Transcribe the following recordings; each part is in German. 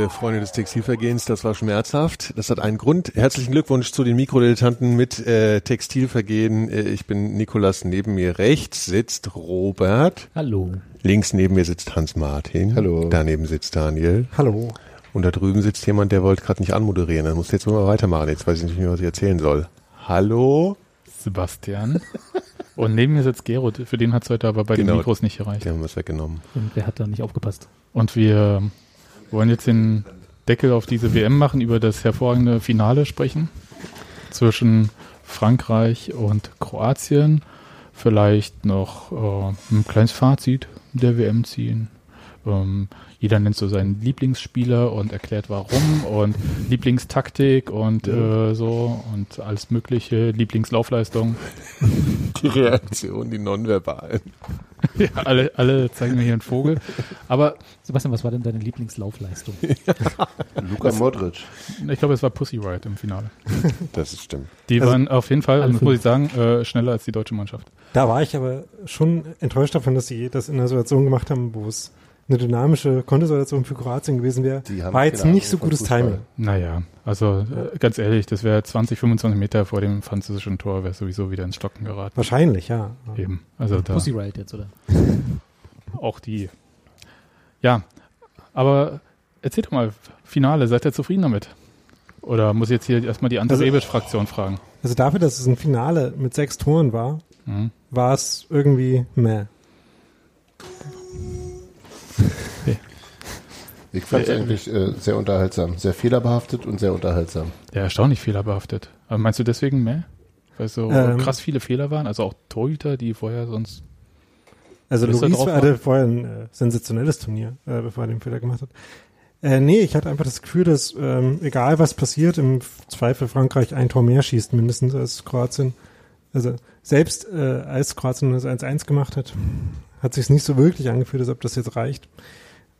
liebe Freunde des Textilvergehens, das war schmerzhaft. Das hat einen Grund. Herzlichen Glückwunsch zu den Mikrodilettanten mit äh, Textilvergehen. Äh, ich bin Nikolas, neben mir rechts sitzt Robert. Hallo. Links neben mir sitzt Hans-Martin. Hallo. Daneben sitzt Daniel. Hallo. Und da drüben sitzt jemand, der wollte gerade nicht anmoderieren. Dann muss jetzt mal weitermachen. Jetzt weiß ich nicht mehr, was ich erzählen soll. Hallo? Sebastian. Und neben mir sitzt Gero, für den hat es heute aber bei Genau. den Mikros nicht gereicht. Die haben was weggenommen. Und wer hat da nicht aufgepasst? Und wir wollen jetzt den Deckel auf diese WM machen, über das hervorragende Finale sprechen zwischen Frankreich und Kroatien. Vielleicht noch äh, ein kleines Fazit der WM ziehen. Ähm, jeder nennt so seinen Lieblingsspieler und erklärt warum und Lieblingstaktik und äh, so und alles mögliche, Lieblingslaufleistung. Die Reaktion, die nonverbalen. Ja, alle, alle zeigen mir hier einen Vogel. Aber Sebastian, was war denn deine Lieblingslaufleistung? Luka Modric. ich glaube, es war Pussy Riot im Finale. Das ist stimmt. Die Also, waren auf jeden Fall, muss ich sagen, äh, schneller als die deutsche Mannschaft. Da war ich aber schon enttäuscht davon, dass sie das in einer Situation gemacht haben, wo es eine dynamische Kontersituation für Kroatien gewesen wäre. War jetzt nicht so gutes Fußball. Timing. Naja, also äh, ganz ehrlich, das wäre 20, 25 Meter vor dem französischen Tor, wäre sowieso wieder ins Stocken geraten. Wahrscheinlich, ja. Eben. Also da Pussy Riot jetzt, oder? auch die. Ja, aber erzähl doch mal, Finale, seid ihr zufrieden damit? Oder muss ich jetzt hier erstmal die andere Also- Rebic-Fraktion fragen? Also dafür, dass es ein Finale mit sechs Toren war, Mhm. war es irgendwie meh. Ich fand es Äh, eigentlich äh, sehr unterhaltsam. Sehr fehlerbehaftet und sehr unterhaltsam. Ja, erstaunlich fehlerbehaftet. Aber meinst du deswegen mehr? Weil so Ähm. krass viele Fehler waren? Also auch Torhüter, die vorher sonst Also war- hatte vorher ein äh, sensationelles Turnier, äh, bevor er den Fehler gemacht hat. Äh, nee, ich hatte einfach das Gefühl, dass ähm, egal was passiert, im Zweifel Frankreich ein Tor mehr schießt, mindestens als Kroatien. Also selbst äh, als Kroatien das 1-1 gemacht hat, hat sich nicht so wirklich angefühlt, als ob das jetzt reicht.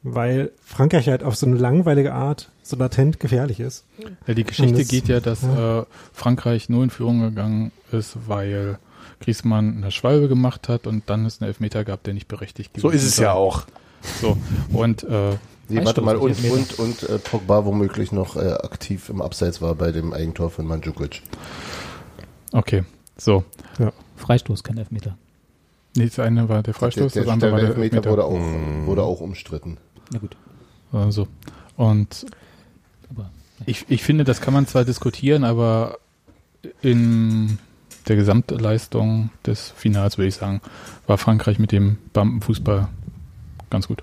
Weil Frankreich halt auf so eine langweilige Art so latent gefährlich ist. Ja, die Geschichte das- geht ja, dass Äh, Frankreich nur in Führung gegangen ist, weil Griezmann eine Schwalbe gemacht hat und dann es einen Elfmeter gab, der nicht berechtigt So ist es ja auch. So. Und äh, Nee, warte mal, und, und, und äh, Pogba womöglich noch äh, aktiv im Abseits war bei dem Eigentor von Mandzukic. okay, so. Freistoß, kein Elfmeter. Nee, Das eine war der Freistoß, der, das andere war der Elfmeter wurde auch, wurde auch umstritten. Na gut. Also. Und Aber ich, ich finde, das kann man zwar diskutieren, aber in der Gesamtleistung des Finals, würde ich sagen, war Frankreich mit dem Bampenfußball ganz gut.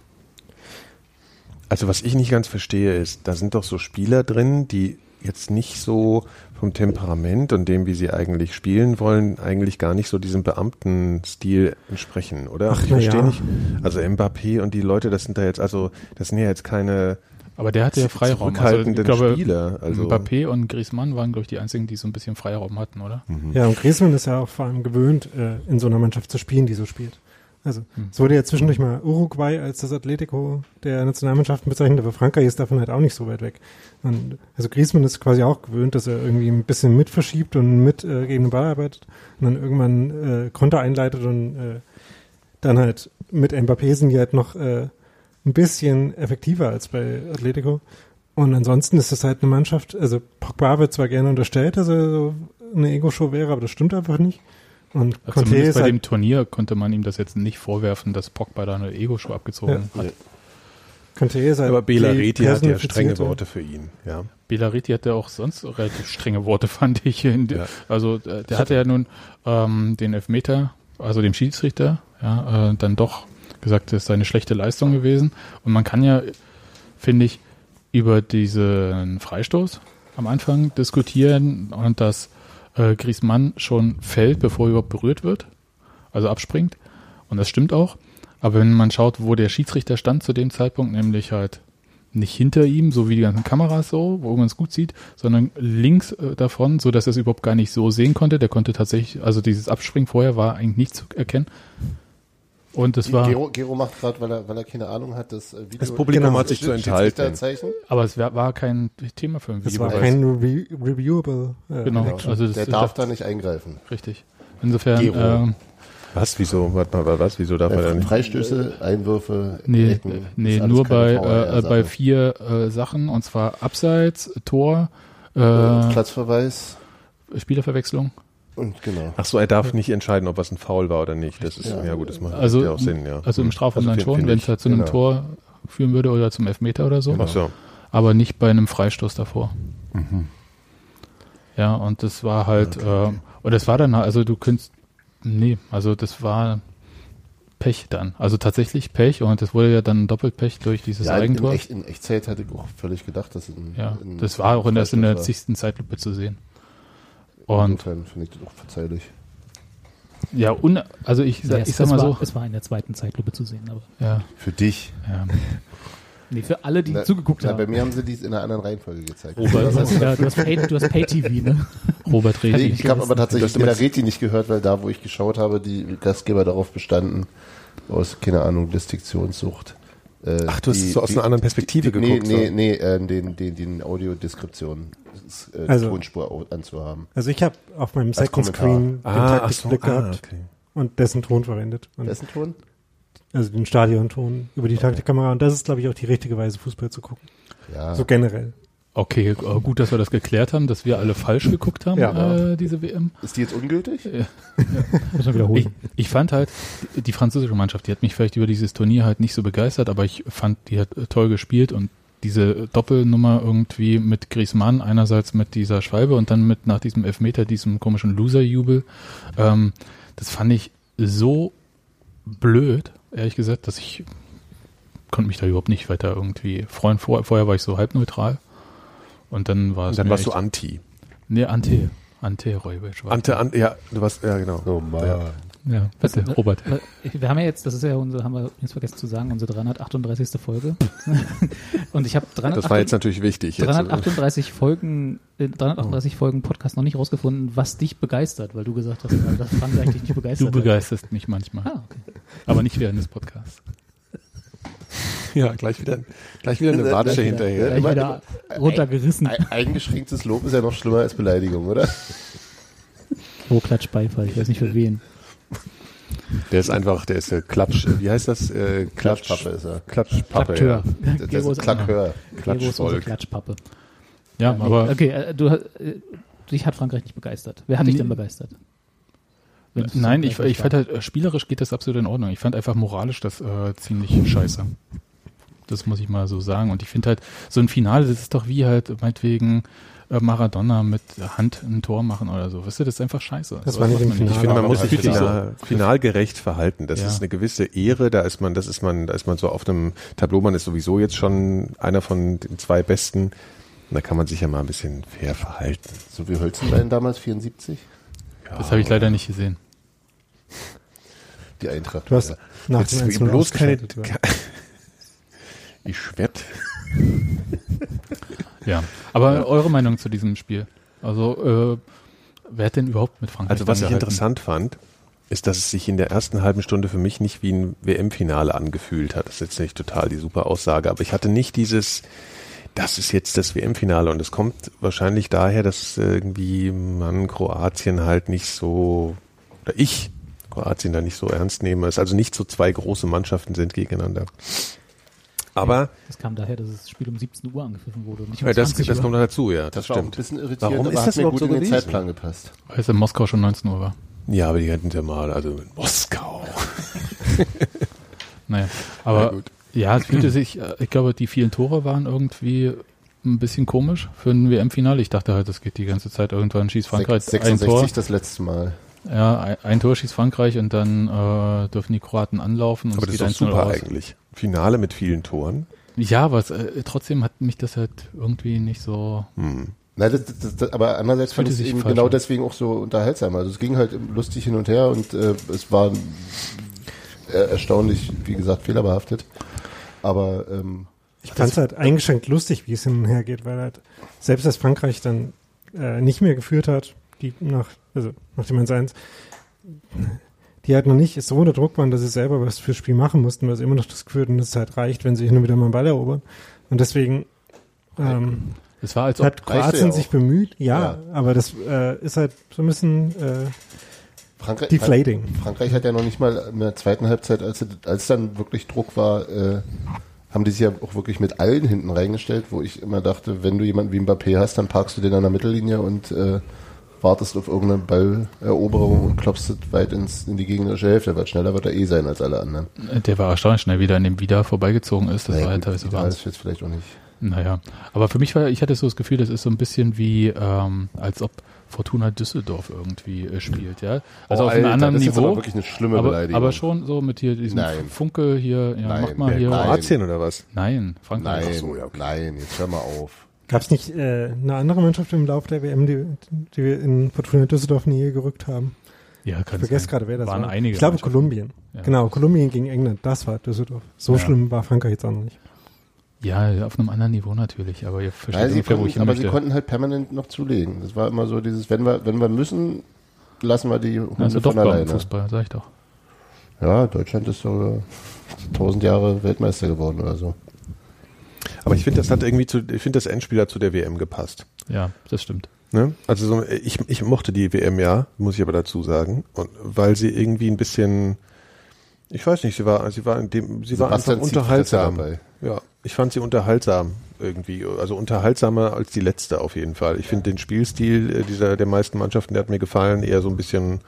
Also was ich nicht ganz verstehe ist, da sind doch so Spieler drin, die jetzt nicht so vom Temperament und dem, wie sie eigentlich spielen wollen, eigentlich gar nicht so diesem Beamtenstil entsprechen, oder? Ach, ich verstehe ja. nicht. Also Mbappé und die Leute, das sind da jetzt, also das sind ja jetzt keine Aber der hatte ja Freiraum. Also, ich glaube, Spieler. Also Mbappé und Griezmann waren, glaube ich, die einzigen, die so ein bisschen Freiraum hatten, oder? Ja, und Griezmann ist ja auch vor allem gewöhnt, äh, in so einer Mannschaft zu spielen, die so spielt. Also, Hm. es wurde ja zwischendurch mal Uruguay als das Atletico der Nationalmannschaften bezeichnet, aber Frankreich ist davon halt auch nicht so weit weg. Und, also Griezmann ist quasi auch gewöhnt, dass er irgendwie ein bisschen mit verschiebt und mit äh, gegen den Ball arbeitet und dann irgendwann äh, Konter einleitet und äh, dann halt mit Mbappé sind die halt noch äh, ein bisschen effektiver als bei Atletico. Und ansonsten ist das halt eine Mannschaft, also Pogba wird zwar gerne unterstellt, dass er so eine Ego-Show wäre, aber das stimmt einfach nicht. Und Also Conte zumindest ist bei halt, dem Turnier konnte man ihm das jetzt nicht vorwerfen, dass Pogba da eine Ego-Show abgezogen Ja. hat. Conte ist halt aber Bela die Reti hat ja strenge Worte für ihn, ja. Belariti hatte auch sonst relativ strenge Worte, fand ich. In Ja. Also äh, der hatte ja nun ähm, den Elfmeter, also dem Schiedsrichter, ja, äh, dann doch gesagt, das sei eine schlechte Leistung gewesen. Und man kann ja, finde ich, über diesen Freistoß am Anfang diskutieren und dass äh, Griezmann schon fällt, bevor er überhaupt berührt wird, also abspringt. Und das stimmt auch. Aber wenn man schaut, wo der Schiedsrichter stand zu dem Zeitpunkt, nämlich halt nicht hinter ihm, so wie die ganzen Kameras so, wo man es gut sieht, sondern links äh, davon, so dass er es überhaupt gar nicht so sehen konnte. Der konnte tatsächlich, also dieses Abspringen vorher war eigentlich nicht zu erkennen. Und es war, Gero, Gero macht gerade, weil er, weil er keine Ahnung hat, das äh, Video. Das Publikum Genau. hat sich zu enthalten. Aber es war, war kein Thema für ein Das Video. war weil kein Re Reviewable. Äh, Genau. Action. Also das- Der das- darf da nicht eingreifen. es- richtig. Insofern, Gero. ähm, Was? Wieso? Warte mal, was? Wieso darf er da Äh, nicht? Freistöße, Einwürfe, nee, Ecken, nee, nur bei, äh, VAR-Sache. bei vier äh, Sachen, und zwar Abseits, Tor, äh, Äh, Platzverweis Spielerverwechslung. Und genau. Ach so, er darf nicht entscheiden, ob was ein Foul war oder nicht. Das ist, ja, Ja. gut, das macht Also, ja auch Sinn, ja. also im Strafraum Also dann schon, wenn ich. es halt zu einem genau. Tor führen würde oder zum Elfmeter oder so, Ach so. aber nicht bei einem Freistoß davor. Mhm. Ja, und das war halt, äh, und das war dann, halt- also du könntest, nee, also das war Pech dann. Also tatsächlich Pech und das wurde ja dann doppelt Pech durch dieses Ja, in, Eigentor. echt, in Echtzeit hatte ich auch völlig gedacht, dass es ein, ja, ein das war auch in der, in der zigsten Zeitlupe zu sehen. Und Insofern finde ich das auch verzeihlich. ja, un, also ich, Ja, sag- es, ich sag mal war, so, Es war in der zweiten Zeitlupe zu sehen, aber ja, Für dich. ja. nee, für alle, die Na, zugeguckt na, haben. Bei mir haben sie dies in einer anderen Reihenfolge gezeigt. Robert, Das heißt, ja, du hast Pay, du hast Pay-TV, ne? Robert Nee, Redi. ich habe aber tatsächlich Du hast immer- Melareti nicht gehört, weil da, wo ich geschaut habe, die Gastgeber darauf bestanden, aus, keine Ahnung, Distinktionssucht. Äh, Ach, du hast es so aus einer anderen Perspektive die, geguckt, Nee, nee, so. nee, äh, den, den, den Audiodeskription, äh, Also- Tonspur anzuhaben. Also ich habe auf meinem Als Second Kommentar. Screen den Ah, so, Taktikblick ah, gehabt okay. und dessen Ton verwendet. Und Wessen Ton? also den Stadionton über die Taktikkamera. Und das ist, glaube ich, auch die richtige Weise, Fußball zu gucken. Ja. So generell. Okay, äh, gut, dass wir das geklärt haben, dass wir alle falsch geguckt haben, Ja. äh, diese WM. Ist die jetzt ungültig? Muss man wiederholen. Ich, ich fand halt, die, die französische Mannschaft, die hat mich vielleicht über dieses Turnier halt nicht so begeistert, aber ich fand, die hat äh, toll gespielt und diese Doppelnummer irgendwie mit Griezmann, einerseits mit dieser Schwalbe und dann mit nach diesem Elfmeter, diesem komischen Loser-Jubel, ähm, das fand ich so blöd, ehrlich gesagt, dass ich konnte mich da überhaupt nicht weiter irgendwie freuen. Vor, vorher war ich so halbneutral und dann war es Und dann warst du anti. Nee, Ante. Ante Räubisch. Ante, an, ja, du warst, ja, genau. Oh Mann. Ja, bitte, Was- Robert. Weil Wir haben ja jetzt, das ist ja unsere, haben wir jetzt vergessen zu sagen, unsere 338. Folge. Und ich habe Das war jetzt natürlich wichtig. Jetzt. 338 Folgen, äh, 338 Folgen Podcast noch nicht rausgefunden, was dich begeistert, weil du gesagt hast, dass Frankreich dich nicht begeistert Du begeisterst mich manchmal, Ah, okay. aber nicht während des Podcasts. Ja, gleich wieder, gleich wieder eine Watsche hinterher. Gleich wieder runtergerissen. Ein- Eingeschränktes Lob ist ja noch schlimmer als Beleidigung, oder? Oh, Klatsch, Beifall, ich weiß nicht für wen. Der ist einfach, der ist äh, Klatsch, wie heißt das? Äh, Klatsch, Klatschpappe ist er. Klatschpappe, Akteur. ja. Das, das Gero ist Klackhör. Klatschvolk. Klatschpappe. Ja, aber okay, äh, du, äh, dich hat Frankreich nicht begeistert. Wer hat dich denn begeistert? Nein, ich, ich fand halt, äh, spielerisch geht das absolut in Ordnung. Ich fand einfach moralisch das äh, ziemlich scheiße. Das muss ich mal so sagen. Und ich finde halt, so ein Finale, das ist doch wie halt meinetwegen äh, Maradona mit Hand ein Tor machen oder so. Weißt du, das ist einfach scheiße. Das Sowas war nicht im man Finale. Ich finde, man muss das sich final, finalgerecht verhalten. Das Ja. ist eine gewisse Ehre. Da ist man, das ist man, da ist man so auf einem Tableau. Man ist sowieso jetzt schon einer von den zwei Besten. Da kann man sich ja mal ein bisschen fair verhalten. So wie Hölzenbein damals, 74? Das habe ich leider nicht gesehen. Die Eintracht. Du hast nach Jetzt dem 1-0 bloß keine. ja. Ich werd. Ja. Aber eure Meinung zu diesem Spiel? Also, äh, wer hat denn überhaupt mit Frankreich Also was ich interessant fand, ist, dass es sich in der ersten halben Stunde für mich nicht wie ein WM-Finale angefühlt hat. Das ist jetzt nicht total die super Aussage, aber ich hatte nicht dieses, das ist jetzt das WM-Finale und es kommt wahrscheinlich daher, dass irgendwie man Kroatien halt nicht so, oder ich Kroatien da nicht so ernst nehme, es also nicht so zwei große Mannschaften sind gegeneinander. Aber Das kam daher, dass das Spiel um 17 Uhr angepfiffen wurde. Und nicht um äh, das, 20 das kommt noch dazu, ja, das, Das war auch ein stimmt. bisschen irritierend, Warum aber ist das mir überhaupt gut so in den gewesen? Zeitplan gepasst. Weil es in Moskau schon 19 Uhr war. Ja, aber die hatten ja mal, also in Moskau. Naja, aber Na gut. ja, es fühlte sich, äh, ich glaube, die vielen Tore waren irgendwie ein bisschen komisch für ein WM-Finale. Ich dachte halt, das geht die ganze Zeit irgendwann schießt Frankreich ein 66 Tor. das letzte Mal. Ja, ein, ein Tor schießt Frankreich und dann äh, dürfen die Kroaten anlaufen und Aber das ist doch 1-0 super eigentlich. Finale mit vielen Toren. Ja, aber es, äh, trotzdem hat mich das halt irgendwie nicht so. Hm. Nein, das, das, das, aber andererseits fand ich es sich eben genau an. deswegen auch so unterhaltsam. Also es ging halt lustig hin und her und äh, es war äh, erstaunlich, wie gesagt, fehlerbehaftet. Aber ähm, Ich fand es halt eingeschränkt lustig, wie es hin und her geht, weil halt selbst als Frankreich dann äh, nicht mehr geführt hat, die nach, also nach dem 1-1, die halt noch nicht so unter Druck waren, dass sie selber was fürs Spiel machen mussten, weil sie immer noch das Gefühl hatten, dass es halt reicht, wenn sie hin und wieder mal einen Ball erobern. Und deswegen ähm, Es war, als ob hat Kroatien sich bemüht, ja, Ja. aber das äh, ist halt so ein bisschen äh, Frankreich, deflating. Frankreich hat ja noch nicht mal in der zweiten Halbzeit, als, als dann wirklich Druck war, äh, haben die sich ja auch wirklich mit allen hinten reingestellt, wo ich immer dachte, wenn du jemanden wie Mbappé hast, dann parkst du den an der Mittellinie und äh, wartest auf irgendeine Balleroberung und klopfst es weit ins, in die gegnerische Hälfte, weil schneller wird er eh sein als alle anderen. der war erstaunlich schnell wieder an dem Wieder vorbeigezogen ist. Das Naja, war halt gut, teilweise Wahnsinn. ist jetzt vielleicht auch nicht. Naja, aber für mich war, ich hatte so das Gefühl, das ist so ein bisschen wie, ähm, als ob Fortuna Düsseldorf irgendwie äh, spielt, ja. Also Oh, auf Alter, einem anderen das ist Niveau. aber wirklich eine schlimme aber, Beleidigung. aber schon so mit hier diesem Nein. Funke hier, ja, Nein, mach mal hier. Nein. Kroatien oder was? Nein, Frankreich. Nein, Ach so, ja, okay. nein, jetzt hör mal auf. Gab es nicht äh, eine andere Mannschaft im Lauf der WM, die, die wir in Fortuna Düsseldorf näher gerückt haben? Ja, kann Ich vergesse sein. gerade, wer das Waren war. einige ich glaube. Kolumbien. Ja. Genau, Kolumbien gegen England, das war Düsseldorf. So Ja. schlimm war Frankreich jetzt auch noch nicht. Ja, auf einem anderen Niveau natürlich, aber ihr versteht Nein, sie ungefähr, wo konnten, ich hin aber möchte. sie konnten halt permanent noch zulegen. Das war immer so dieses, wenn wir, wenn wir müssen, lassen wir die Hunde also doch von alleine. Fußball, sag ich doch. Ja, Deutschland ist so tausend Jahre Weltmeister geworden oder so. Aber ich finde, das hat irgendwie zu, ich finde das Endspiel hat zu der WM gepasst. Ja, das stimmt. Ne? Also so, ich, ich mochte die WM ja, muss ich aber dazu sagen, und weil sie irgendwie ein bisschen, ich weiß nicht, sie war, sie war in dem, sie war Sebastian einfach zieht unterhaltsam. Ja, ich fand sie unterhaltsam irgendwie, also unterhaltsamer als die letzte auf jeden Fall. Ich finde den Spielstil äh, dieser der meisten Mannschaften, der hat mir gefallen, eher so ein bisschen,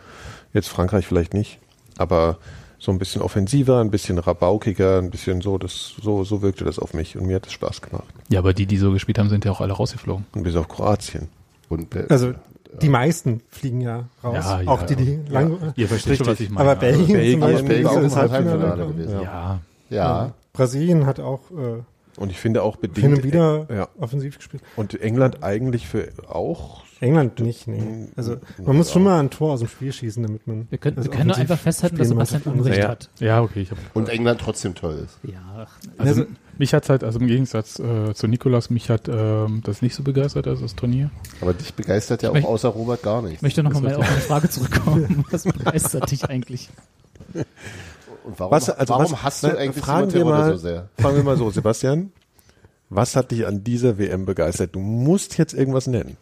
jetzt Frankreich vielleicht nicht, aber so ein bisschen offensiver, ein bisschen rabaukiger, ein bisschen so, das, so, so wirkte das auf mich und mir hat es Spaß gemacht. Ja, aber die, die so gespielt haben, sind ja auch alle rausgeflogen. Und bis auf Kroatien. Und äh, Also die meisten fliegen ja raus. Ja, ja, auch die, die lang. Ihr versteht schon, was ich meine. Aber Belgien, Belgien- zum Beispiel Belgien ist im Halbfinale gewesen. ja, ja, Brasilien hat auch äh, Und ich finde auch bedingt. hin und wieder Ja. offensiv gespielt. Und England eigentlich für auch. England nicht, nee. Also man muss schon mal ein Tor aus dem Spiel schießen, damit man. Wir können, wir können doch einfach festhalten, dass Sebastian Unrecht Naja. hat. ja, okay. Ich hab, und England trotzdem toll ist. Ja, ach, also, Also- mich hat halt, also im Gegensatz äh, zu Nikolas, mich hat ähm, das nicht so begeistert, also das Turnier. Aber dich begeistert ja Ich auch möcht- außer Robert gar nichts. ich möchte nochmal auf eine Frage zurückkommen. Was begeistert dich eigentlich? Und warum, Was, also warum was, hast du eigentlich fragen wir mal, so sehr? Fragen wir mal so, Sebastian. Was hat dich an dieser WM begeistert? Du musst jetzt irgendwas nennen.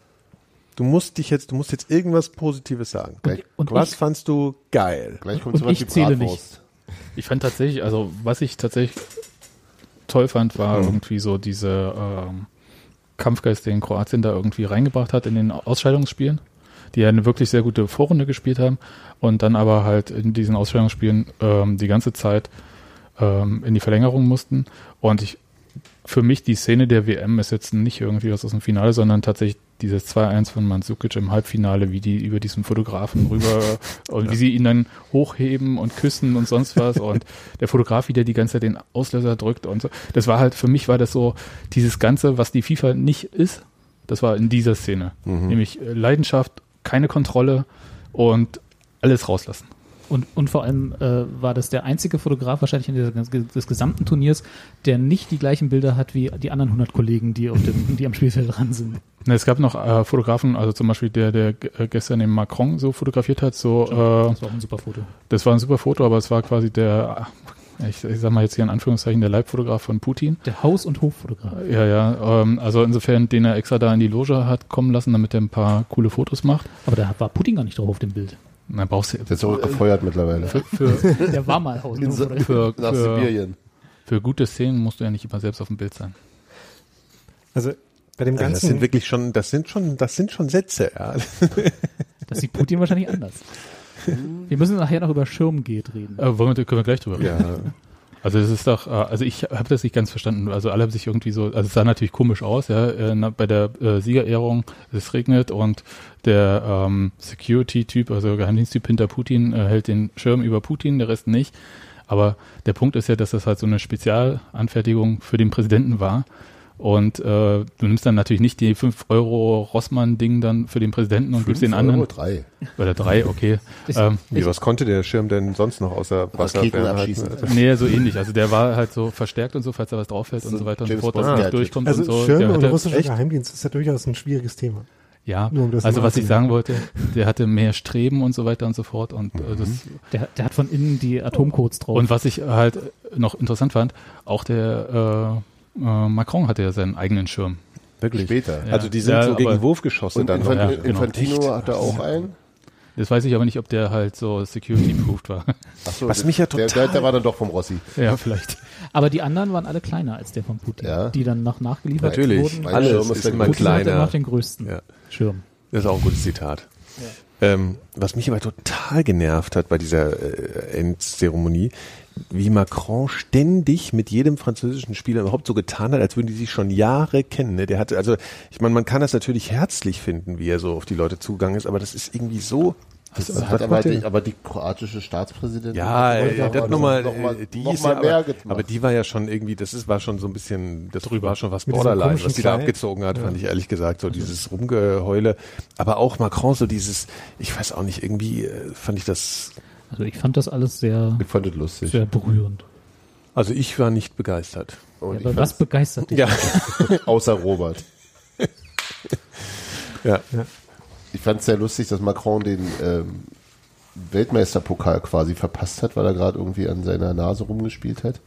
Du musst dich jetzt, du musst jetzt irgendwas Positives sagen. Gleich, Und Was ich, fandst du geil? gleich kommt und sowas ich zähle Bratwurst. Ich fand tatsächlich, also was ich tatsächlich toll fand, war irgendwie so diese ähm, Kampfgeist, den Kroatien da irgendwie reingebracht hat in den Ausscheidungsspielen, die ja eine wirklich sehr gute Vorrunde gespielt haben und dann aber halt in diesen Ausscheidungsspielen ähm, die ganze Zeit ähm, in die Verlängerung mussten. Und ich für mich die Szene der WM ist jetzt nicht irgendwie was aus dem Finale, sondern tatsächlich dieses 2-1 von Mandzukic im Halbfinale, wie die über diesen Fotografen rüber und wie sie ihn dann hochheben und küssen und sonst was und der Fotograf wieder die ganze Zeit den Auslöser drückt und so. Das war halt, für mich war das so dieses Ganze, was die FIFA nicht ist, das war in dieser Szene. Nämlich äh, Leidenschaft, keine Kontrolle und alles rauslassen. Und, und vor allem äh, war das der einzige Fotograf wahrscheinlich in dieser, des gesamten Turniers, der nicht die gleichen Bilder hat wie die anderen 100 Kollegen, die, auf dem, die am Spielfeld dran sind. Es gab noch äh, Fotografen, also zum Beispiel der, der äh, gestern den Macron so fotografiert hat, so, äh, Das war auch ein super Foto. das war ein super Foto, aber es war quasi der, äh, ich, ich sag mal jetzt hier in Anführungszeichen, der Leibfotograf von Putin. Der Haus- und Hoffotograf. Ja, ja, ähm, also insofern, den er extra da in die Loge hat kommen lassen, damit er ein paar coole Fotos macht. Aber da war Putin gar nicht drauf auf dem Bild. Na, brauchst du Der ist auch gefeuert mittlerweile. für, für, Der war mal In für, Nach für, Sibirien. für gute Szenen musst du ja nicht immer selbst auf dem Bild sein. Also bei dem Also das ganzen sind wirklich schon, das sind schon, das sind schon Sätze, ja. Das sieht Putin wahrscheinlich anders. Wir müssen nachher noch über Schirmgeht reden. Äh, wollen wir, können wir gleich drüber reden. ja. Also das ist doch, äh, also ich habe das nicht ganz verstanden. Also alle haben sich irgendwie so, also es sah natürlich komisch aus, ja, äh, bei der äh, Siegerehrung, es regnet und der ähm, Security-Typ, also Geheimdiensttyp hinter Putin hält den Schirm über Putin, der Rest nicht. Aber der Punkt ist ja, dass das halt so eine Spezialanfertigung für den Präsidenten war. Und äh, du nimmst dann natürlich nicht die 5 Euro Rossmann-Ding dann für den Präsidenten und gibst den anderen. Euro drei. Oder drei, okay. ähm, Wie, was konnte der Schirm denn sonst noch außer Wasser Raketen fernhalten? abschießen. Nee, so ähnlich. Also der war halt so verstärkt und so, falls da was drauf fällt und So so weiter und so James fort, dass es nicht durchkommt also und so. Schirme Der und russischer echt? Geheimdienst ist ja durchaus ein schwieriges Thema. Ja, um also was ich sagen wollte, der hatte mehr Streben und so weiter und so fort und äh, das Der, der hat von innen die Atomcodes drauf. und was ich halt noch interessant fand, auch der äh, äh, Macron hatte ja seinen eigenen Schirm. Wirklich. Später. Ja. Also die sind Ja, so gegen Wurfgeschosse Und dann Infant ja, genau. Infantino hatte auch einen. Das weiß ich aber nicht, ob der halt so security-proofed war. Achso, Was mich ja der, total- der, der war dann doch vom Rossi. ja, vielleicht. Aber die anderen waren alle kleiner als der von Putin, Ja. die dann noch nachgeliefert Natürlich. wurden. Mein Alles Schirm ist immer Putin kleiner. noch den größten Ja. Schirm. Das ist auch ein gutes Zitat. Ähm, was mich aber total genervt hat bei dieser äh, Endzeremonie, wie Macron ständig mit jedem französischen Spieler überhaupt so getan hat, als würden die sich schon Jahre kennen. Ne? Der hatte, also ich meine, man kann das natürlich herzlich finden, wie er so auf die Leute zugegangen ist, aber das ist irgendwie so. Das hat aber die, aber die kroatische Staatspräsidentin. Ja, hat äh, das nochmal, noch mal, äh, die noch ist ja mehr aber, aber die war ja schon irgendwie, das ist, war schon so ein bisschen, das war schon was Borderline, was die da abgezogen hat, Ja. fand ich ehrlich gesagt, so dieses Rumgeheule. Aber auch Macron, so dieses, ich weiß auch nicht, irgendwie äh, fand ich das, Also ich fand das alles sehr, ich fand das lustig. sehr berührend. also ich war nicht begeistert. Und Ja, aber was begeistert dich? Ja, außer Robert. ja. Ich fand es sehr lustig, dass Macron den ähm, Weltmeisterpokal quasi verpasst hat, weil er gerade irgendwie an seiner Nase rumgespielt hat.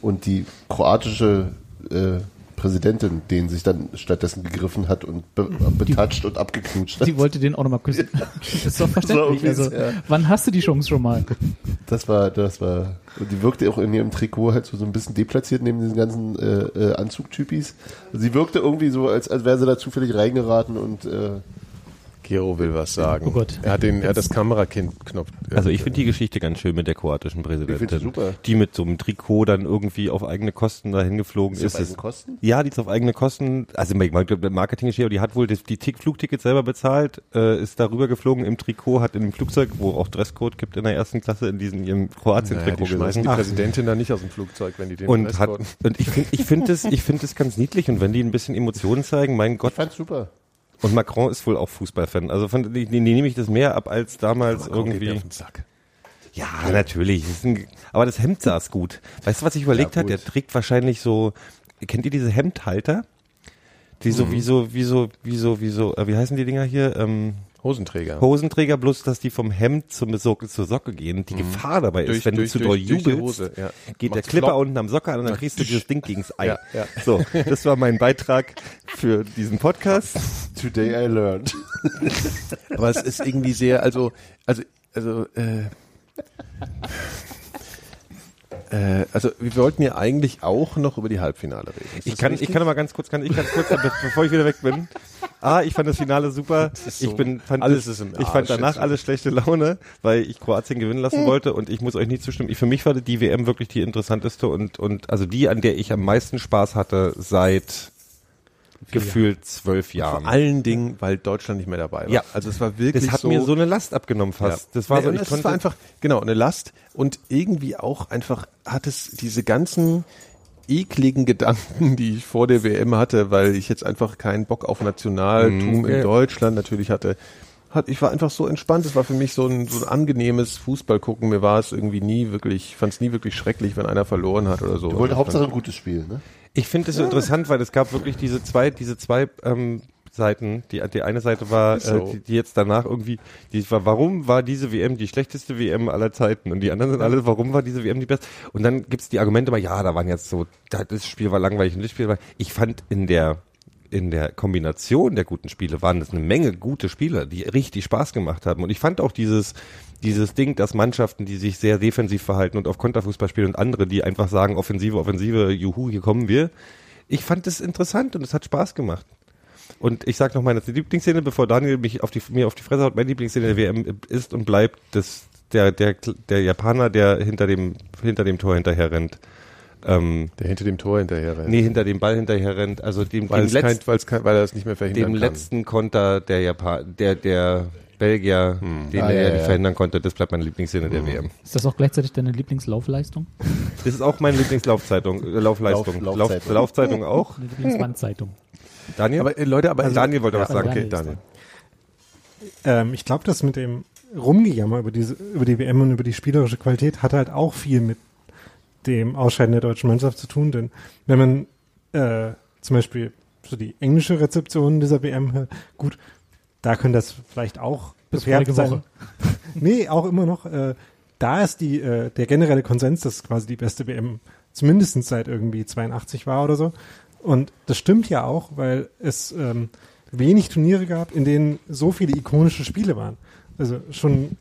Und die kroatische äh, Präsidentin den sich dann stattdessen gegriffen hat und be betatscht und abgeknutscht hat. Die wollte den auch nochmal küssen. Das ist doch verständlich. So Also, ungefähr. wann hast du die Chance schon mal? Das war, das war, und die wirkte auch in ihrem Trikot halt so, so ein bisschen deplatziert neben diesen ganzen äh, äh, Anzugtypis. Sie wirkte irgendwie so, als, als wäre sie da zufällig reingeraten und äh, Gero will was sagen. Oh Gott. Er hat den, er hat das Kamerakind-Knopf. Also ich finde die Geschichte ganz schön mit der kroatischen Ich finde Präsidentin, sie super. die mit so einem Trikot dann irgendwie auf eigene Kosten dahin geflogen Ist sie ist. auf eigene Kosten? Ja, die ist auf eigene Kosten. Also ich meine, Marketing ist die hat wohl das, die Tick Flugtickets selber bezahlt, äh, ist darüber geflogen im Trikot, hat in dem Flugzeug, wo auch Dresscode gibt in der ersten Klasse, in diesem ihrem naja, Kroatien-Trikot die schmeißen die gesessen. Präsidentin da nicht aus dem Flugzeug, wenn die den Und Rest hat, und ich finde, ich finde es, ich finde es ganz niedlich und wenn die ein bisschen Emotionen zeigen, mein Gott, Ich fand's super. Und Macron ist wohl auch Fußballfan. Also von, die, die nehme ich das mehr ab als damals Macron geht mir irgendwie. Sack. Ja, natürlich. Das ein, aber das Hemd saß gut. Weißt du, was ich überlegt Ja, hat? Der trägt wahrscheinlich so, kennt ihr diese Hemdhalter? Die so, wie so, wie so, wie so, wie so, äh, wie heißen die Dinger hier? Ähm, Hosenträger. Hosenträger, bloß dass die vom Hemd zum Socke, zur Socke gehen. Die Gefahr dabei ist, Durch- wenn durch- du zu doll jubelst, Hose, ja. geht der Macht's Clipper flop. unten am Socke an und dann kriegst du dieses Ding gegens Ei. Ja, ja. So, das war mein Beitrag für diesen Podcast. Today I learned. Aber es ist irgendwie sehr, also, also, also, äh, äh, also wir wollten ja eigentlich auch noch über die Halbfinale reden. Ist Ich kann, richtig? ich kann aber ganz kurz, kann ich ganz kurz, be- bevor ich wieder weg bin. Ah, ich fand das Finale super. so- ich bin, fand alles ist im ich Arsch fand danach alles schlechte Laune, weil ich Kroatien gewinnen lassen wollte und ich muss euch nicht zustimmen. Ich, für mich war die WM wirklich die interessanteste und, und, also die, an der ich am meisten Spaß hatte seit gefühlt zwölf Jahren. Vor allen Dingen, weil Deutschland nicht mehr dabei war. Ja. also es war wirklich Das hat so, mir so eine Last abgenommen fast. Das war Nee, so, ich es konnte, war einfach, genau, eine Last und irgendwie auch einfach hat es diese ganzen ekligen Gedanken, die ich vor der WM hatte, weil ich jetzt einfach keinen Bock auf Nationaltum Mhm, in ja. Deutschland natürlich hatte. Hat, ich war einfach so entspannt. Es war für mich so ein, so ein angenehmes Fußballgucken. Mir war es irgendwie nie wirklich, fand es nie wirklich schrecklich, wenn einer verloren hat oder so. Ich wollte Also, Hauptsache ein gutes Spiel, ne? Ich finde es so interessant, weil es gab wirklich diese zwei, diese zwei ähm, Seiten. Die, die eine Seite war, so. äh, die, die jetzt danach irgendwie, die war, warum war diese WM die schlechteste WM aller Zeiten? Und die anderen sind alle, warum war diese WM die beste? Und dann gibt's die Argumente mal, ja, da waren jetzt so, da- das Spiel war langweilig und das Spiel war. Ich fand in der in der Kombination der guten Spiele waren es eine Menge gute Spieler, die richtig Spaß gemacht haben. Und ich fand auch dieses, dieses Ding, dass Mannschaften, die sich sehr defensiv verhalten und auf Konterfußball spielen und andere, die einfach sagen, Offensive, Offensive, juhu, hier kommen wir. Ich fand es interessant und es hat Spaß gemacht. Und ich sag noch meine Lieblingsszene, bevor Daniel mich auf die, mir auf die Fresse haut, meine Lieblingsszene der WM ist und bleibt das, der, der, der Japaner, der hinter dem, hinter dem Tor hinterher rennt. Ähm, Der hinter dem Tor hinterher rennt. nee, hinter dem Ball hinterher rennt, also dem, weil, dem, es Letz-, kein, weil, es kein, weil er es nicht mehr verhindern dem kann. letzten Konter der Japan, der, der Belgier, den Ah, er ja, ja verhindern konnte, das bleibt meine Lieblingsszene der WM. Ist das auch gleichzeitig deine Lieblingslaufleistung? Das ist auch meine Lieblingslaufzeitung, äh, Laufleistung. Lauf- Lauf, Laufzeitung. Laufzeitung auch. Deine Lieblingswandzeitung? Daniel? Aber äh, Leute, aber Daniel wollte was Ja, sagen. Daniel Okay, Daniel. Ähm, ich glaube, das mit dem Rumgejammer über diese, über die WM und über die spielerische Qualität hat halt auch viel mit dem Ausscheiden der deutschen Mannschaft zu tun, denn wenn man äh, zum Beispiel so die englische Rezeption dieser WM hört, gut, da könnte das vielleicht auch Bis vorige sein. Woche. nee, auch immer noch. Äh, da ist die, äh, der generelle Konsens, dass quasi die beste WM zumindest seit irgendwie 82 war oder so. Und das stimmt ja auch, weil es ähm, wenig Turniere gab, in denen so viele ikonische Spiele waren. Also schon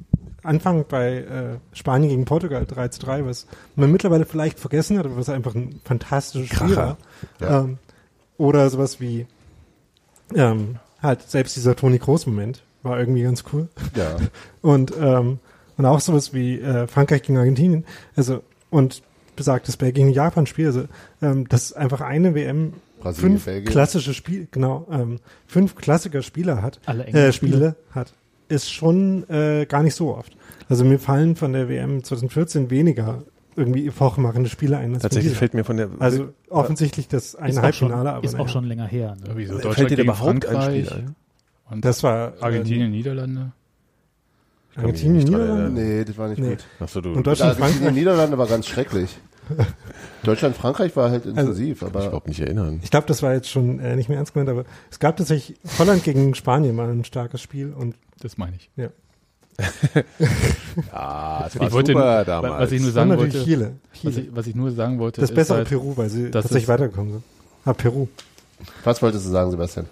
Anfang bei äh, Spanien gegen Portugal 3 zu 3, was man mittlerweile vielleicht vergessen hat, aber was einfach ein fantastisches Spiel war. Ja. Ähm, oder sowas wie ähm, halt selbst dieser Toni Kroos-Moment war irgendwie ganz cool. Ja. Und, ähm, und auch sowas wie äh, Frankreich gegen Argentinien. Also, und besagtes Belgien gegen Japan-Spiel. Also, ähm, das ist einfach eine WM Brasilien, fünf Belgien. klassische Spiel, genau, ähm, fünf Klassiker Spieler hat, Alle äh, Spiele hat, ist schon äh, gar nicht so oft. Also mir fallen von der WM 2014 weniger irgendwie epochemachende Spiele ein. Tatsächlich fällt mir von der also offensichtlich das eine Ist auch schon, Halbfinale, aber ist auch schon länger her. Ne? Irgendwie so fällt Deutschland dir überhaupt ein Frankreich Spiel ein? und das war äh, Argentinien, Niederlande. Argentinien, Niederlande. Nee, das war nicht Nee. gut. Achso, du. Und Deutschland, Argentinien, Frankreich. Niederlande war ganz schrecklich. Deutschland, Frankreich war halt intensiv, ich aber überhaupt nicht erinnern. Ich glaube, das war jetzt schon äh, nicht mehr ernst gemeint, aber es gab tatsächlich Holland gegen Spanien mal ein starkes Spiel und Das meine ich. ja. Ah, es Ich wollte, super damals. was ich nur sagen wollte, Chile. was Chile. ich, was ich nur sagen wollte, Das ist bessere halt, Peru, weil sie tatsächlich ist- weitergekommen sind. Ah, Peru. was wolltest du sagen, Sebastian?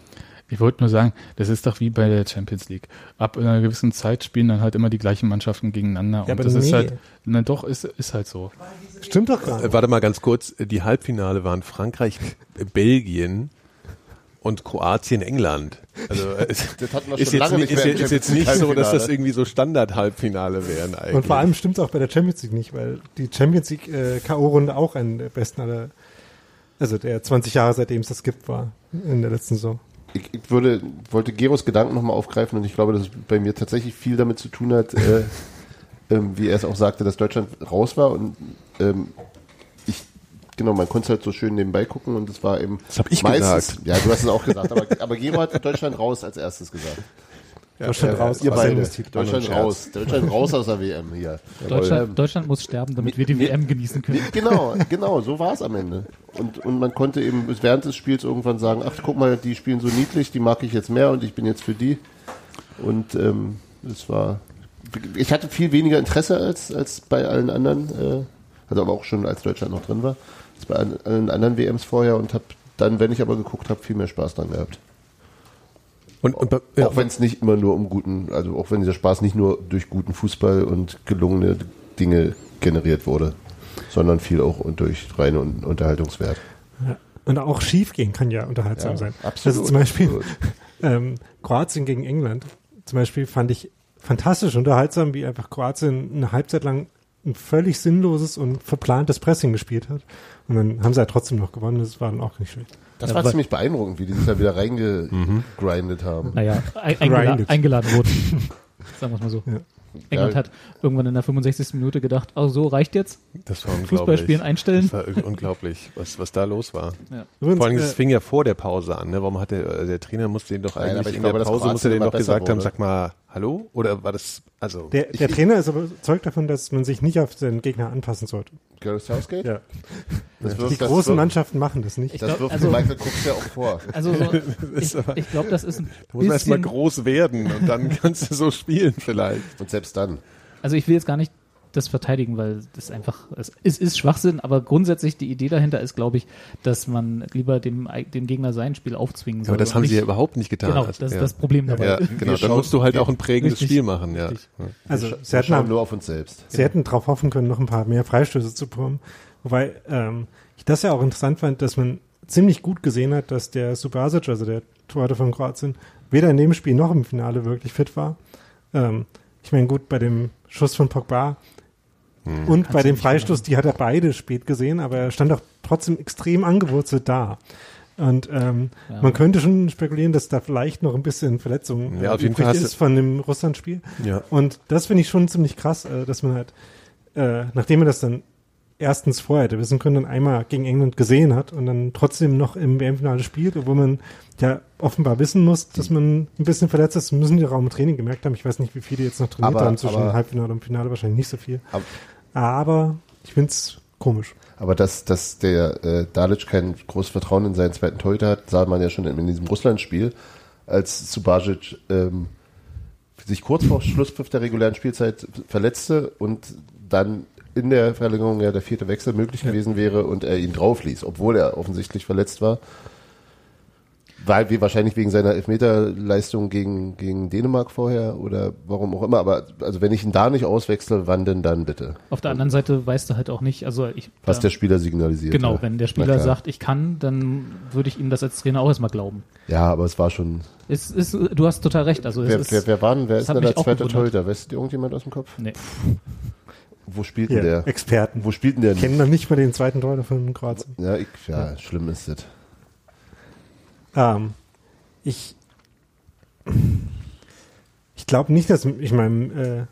ich wollte nur sagen, das ist doch wie bei der Champions League. Ab einer gewissen Zeit spielen dann halt immer die gleichen Mannschaften gegeneinander. und aber das ist nee. halt, na doch, ist, ist halt so. Stimmt doch gar Äh, warte mal ganz kurz. Die Halbfinale waren Frankreich, Belgien und Kroatien, England. Also äh, Das hatten wir ist schon jetzt, lange nicht, nicht ist, ist jetzt nicht so, dass das irgendwie so Standard-Halbfinale wären eigentlich. Und vor allem stimmt es auch bei der Champions League nicht, weil die Champions League äh, K.O.-Runde auch eine der besten aller, also der 20 Jahre seitdem es das gibt, war in der letzten Saison. Ich, ich würde, wollte Geros Gedanken nochmal aufgreifen und ich glaube, dass es bei mir tatsächlich viel damit zu tun hat, äh, ähm, wie er es auch sagte, dass Deutschland raus war und ähm, genau, man konnte es halt so schön nebenbei gucken und es war eben Das hab ich meistens, gesagt. ja, du hast es auch gesagt, aber, aber Gero hat Deutschland raus als erstes gesagt. Deutschland raus. Ihr beide. Deutschland Scherz. raus. Deutschland raus aus der WM hier. Deutschland, Deutschland muss sterben, damit wir die WM genießen können. Genau, genau, so war es am Ende. Und, und man konnte eben während des Spiels irgendwann sagen, ach guck mal, die spielen so niedlich, die mag ich jetzt mehr und ich bin jetzt für die. Und ähm, es war, ich hatte viel weniger Interesse als, als bei allen anderen, äh, also aber auch schon als Deutschland noch drin war, als bei allen, anderen WMs vorher und habe dann, wenn ich aber geguckt habe, viel mehr Spaß dran gehabt. und, und, bei- ja, Auch wenn es nicht immer nur um guten, also auch wenn dieser Spaß nicht nur durch guten Fußball und gelungene Dinge generiert wurde, sondern viel auch und durch reine Un- Unterhaltungswert. Ja. Und auch schief gehen kann ja unterhaltsam Ja, sein. absolut, Also zum Beispiel ähm, Kroatien gegen England. Zum Beispiel fand ich fantastisch unterhaltsam, wie einfach Kroatien eine Halbzeit lang ein völlig sinnloses und verplantes Pressing gespielt hat. Und dann haben sie ja trotzdem noch gewonnen. Das war dann auch nicht schlecht. Das Ja, war ziemlich beeindruckend, wie die sich da wieder reingegrindet haben. Naja, ein, eingela eingeladen wurden. Sagen wir es mal so. Ja. England Ja. hat irgendwann in der 65. Minute gedacht, oh so, reicht jetzt? das war unglaublich. Fußballspielen einstellen? Das war unglaublich, was, was da los war. Übrigens, Vor allem, äh, es fing ja vor der Pause an. Ne? Warum hat der, äh, der Trainer musste den doch Nein, aber eigentlich ich in glaube, der Pause musste den doch gesagt haben, wurde. sag mal, hallo? Oder war das, also, der, der Trainer ist aber überzeugt davon, dass man sich nicht auf den Gegner anpassen sollte. Gareth Southgate? Ja. Das Die wirft, das großen wirft, Mannschaften machen das nicht. Ich das glaub, wirft also, Michael Cooks ja auch vor. also so, ich, ich glaube, das ist ein da muss man erst mal bisschen, groß werden und dann kannst du so spielen vielleicht. Und selbst dann. also ich will jetzt gar nicht das verteidigen, weil das einfach, es ist, ist Schwachsinn, aber grundsätzlich die Idee dahinter ist, glaube ich, dass man lieber dem, dem Gegner sein Spiel aufzwingen soll. Aber das haben sie nicht- ja überhaupt nicht getan. Genau, Also, das ist ja. das Problem dabei. Ja, genau. Dann musst du halt auch ein prägendes Richtig. Spiel machen, ja. Richtig. Also Wir sie hätten, nur auf uns selbst. sie hätten darauf hoffen können, noch ein paar mehr Freistöße zu bekommen. Wobei ähm, ich das ja auch interessant fand, dass man ziemlich gut gesehen hat, dass der Subasic, also der Torhüter von Kroatien, weder in dem Spiel noch im Finale wirklich fit war. Ähm, ich meine, gut, bei dem Schuss von Pogba und bei dem Freistoß, die hat er beide spät gesehen, aber er stand auch trotzdem extrem angewurzelt da. Und ähm, Ja. man könnte schon spekulieren, dass da vielleicht noch ein bisschen Verletzung Ja, auf jeden übrig Fall ist von dem Russland-Spiel. Ja. Und das finde ich schon ziemlich krass, äh, dass man halt, äh, nachdem man das dann erstens vorher hätte wissen können, dann einmal gegen England gesehen hat und dann trotzdem noch im WM-Finale spielt, obwohl man ja offenbar wissen muss, dass man ein bisschen verletzt ist, müssen die Raum im Training gemerkt haben. Ich weiß nicht, wie viele jetzt noch trainiert Aber- haben zwischen aber- Halbfinale und Finale, wahrscheinlich nicht so viel. Aber, Aber ich finde es komisch. aber dass, dass der äh, Dalic kein großes Vertrauen in seinen zweiten Torhüter hat, sah man ja schon in, in diesem Russland-Spiel. als Subacic ähm, sich kurz vor Schlusspfiff der regulären Spielzeit verletzte und dann in der Verlängerung ja der vierte Wechsel möglich gewesen wäre und er ihn drauf ließ, obwohl er offensichtlich verletzt war. Weil wir wahrscheinlich wegen seiner Elfmeterleistung gegen, gegen Dänemark vorher oder warum auch immer, aber also wenn ich ihn da nicht auswechsle, wann denn dann bitte? Auf der anderen Seite weißt du halt auch nicht, also ich. Was da- der Spieler signalisiert. Genau, ja. wenn der Spieler sagt, ich kann, dann würde ich ihm das als Trainer auch erstmal glauben. Ja, aber es war schon. Es ist, du hast total recht. Also es Wer, ist, wer, wer war denn, wer ist denn der zweite. Torhüter? Weißt du irgendjemand aus dem Kopf? Nee. Wo spielt denn der? Experten. Wo spielt denn der? Kennen noch nicht mal den zweiten Torhüter von Kroatien. Ja, ich, ja, schlimm ist das. Ähm, ich ich glaube nicht, dass ich meinem äh,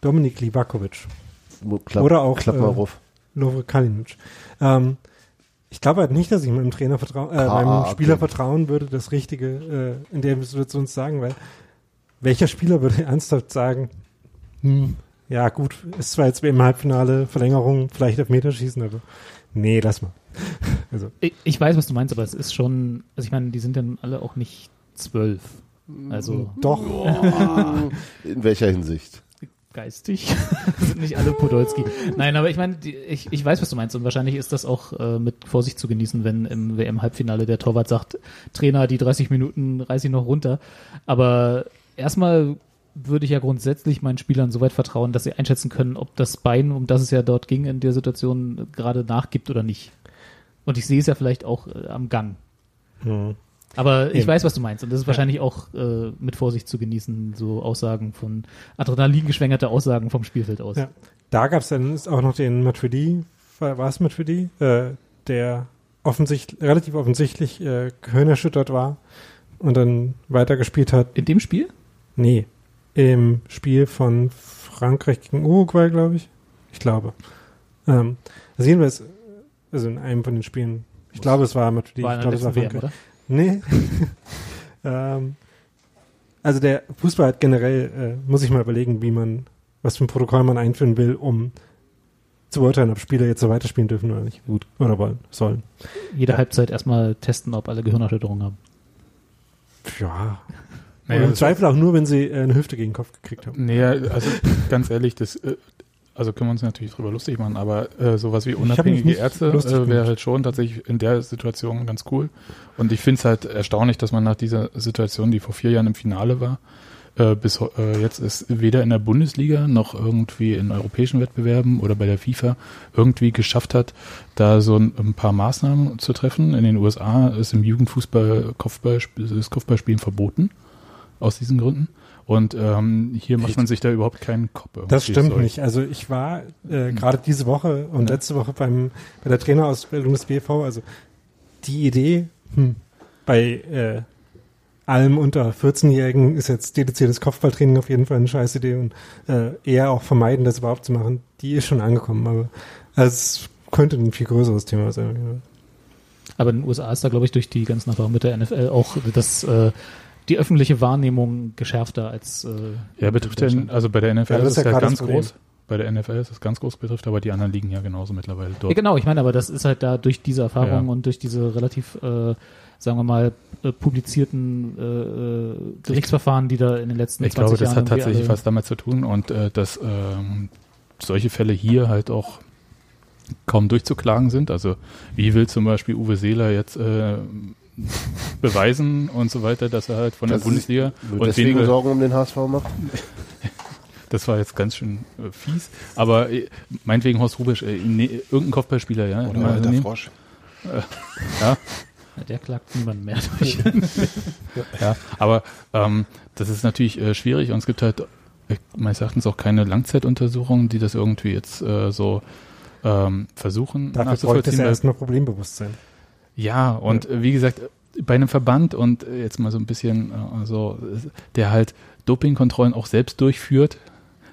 Dominik Livakovic, Klapp, Oder auch, äh. Lovre Kalinic, ähm, ich glaube halt nicht, dass ich meinem Trainer vertrauen, äh, Ah, meinem okay. Spieler vertrauen würde, das Richtige äh, in der Situation zu sagen, weil welcher Spieler würde ernsthaft sagen, hm, ja gut, ist zwar jetzt im Halbfinale Verlängerung, vielleicht auf Meterschießen, aber nee, lass mal. Also, Ich, ich weiß, was du meinst, aber es ist schon, also ich meine, die sind dann alle auch nicht zwölf. Also doch, In welcher Hinsicht? geistig sind nicht alle Podolski. Nein, aber ich meine, die- ich, ich weiß, was du meinst und wahrscheinlich ist das auch äh, mit Vorsicht zu genießen, wenn im WM-Halbfinale der Torwart sagt, Trainer, die 30 Minuten reiß ich noch runter. Aber erstmal würde ich ja grundsätzlich meinen Spielern so weit vertrauen, dass sie einschätzen können, ob das Bein, um das es ja dort ging in der Situation, gerade nachgibt oder nicht. Und ich sehe es ja vielleicht auch äh, am Gang. hm. Aber ich Eben. weiß, was du meinst. Und das ist wahrscheinlich auch äh, mit Vorsicht zu genießen, so Aussagen von Adrenalin geschwängerte Aussagen vom Spielfeld aus. Ja. Da gab es dann ist auch noch den Matuidi, war war es Matuidi, äh, der offensichtlich, relativ offensichtlich äh, gehirnerschüttert war und dann weitergespielt hat. In dem Spiel? Nee, im Spiel von Frankreich gegen Uruguay, glaube ich. Ich glaube. Ähm, also jedenfalls, also in einem von den Spielen, ich glaube, es war Matuidi, War ich glaube, es war WM, oder? Nee. ähm, also der Fußball hat generell, äh, muss ich mal überlegen, wie man, was für ein Protokoll man einführen will, um zu beurteilen, ob Spieler jetzt so weiterspielen dürfen oder nicht. Gut. Oder wollen, sollen. Jede Halbzeit erstmal testen, ob alle Gehirnerschütterungen haben. Ja. Naja, und im das- Zweifel auch nur, wenn sie äh, eine Hüfte gegen den Kopf gekriegt haben. Nee, also ganz ehrlich, das, äh, also können wir uns natürlich drüber lustig machen, aber äh, sowas wie unabhängige Ärzte äh, wäre halt schon tatsächlich in der Situation ganz cool. Und ich finde es halt erstaunlich, dass man nach dieser Situation, die vor vier Jahren im Finale war, äh, bis äh, jetzt ist weder in der Bundesliga noch irgendwie in europäischen Wettbewerben oder bei der FIFA irgendwie geschafft hat, da so ein, ein paar Maßnahmen zu treffen. In den USA ist im Jugendfußball Kopfball, das Kopfballspielen verboten aus diesen Gründen. Und ähm, hier macht man sich da überhaupt keinen Kopf. Das stimmt nicht. Also ich war äh, gerade diese Woche und letzte Woche beim bei der Trainerausbildung des BV. Also die Idee hm, bei äh, allem unter 14-Jährigen ist jetzt dediziertes Kopfballtraining auf jeden Fall eine scheiß Idee und äh, eher auch vermeiden, das überhaupt zu machen. Die ist schon angekommen, aber es könnte ein viel größeres Thema sein. Aber in den USA ist da, glaube ich, durch die ganzen Erfahrungen mit der NFL auch das, äh, die öffentliche Wahrnehmung geschärfter als äh, Ja, betrifft ja, also bei der NFL Ja, das ist ist es ja ja gerade ganz das groß. Bei der NFL ist es ganz groß betrifft, aber die anderen liegen ja genauso mittlerweile Ja, dort. genau, ich meine, aber das ist halt da durch diese Erfahrung Ja. und durch diese relativ, äh, sagen wir mal, äh, publizierten äh, äh, Gerichtsverfahren, die da in den letzten Ich 20 glaube, das Jahren hat irgendwie tatsächlich alle- was damit zu tun und äh, dass ähm, solche Fälle hier halt auch kaum durchzuklagen sind. Also wie will zum Beispiel Uwe Seeler jetzt äh, beweisen und so weiter, dass er halt von der Dass es Bundesliga und deswegen weniger, Sorgen um den HSV macht? das war jetzt ganz schön äh, fies, aber äh, meinetwegen Horst Rubisch, äh, ne, irgendein Kopfballspieler, ja, Oder alter nehmen. Frosch. ja, Ja, der klagt niemand mehr durch. Ja, aber ähm, das ist natürlich äh, schwierig und es gibt halt äh, meines Erachtens auch keine Langzeituntersuchungen, die das irgendwie jetzt äh, so ähm, versuchen Dafür bräuchte es nachzuvollziehen. ja erstmal Problembewusstsein. Ja, und äh, wie gesagt, äh, bei einem Verband und äh, jetzt mal so ein bisschen so, äh, der halt Dopingkontrollen auch selbst durchführt,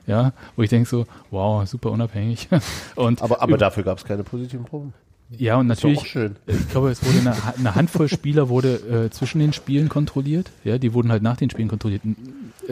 ja, wo ich denke so, wow, super unabhängig. und Aber, aber dafür gab es keine positiven Proben. ja, und natürlich, schön. ich glaube, es wurde eine, eine Handvoll Spieler wurde äh, zwischen den Spielen kontrolliert. Ja, die wurden halt nach den Spielen kontrolliert.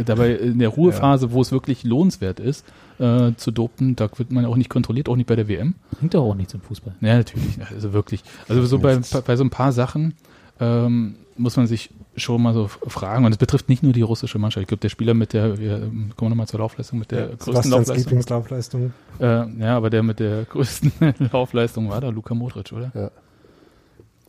Dabei in der Ruhephase, wo es wirklich lohnenswert ist, äh, zu dopen, da wird man auch nicht kontrolliert, auch nicht bei der WM. Bringt doch auch nichts im Fußball. Ja, natürlich. Also wirklich. Also so bei, bei so ein paar Sachen ähm, muss man sich schon mal so Fragen und es betrifft nicht nur die russische Mannschaft. Ich glaube, der Spieler mit der, wir, kommen wir nochmal zur Laufleistung, mit der größten Sebastians Laufleistung. Lieblingslaufleistung. Äh, ja, aber der mit der größten Laufleistung war da Luka Modric, oder? Ja.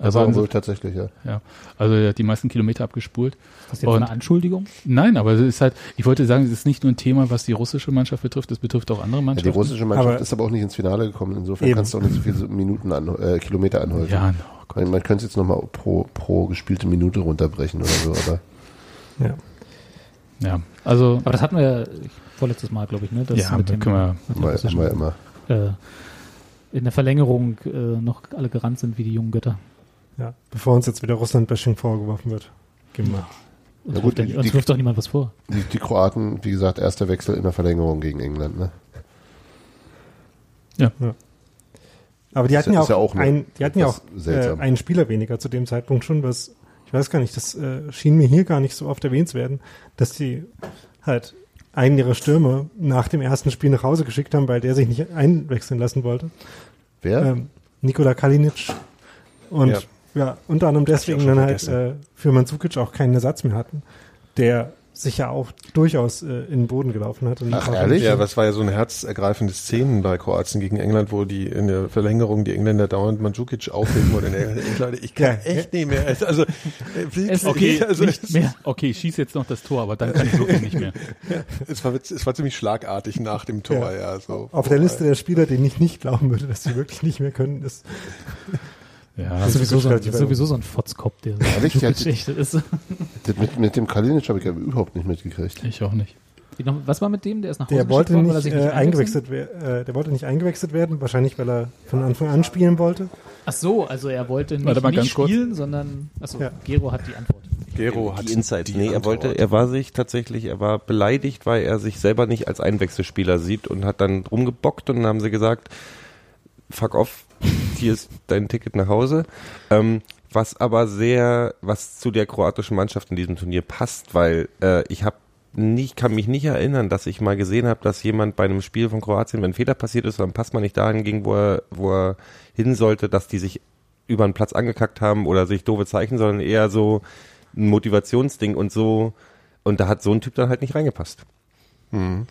Also, war wohl tatsächlich, ja. ja, also er hat die meisten Kilometer abgespult. Ist das jetzt Und- eine Anschuldigung? Nein, aber es ist halt, ich wollte sagen, es ist nicht nur ein Thema, was die russische Mannschaft betrifft, es betrifft auch andere ja die Mannschaften. russische Mannschaft Aber- ist aber auch nicht ins Finale gekommen. Insofern Eben. kannst du auch nicht so viele Minuten an, äh, Kilometer anhäufen. ja, oh Gott. Man, man könnte es jetzt nochmal pro, pro gespielte Minute runterbrechen oder so, aber Ja. ja, also, Aber das hatten wir ja vorletztes Mal, glaube ich, ne? Das ja, mit dem, können wir, mit dem mal immer. äh, in der Verlängerung äh, noch alle gerannt sind wie die jungen Götter. Ja. Bevor uns jetzt wieder Russland-Bashing vorgeworfen wird. Wir. Uns, Ja gut, wirft, die- ja- uns die- wirft doch niemand was vor. Die, die Kroaten, wie gesagt, erster Wechsel in der Verlängerung gegen England. Ne? Aber die hatten Ist ja ja- auch, ja auch ein, die hatten ja auch äh, einen Spieler weniger zu dem Zeitpunkt schon, was ich weiß gar nicht, das äh, schien mir hier gar nicht so oft erwähnt zu werden, dass die halt einen ihrer Stürmer nach dem ersten Spiel nach Hause geschickt haben, weil der sich nicht einwechseln lassen wollte. Wer? Ähm, Nikola Kalinic. Und Ja. Ja, unter anderem deswegen dann halt äh, für Mandzukic auch keinen Ersatz mehr hatten, der sich ja auch durchaus äh, in den Boden gelaufen hat. Und Ach, ehrlich? Ja, was war ja so eine herzergreifende Szenen bei Kroatien gegen England, wo die in der Verlängerung die Engländer dauernd Mandzukic aufheben und ich, Leute, ich kann Ja, echt nicht mehr. Also, äh, Es- okay, also nicht mehr. Okay, schieß jetzt noch das Tor, aber dann kann ich wirklich nicht mehr. es, war, es war ziemlich schlagartig nach dem Tor, ja. so. Auf der Liste der Spieler, denen ich nicht glauben würde, dass sie wirklich nicht mehr können, ist Ja, Das ist sowieso, so ein, relativ das ist sowieso so ein Fotzkopf, der so hat- Geschichte ist. Das mit, mit dem Kalinic habe ich ja überhaupt nicht mitgekriegt. ich auch nicht. Was war mit dem? Der ist nach Hause Der wollte worden, weil er nicht sich äh, nicht einwechseln- eingewechselt werden. Äh, der wollte nicht eingewechselt werden, wahrscheinlich weil er von Anfang an spielen wollte. Ach so, also er wollte nicht, nicht ganz kurz. spielen, sondern achso, Ja. Gero hat die Antwort. Gero hat die Insights. die nee, er Antwort. wollte, er war sich tatsächlich, er war beleidigt, weil er sich selber nicht als Einwechselspieler sieht und hat dann rumgebockt und dann haben sie gesagt, fuck off, hier ist dein Ticket nach Hause. Ähm, was aber sehr, was zu der kroatischen Mannschaft in diesem Turnier passt, weil äh, ich habe nicht, kann mich nicht erinnern, dass ich mal gesehen habe, dass jemand bei einem Spiel von Kroatien, wenn ein Fehler passiert ist, dann passt man nicht dahin ging, wo er, wo er hin sollte, dass die sich über den Platz angekackt haben oder sich doofe Zeichen, sondern eher so ein Motivationsding und so. Und da hat so ein Typ dann halt nicht reingepasst. Ähm,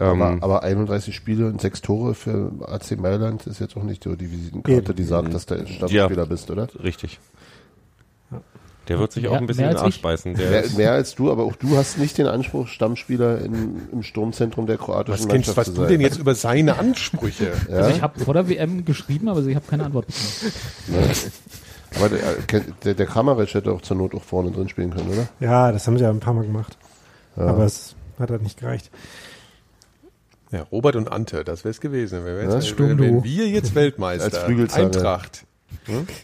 Aber, aber 31 Spiele und 6 Tore für AC Mailand ist jetzt auch nicht so die Visitenkarte, die sagt, dass du ein Stammspieler bist, oder? richtig. Der wird sich Mehr- auch ein bisschen mehr in den als Arsch ich. beißen. Der Mehr, mehr als du, aber auch du hast nicht den Anspruch, Stammspieler in, im Sturmzentrum der kroatischen Was, kennst, Mannschaft was zu du sein. denn jetzt über seine Ansprüche? Ja? Also ich habe vor der WM geschrieben, aber ich habe keine Antwort bekommen. Aber der, äh, der, der Kramaric hätte auch zur Not auch vorne drin spielen können, oder? Ja, das haben sie ja ein paar Mal gemacht. Aber es hat halt nicht gereicht. Ja, Robert und Ante, das wäre es gewesen. Wenn wir, Ja, jetzt, stimmt, wenn du. wir jetzt Weltmeister, Als. Eintracht,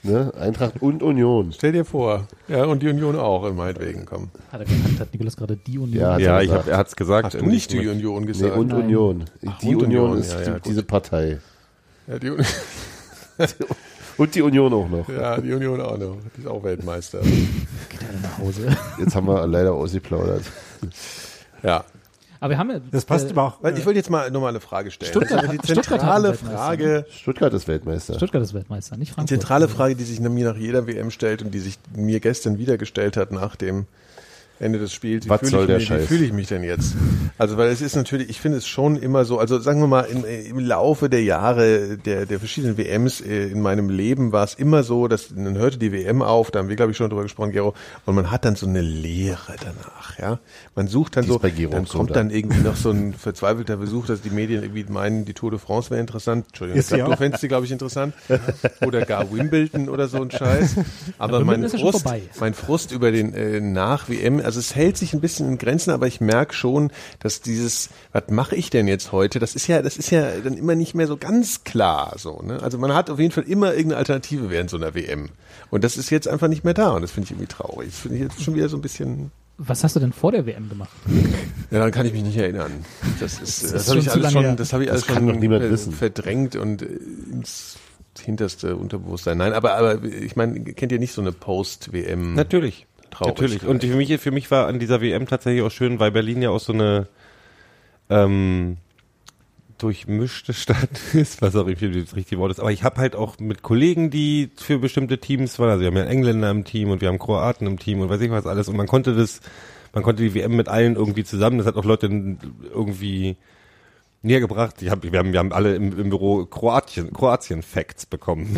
Ne? Eintracht und Union. stell dir vor. Ja, und die Union auch, meinetwegen, komm. Hat er genannt, hat Nikolas gerade die Union. Ja, ja, hat er ich gesagt. hab, er hat's gesagt. Hast du Und nicht ich- die Union Nee, gesagt? und Nein. Union. Ach, die und Union, Union, ist ja, die, ja, gut. diese Partei. ja, die, Und die Union auch noch. ja, die Union auch noch. Die ist auch Weltmeister. Geht er nach Hause. Jetzt haben wir leider ausgeplaudert. Ja. Aber wir haben ja. Das passt äh, aber auch. Weil ich wollte jetzt mal nochmal eine Frage stellen. Stuttgart- Also die Stuttgart zentrale Weltmeister, Frage, Stuttgart ist Weltmeister. Stuttgart ist Weltmeister, nicht die Frankfurt. zentrale Frage, die sich mir nach jeder WM stellt und die sich mir gestern wieder gestellt hat nach dem Ende des Spiels. Wie Was fühle soll ich, der mich- fühle ich mich denn jetzt? Also, weil es ist natürlich, ich finde es schon immer so, also sagen wir mal, im, im Laufe der Jahre der, der verschiedenen WMs äh, in meinem Leben war es immer so, dass man hörte die WM auf, da haben wir, glaube ich, schon drüber gesprochen, Gero, und man hat dann so eine Leere danach, ja. Man sucht dann Die so, dann kommt da. dann irgendwie noch so ein verzweifelter Versuch, dass die Medien irgendwie meinen, die Tour de France wäre interessant. Entschuldigung, ich Ist sie glaube, du fändest sie, glaube ich, interessant. Oder gar Wimbledon oder so ein Scheiß. Aber mein ja schon Frust, mein Frust über den äh, Nach-WM, also es hält sich ein bisschen in Grenzen, aber ich merke schon, dass dieses, was mache ich denn jetzt heute, das ist ja, das ist ja dann immer nicht mehr so ganz klar so. Ne? Also man hat auf jeden Fall immer irgendeine Alternative während so einer WM. Und das ist jetzt einfach nicht mehr da und das finde ich irgendwie traurig. Das finde ich jetzt schon wieder so ein bisschen. Was hast du denn vor der WM gemacht? Ja, dann kann ich mich nicht erinnern. Das ist, das, ist habe ich alles schon, her. das habe ich Das alles kann schon äh, wissen. verdrängt und äh, ins hinterste Unterbewusstsein. Nein, aber aber ich meine, kennt ihr nicht so eine Post-WM? Natürlich. Traurigkeit. Natürlich. Und für mich, für mich war an dieser WM tatsächlich auch schön, weil Berlin ja auch so eine, ähm, durchmischte Stadt ist, was auch irgendwie das richtige Wort ist. Aber ich habe halt auch mit Kollegen, die für bestimmte Teams waren, also wir haben ja Engländer im Team und wir haben Kroaten im Team und weiß ich was alles. Und man konnte das, man konnte die WM mit allen irgendwie zusammen. Das hat auch Leute irgendwie näher gebracht. Ich hab, wir, haben, wir haben alle im, im Büro Kroatien, Kroatien-Facts bekommen,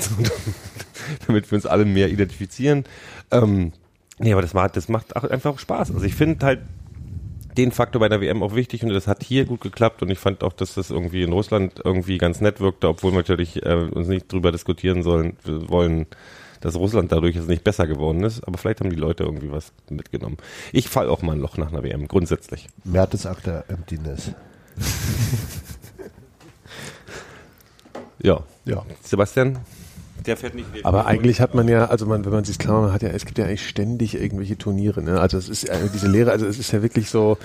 damit wir uns alle mehr identifizieren. Ähm, nee, aber das, macht, das macht auch einfach Spaß. Also ich finde halt den Faktor bei der WM auch wichtig und das hat hier gut geklappt und ich fand auch, dass das irgendwie in Russland irgendwie ganz nett wirkte, obwohl wir natürlich äh, uns nicht drüber diskutieren sollen, wir wollen, dass Russland dadurch jetzt nicht besser geworden ist, aber vielleicht haben die Leute irgendwie was mitgenommen. Ich fall auch mal ein Loch nach einer WM, grundsätzlich. Mertesacker Emptiness. Ja. Ja. Sebastian? Der fährt nicht. Aber eigentlich hat man ja, also man, wenn man sich klar macht, hat ja, es gibt ja eigentlich ständig irgendwelche Turniere, ne? Also es ist ja diese Lehre, also es ist ja wirklich so,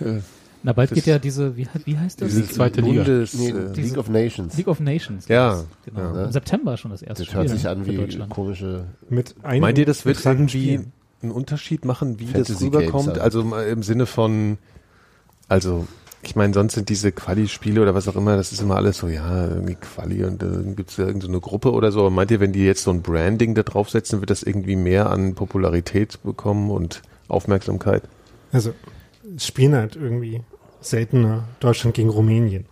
äh, Na, bald Das- geht ja diese, wie, wie heißt das? diese zweite Liga. Bundes, Nee, äh, League of Nations. League of Nations. Ja, Genau. ja. Im September schon das erste Das hört Spiel sich an wie komische. Mit einem Meint ihr, das wird irgendwie einen Unterschied machen, wie Fantasy das rüberkommt? Games, also mal im Sinne von, also ich meine, sonst sind diese Quali-Spiele oder was auch immer, das ist immer alles so, ja, irgendwie Quali und dann gibt's ja irgendeine so Gruppe oder so. Aber meint ihr, wenn die jetzt so ein Branding da draufsetzen, wird das irgendwie mehr an Popularität bekommen und Aufmerksamkeit? Also, spielen halt irgendwie seltener Deutschland gegen Rumänien.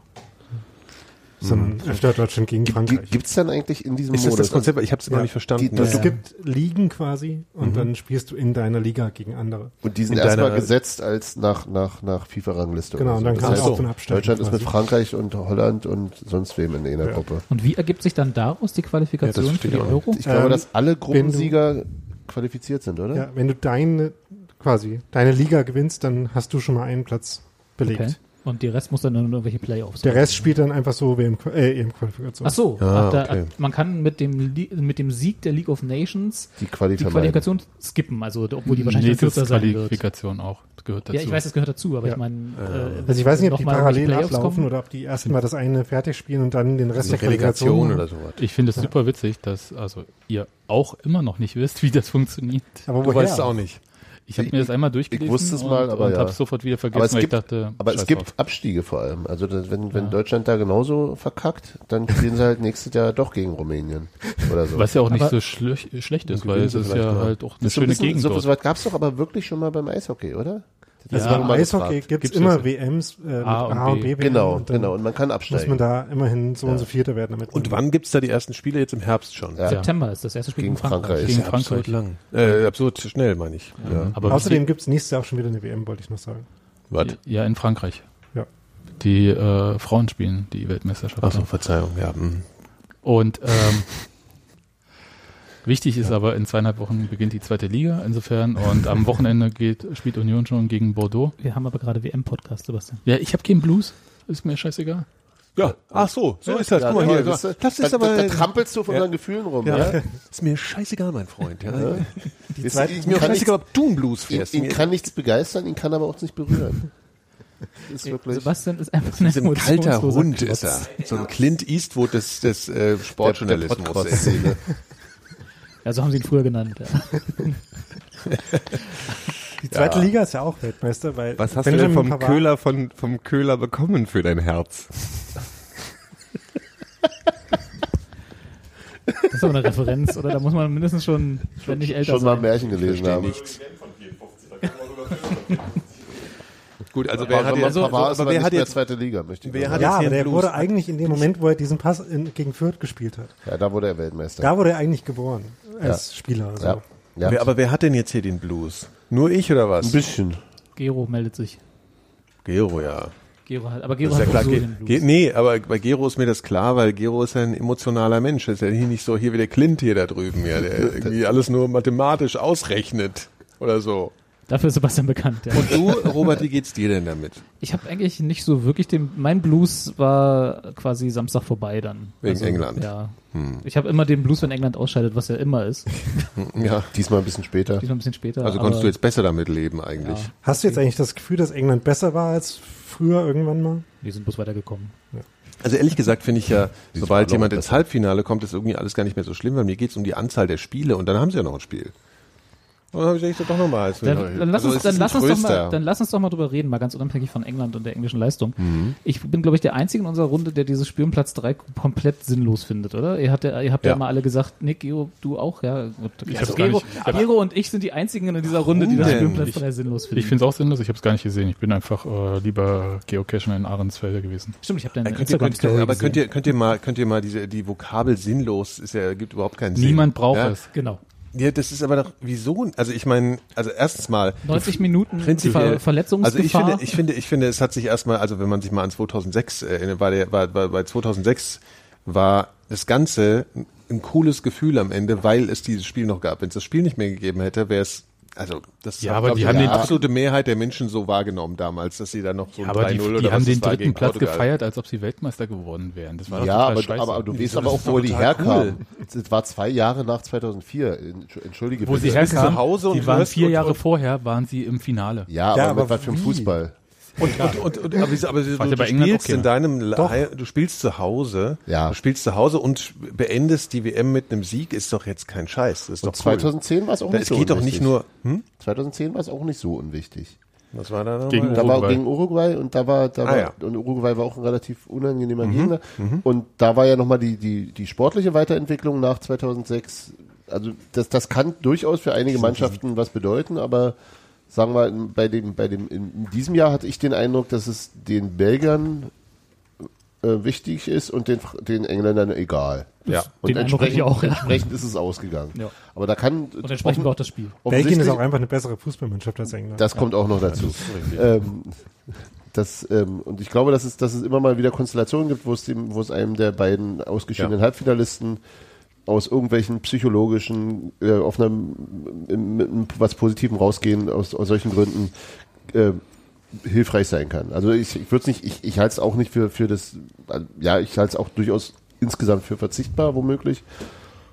Sondern öfter Deutschland gegen Frankreich. Gibt es dann eigentlich in diesem Ist das Modus? das Konzept? Ich habe es immer Ja. nicht verstanden. Die- Also, Ja. es gibt Ligen quasi und dann spielst du in deiner Liga gegen andere. Und die sind In erstmal gesetzt als nach, nach, nach FIFA-Rangliste. Genau, oder und so. dann Das kann heißt, auch so ein Abstand. Deutschland ist mit quasi. Frankreich und Holland und sonst wem in einer Ja. Gruppe. Und wie ergibt sich dann daraus die Qualifikation Ja, das für die auch Euro? Ich glaube, Ähm, dass alle du- Gruppensieger qualifiziert sind, oder? Ja, wenn du deine, quasi, deine Liga gewinnst, dann hast du schon mal einen Platz belegt. Okay. Und die Rest muss dann in irgendwelche Playoffs. Der Rest spielt dann einfach so WM, äh, EM-Qualifikation. Ach so, Ah, ach, da, okay. man kann mit dem, mit dem Sieg der League of Nations Die Quali die. Qualifikation skippen, also obwohl die Nee, wahrscheinlich das kürzer sein wird. Qualifikation auch. Das gehört dazu. Ja, ich weiß, das gehört dazu, aber Ja. ich meine, äh, Also ich weiß nicht, ob die parallel ablaufen kommen. oder ob die erstmal das eine fertig spielen und dann den Rest Also der Qualifikation oder sowas. Ich finde es super witzig, dass also ihr auch immer noch nicht wisst, wie das funktioniert. Aber Du woher? weißt es auch nicht. Ich habe mir das einmal durchgelesen wusste es mal, und, aber und ja. habe sofort wieder vergessen, Aber es weil gibt, ich dachte, aber es gibt drauf. Abstiege vor allem. Also das, wenn, wenn Deutschland da genauso verkackt, dann spielen sie halt nächstes Jahr doch gegen Rumänien oder so. Was ja auch nicht Aber- so schlech schlecht ist, weil es sie ist ja mal. halt auch eine so ein schöne bisschen, Gegend so, was gab's doch aber wirklich schon mal beim Eishockey, oder? Das Also beim Eishockey gibt es Gibt's immer? WMs äh, mit A und A und B. Genau, und genau. Und man kann muss absteigen. man da immerhin so und so Vierter werden damit. Und wann gibt's da die ersten Spiele? Jetzt im Herbst schon. Ja. September ist das erste Spiel Gegen gegen Frankreich. Frankreich. Gegen ja absurd Frankreich. lang. Äh, absurd schnell, meine ich. Ja. Aber Außerdem gibt es nächstes Jahr auch schon wieder eine WM, wollte ich noch sagen. Was? ja, in Frankreich. Ja. Die äh, Frauen spielen die Weltmeisterschaft. Achso, Verzeihung, ja. hm. Und ähm, wichtig ist aber, in zweieinhalb Wochen beginnt die zweite Liga insofern und am Wochenende geht, spielt Union schon gegen Bordeaux. Wir haben aber gerade WM-Podcast, Sebastian. Ja, ich habe keinen Blues, ist mir scheißegal. Ja, ach so, so ist das. Ja, Guck mal hier, das, das, das, ist da, aber... da, da trampelst du von unseren Gefühlen rum. ja, Ja. ist mir scheißegal, mein Freund. Ja. Die Ist mir auch scheißegal, ob du einen Blues ihn, fährst. ihn Mir- kann nichts begeistern, ihn kann aber auch nicht berühren. Ist wirklich Sebastian ist einfach ein so ein kalter Hund Klotz. ist er. So ein Clint Eastwood des, des äh, der, der Sportjournalismus. Ja, so haben sie ihn früher genannt. Ja. Die zweite Liga ist ja auch Weltmeister, weil Was hast du denn Benjamin vom Pavard- Köhler, von, vom Köhler bekommen für dein Herz? Das ist aber eine Referenz, oder? Da muss man mindestens schon, wenn nicht älter Schon mal sein. Märchen gelesen haben. nichts. Gut, also Aber wer hat wer mehr jetzt, zweite Liga, möchte ich wer hat. Ja, der wurde eigentlich in dem Moment, wo er diesen Pass in, gegen Fürth gespielt hat. Ja, da wurde er Weltmeister. Da wurde er eigentlich geboren als Spieler. Also. ja. Ja. wer, aber wer hat denn jetzt hier den Blues? Nur ich oder Ein was? bisschen. Gero meldet sich. Gero, ja. Gero hat, aber Gero Das ist ja hat klar. so Ge den Blues. Ge nee, aber bei Gero ist mir das klar, weil Gero ist ja ein emotionaler Mensch. Das ist ja hier nicht so hier wie der Clint hier da drüben, ja, der irgendwie alles nur mathematisch ausrechnet oder so. Dafür ist Sebastian bekannt. Ja. Und du, Robert, wie geht's dir denn damit? Ich habe eigentlich nicht so wirklich den. Mein Blues war quasi Samstag vorbei dann. Also, Wegen England. Ja. Ich habe immer den Blues, wenn England ausscheidet, was ja immer ist. Ja. Diesmal ein bisschen später. Diesmal ein bisschen später. Also konntest du jetzt besser damit leben eigentlich. Ja. Hast du jetzt eigentlich das Gefühl, dass England besser war als früher irgendwann mal? Wir sind bloß weitergekommen. Also ehrlich gesagt finde ich ja, sobald jemand ins Halbfinale kommt, ist irgendwie alles gar nicht mehr so schlimm, weil mir geht's um die Anzahl der Spiele und dann haben sie ja noch ein Spiel. Dann habe ich eigentlich doch nochmal als Dann, dann, lass Also uns, es dann, lass uns doch mal, dann lass uns doch mal drüber reden, mal ganz unabhängig von England und der englischen Leistung. Mhm. Ich bin, glaube ich, der Einzige in unserer Runde, der dieses Spiel um Platz 3 komplett sinnlos findet, oder? Ihr habt ja, ihr habt ja. Ja. mal alle gesagt, Nick, Geo, du auch, ja. Ich Also Gero, Gero und ich sind die Einzigen in dieser Runde, die das Spiel um? Platz 3 sinnlos finden. Ich finde es auch sinnlos, ich habe es gar nicht gesehen. Ich bin einfach äh, lieber Geocacher in Ahrensfelder gewesen. Stimmt, ich habe deine Ja, könnt ihr, könnt Instagram-Story ihr, aber könnt ihr, könnt ihr mal, könnt ihr mal diese, die Vokabel sinnlos, ist ja, gibt überhaupt keinen Sinn. Niemand braucht ja? es. Genau. Ja, das ist aber doch, wieso? Also ich meine, also erstens mal, 90 Minuten Ver Verletzungsgefahr. Also ich finde, ich finde, ich finde, es hat sich erstmal, also wenn man sich mal an 2006 erinnert, war der, war, war, bei 2006 war das Ganze ein cooles Gefühl am Ende, weil es dieses Spiel noch gab. Wenn es das Spiel nicht mehr gegeben hätte, wäre es, also das Ja, hat, aber die haben die den- absolute Mehrheit der Menschen so wahrgenommen damals, dass sie da noch so ein Aber 3-0 die, oder die was haben den dritten Platz Portugal. gefeiert, als ob sie Weltmeister geworden wären. Das war doch Ja, total aber, scheiße. aber, aber du weißt aber auch, wo die herkamen. Es war zwei Jahre nach 2004. Entschuldige Wo bitte. sie herkamen, zu Hause und die waren vier Jahre und- vorher, waren sie im Finale. Ja, aber, Ja, aber mit was für ein? Fußball. Und, und, und, und aber, aber du, du bei England spielst okay. in deinem La- du spielst zu Hause, Ja. du spielst zu Hause und beendest die WM mit einem Sieg, ist doch jetzt kein Scheiß. Das ist Und doch cool. 2010 war es auch nicht Es so geht doch unwichtig. nicht nur, hm? 2010 war es auch nicht so unwichtig. Was war da noch? Gegen? Da war Uruguay. gegen Uruguay und da war, da Ah, war ja. und Uruguay war auch ein relativ unangenehmer Mhm. Gegner. Und da war ja nochmal die, die, die sportliche Weiterentwicklung nach 2006. Also das, das kann durchaus für einige Mannschaften was bedeuten, aber sagen wir, bei dem, bei dem, in, diesem Jahr hatte ich den Eindruck, dass es den Belgiern äh, wichtig ist und den, den Engländern egal. Ja. Und Den entsprechend, auch, ja. entsprechend ist es ausgegangen. Ja. Aber da kann Und entsprechend auch das Spiel. Belgien ist auch einfach eine bessere Fußballmannschaft als England. das kommt auch noch dazu. ähm, das, ähm, und ich glaube, dass es, dass es immer mal wieder Konstellationen gibt, wo es, dem, wo es einem der beiden ausgeschiedenen Ja. Halbfinalisten aus irgendwelchen psychologischen, äh, auf einem, im- mit einem was Positivem rausgehen, aus, aus solchen Gründen, äh, hilfreich sein kann. Also ich, ich würde es nicht, ich, ich halte es auch nicht für, für das, äh, ja, ich halte es auch durchaus insgesamt für verzichtbar, womöglich.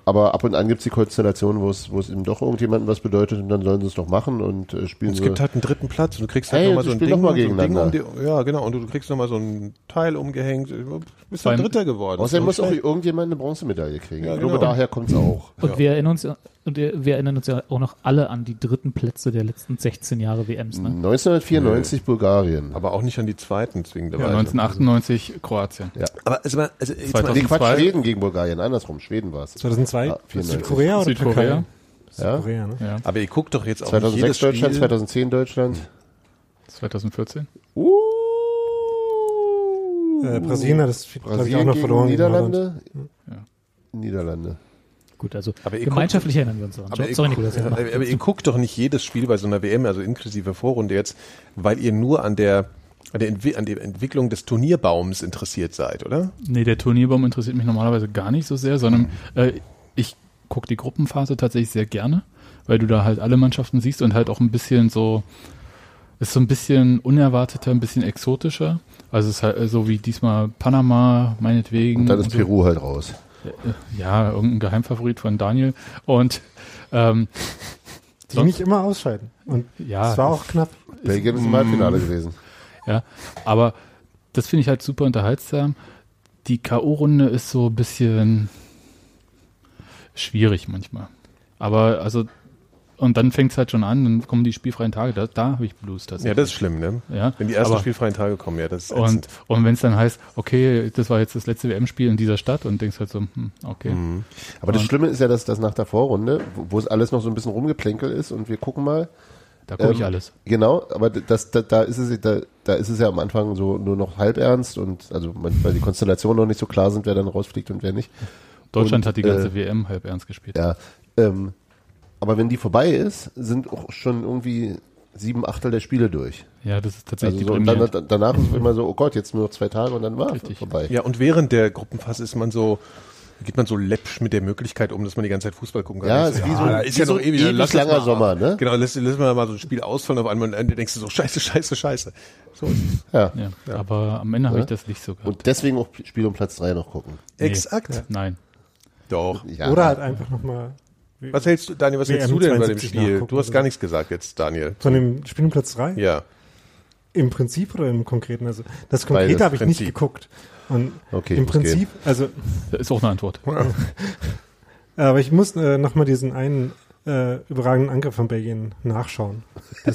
Aber ab und an gibt es die Konstellation, wo es, wo es eben doch irgendjemandem was bedeutet und dann sollen sie es doch machen und äh, spielen Es sie. gibt halt einen dritten Platz und du kriegst halt Hey, nochmal so ein Ding, noch mal so ein Ding um die, ja genau, und du kriegst nochmal so ein Teil umgehängt, du bist dann Dritter geworden. Außerdem muss auch irgendjemand eine Bronzemedaille kriegen. Ja, ich glaube, genau. daher kommt es auch. Und wir erinnern uns ja- und wir wir erinnern uns ja auch noch alle an die dritten Plätze der letzten 16 Jahre WMs. Ne? 1994 Bulgarien. aber auch nicht an die zweiten Ja, zwingenderweise. 1998 Kroatien. Aber also, mal- also jetzt mal, 2000. Nee, Quatsch, 2002? Schweden gegen Bulgarien, andersrum, Schweden war es. 2002? Ah, 94. Südkorea oder Südkorea. Türkei? Ja? Südkorea, ne? Ja. aber ihr guckt doch jetzt auch nicht 2006 jedes Deutschland, Spiel. 2010 Deutschland. 2014. Äh, Brasilien hat das, ich, auch Brasilien noch verloren. Niederlande. Ja. Niederlande. Gut, also Aber ihr gemeinschaftlich erinnern wir uns daran. Aber ihr, Sorry, Nikolas. ja, mach. aber, aber ihr guckt doch nicht jedes Spiel bei so einer WM, also inklusive Vorrunde jetzt, weil ihr nur an der an der, Entwi an der Entwicklung des Turnierbaums interessiert seid, oder? Nee, der Turnierbaum interessiert mich normalerweise gar nicht so sehr, sondern äh, ich gucke die Gruppenphase tatsächlich sehr gerne, weil du da halt alle Mannschaften siehst und halt auch ein bisschen so, ist so ein bisschen unerwarteter, ein bisschen exotischer. Also es ist halt äh, so wie diesmal Panama, meinetwegen. Und dann ist so. Peru halt raus. Ja, irgendein Geheimfavorit von Daniel. Und ähm, Die sonst- nicht immer ausscheiden. Und ja, es war auch knapp. Belgien ist im Halbfinale gewesen. Ja, aber das finde ich halt super unterhaltsam. Die K.O.-Runde ist so ein bisschen schwierig manchmal. Aber also, und dann fängt es halt schon an, dann kommen die spielfreien Tage, da, da habe ich Blues Ja, tatsächlich. das ist schlimm, ne? Ja, Wenn die ersten aber- spielfreien Tage kommen, ja, das ist und, ätzend. und wenn es dann heißt, okay, das war jetzt das letzte WM-Spiel in dieser Stadt und denkst halt so, hm, okay. Mhm. Aber das Und- Schlimme ist ja, dass das nach der Vorrunde, wo, es alles noch so ein bisschen rumgeplänkel ist und wir gucken mal. Da gucke ich Ähm, alles. Genau, aber das, da, da ist es, da, da ist es ja am Anfang so nur noch halb ernst und also weil die Konstellationen noch nicht so klar sind, wer dann rausfliegt und wer nicht. Deutschland und, hat die ganze äh, WM halb ernst gespielt. Ja, ähm, aber wenn die vorbei ist, sind auch schon irgendwie sieben Achtel der Spiele durch. Ja, das ist Also tatsächlich so, und dann, danach ist es immer so, oh Gott, jetzt nur noch zwei Tage und dann war es Richtig. vorbei. Ja, und während der Gruppenphase ist man so, geht man so läppsch mit der Möglichkeit um, dass man die ganze Zeit Fußball gucken kann. Ja, ist so, wie so- ist wie ja so noch ewig, ewig langer mal- Sommer, ne? Genau, lass, lass mal mal so ein Spiel ausfallen, auf einmal am Ende denkst du so, scheiße, scheiße, scheiße. So, Ja. ja, aber am Ende habe Ja. ich das nicht so gehabt. Und deswegen auch Spiel um Platz drei noch gucken. Nee. exakt. Nein. Doch. Ja. Oder halt einfach nochmal Was hältst du, Daniel, was WM hältst du denn bei dem 72 Spiel? Du hast oder gar nichts gesagt jetzt, Daniel. von dem Spiel um Platz 3? Ja. Im Prinzip oder im Konkreten? Also das Konkrete habe ich nicht Prinzip. geguckt. Und Okay, im Prinzip, also Das ist auch eine Antwort. aber ich muss äh, nochmal diesen einen äh, überragenden Angriff von Belgien nachschauen.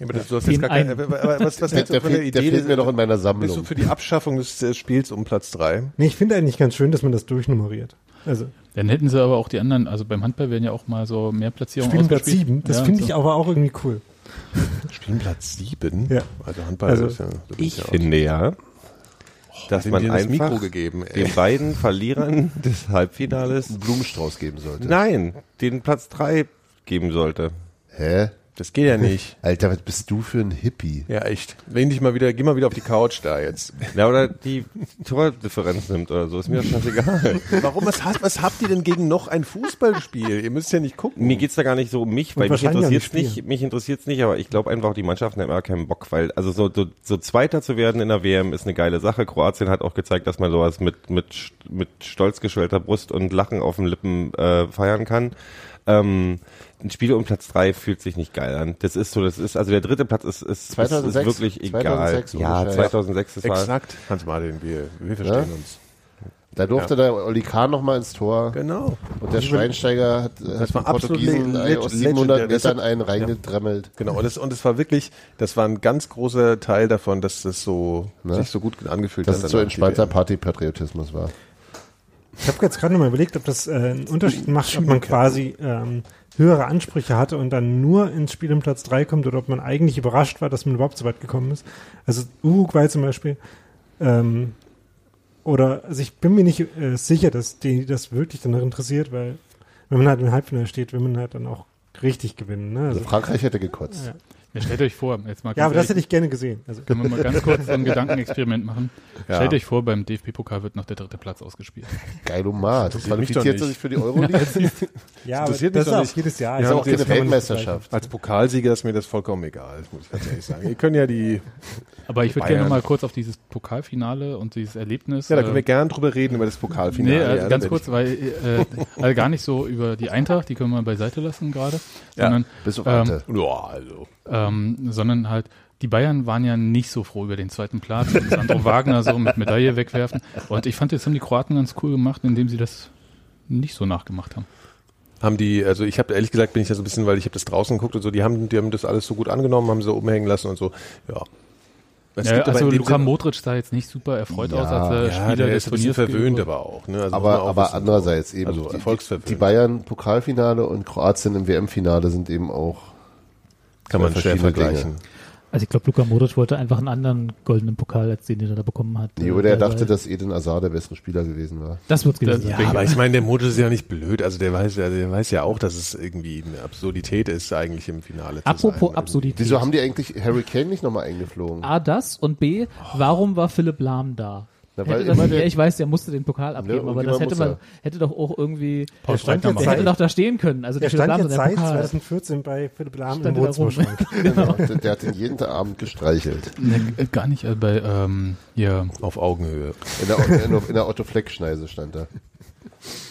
Ja, aber das, du hast Den jetzt gar keine, einen. aber- aber was, hältst du von der fehlt, der Idee? fehlt mir noch in meiner bist du Sammlung. für die Abschaffung des Spiels um Platz drei? Nee, ich finde eigentlich ganz schön, dass man das durchnummeriert. Also Dann hätten sie aber auch die anderen, also beim Handball werden ja auch mal so mehr Platzierungen Spielplatz. 7, das Ja, finde so. ich aber auch irgendwie cool. Spielplatz sieben? Ja. Also Handball Also, ist ja, Ich finde ja, dass Hat man das einfach Mikro gegeben, ey. den beiden Verlierern des Halbfinales einen Blumenstrauß geben sollte. nein, den Platz drei geben sollte. Hä? Das geht ja nicht. Alter, was bist du für ein Hippie? Ja, echt. Lehn dich mal wieder, geh mal wieder auf die Couch da jetzt. Ja, oder die Tordifferenz nimmt oder so, ist mir das scheißegal. Warum, was, habt- was habt ihr denn gegen noch ein Fußballspiel? Ihr müsst ja nicht gucken. Mir geht's da gar nicht so um mich, weil mich interessiert's nicht nicht, mich interessiert's nicht, aber ich glaube einfach, die Mannschaften haben immer keinen Bock, weil, also so, so, so Zweiter zu werden in der WM ist eine geile Sache. Kroatien hat auch gezeigt, dass man sowas mit, mit, mit stolz geschwellter Brust und Lachen auf den Lippen äh, feiern kann. Ähm, ein Spiel um Platz drei fühlt sich nicht geil an. Das ist so, das ist, also der dritte Platz ist, ist, 2006, ist, ist wirklich egal. 2006 ohne ja, Scheiß. 2006, das war, Exakt. Hans-Martin, wir, wir verstehen Ja? uns. Da durfte der Oli Kahn noch mal ins Tor. Genau. Und der Schweinsteiger hat, hat war den Portugiesen aus 700 legendär. Das Metern hat- einen reingedremmelt. Genau, und es, und es war wirklich, das war ein ganz großer Teil davon, dass das so, Ne? sich so gut angefühlt Dass hat. es so entspannter Partypatriotismus war. Ich habe jetzt gerade noch mal überlegt, ob das äh, einen Unterschied macht, ob man quasi ähm, höhere Ansprüche hatte und dann nur ins Spiel um Platz 3 kommt oder ob man eigentlich überrascht war, dass man überhaupt so weit gekommen ist. Also Uruguay zum Beispiel. Ähm, oder also ich bin mir nicht äh, sicher, dass die das wirklich danach interessiert, weil wenn man halt im Halbfinale steht, will man halt dann auch richtig gewinnen. Ne? Also Also, Frankreich hätte gekotzt. Ja. Ja, stellt euch vor, jetzt mal ja, aber das ganz hätte ich gerne gesehen. Also, Können wir mal ganz kurz so ein Gedankenexperiment machen? Ja. Stellt euch vor, beim DFB-Pokal wird noch der dritte Platz ausgespielt. Geilomat. mich doch Qualifiziert er sich für die Euroleague? ja, aber das ist auch nicht. jedes Jahr. ist Also, auch keine das Weltmeisterschaft. Als Pokalsieger ist mir das vollkommen egal, muss ich ganz ehrlich sagen. Ihr könnt ja die, Aber ich würde gerne mal kurz auf dieses Pokalfinale und dieses Erlebnis. ja, da können wir äh, gern drüber reden, über das Pokalfinale. Nee, also ja, ganz kurz, weil äh, also gar nicht so über die Eintracht, die können wir beiseite lassen gerade, Ja. sondern, Bis auf Ähm, Ja, also. Ähm, sondern halt die Bayern waren ja nicht so froh über den zweiten Platz und Sandro Wagner so mit Medaille wegwerfen. Und ich fand, jetzt haben die Kroaten ganz cool gemacht, indem sie das nicht so nachgemacht haben. Haben die, also ich habe ehrlich gesagt bin ich da so ein bisschen, weil ich habe das draußen geguckt und so, die haben, die haben das alles so gut angenommen, haben so umhängen lassen und so. Ja. Es Ja, also Luka Sinne- Modric sah jetzt nicht super erfreut Ja, aus, als er ja, Spieler der ist ein bisschen verwöhnt aber auch. Ne? Also Aber, auch aber andererseits eben, Also die, erfolgsverwöhnt. die Bayern Pokalfinale und Kroatien im WM-Finale sind eben auch kann man schwer verschiedene vergleichen. Also ich glaube, Luka Modric wollte einfach einen anderen goldenen Pokal, als den, den er da bekommen hat. Nee, oder er Äh, dachte, dass Eden Hazard der bessere Spieler gewesen war. Das wird's gewesen Das- sein. Ja, aber ich meine, der Modus ist ja nicht blöd. Also der weiß ja, der weiß ja auch, dass es irgendwie eine Absurdität ist, eigentlich im Finale zu Apropos sein. Absurdität. Wieso haben die eigentlich Harry Kane nicht nochmal eingeflogen? A, das und B, warum war Philipp Lahm da? Na, Hätte das, ja, der, ich weiß, der musste den Pokal abgeben, aber das hätte man, hätte doch auch irgendwie, Paul Der stand macht. der hätte doch da stehen können. Also Der der stand jetzt der seit Pokal. 2014 bei Philipp Lahm im Stand er da rum. Wohnzimmerschrank. genau, der, der hat ihn jeden Abend gestreichelt. Ne, gar nicht, äh, bei, ähm, hier, Auf Augenhöhe. In der, in, der- in der Otto Fleck Schneise stand er.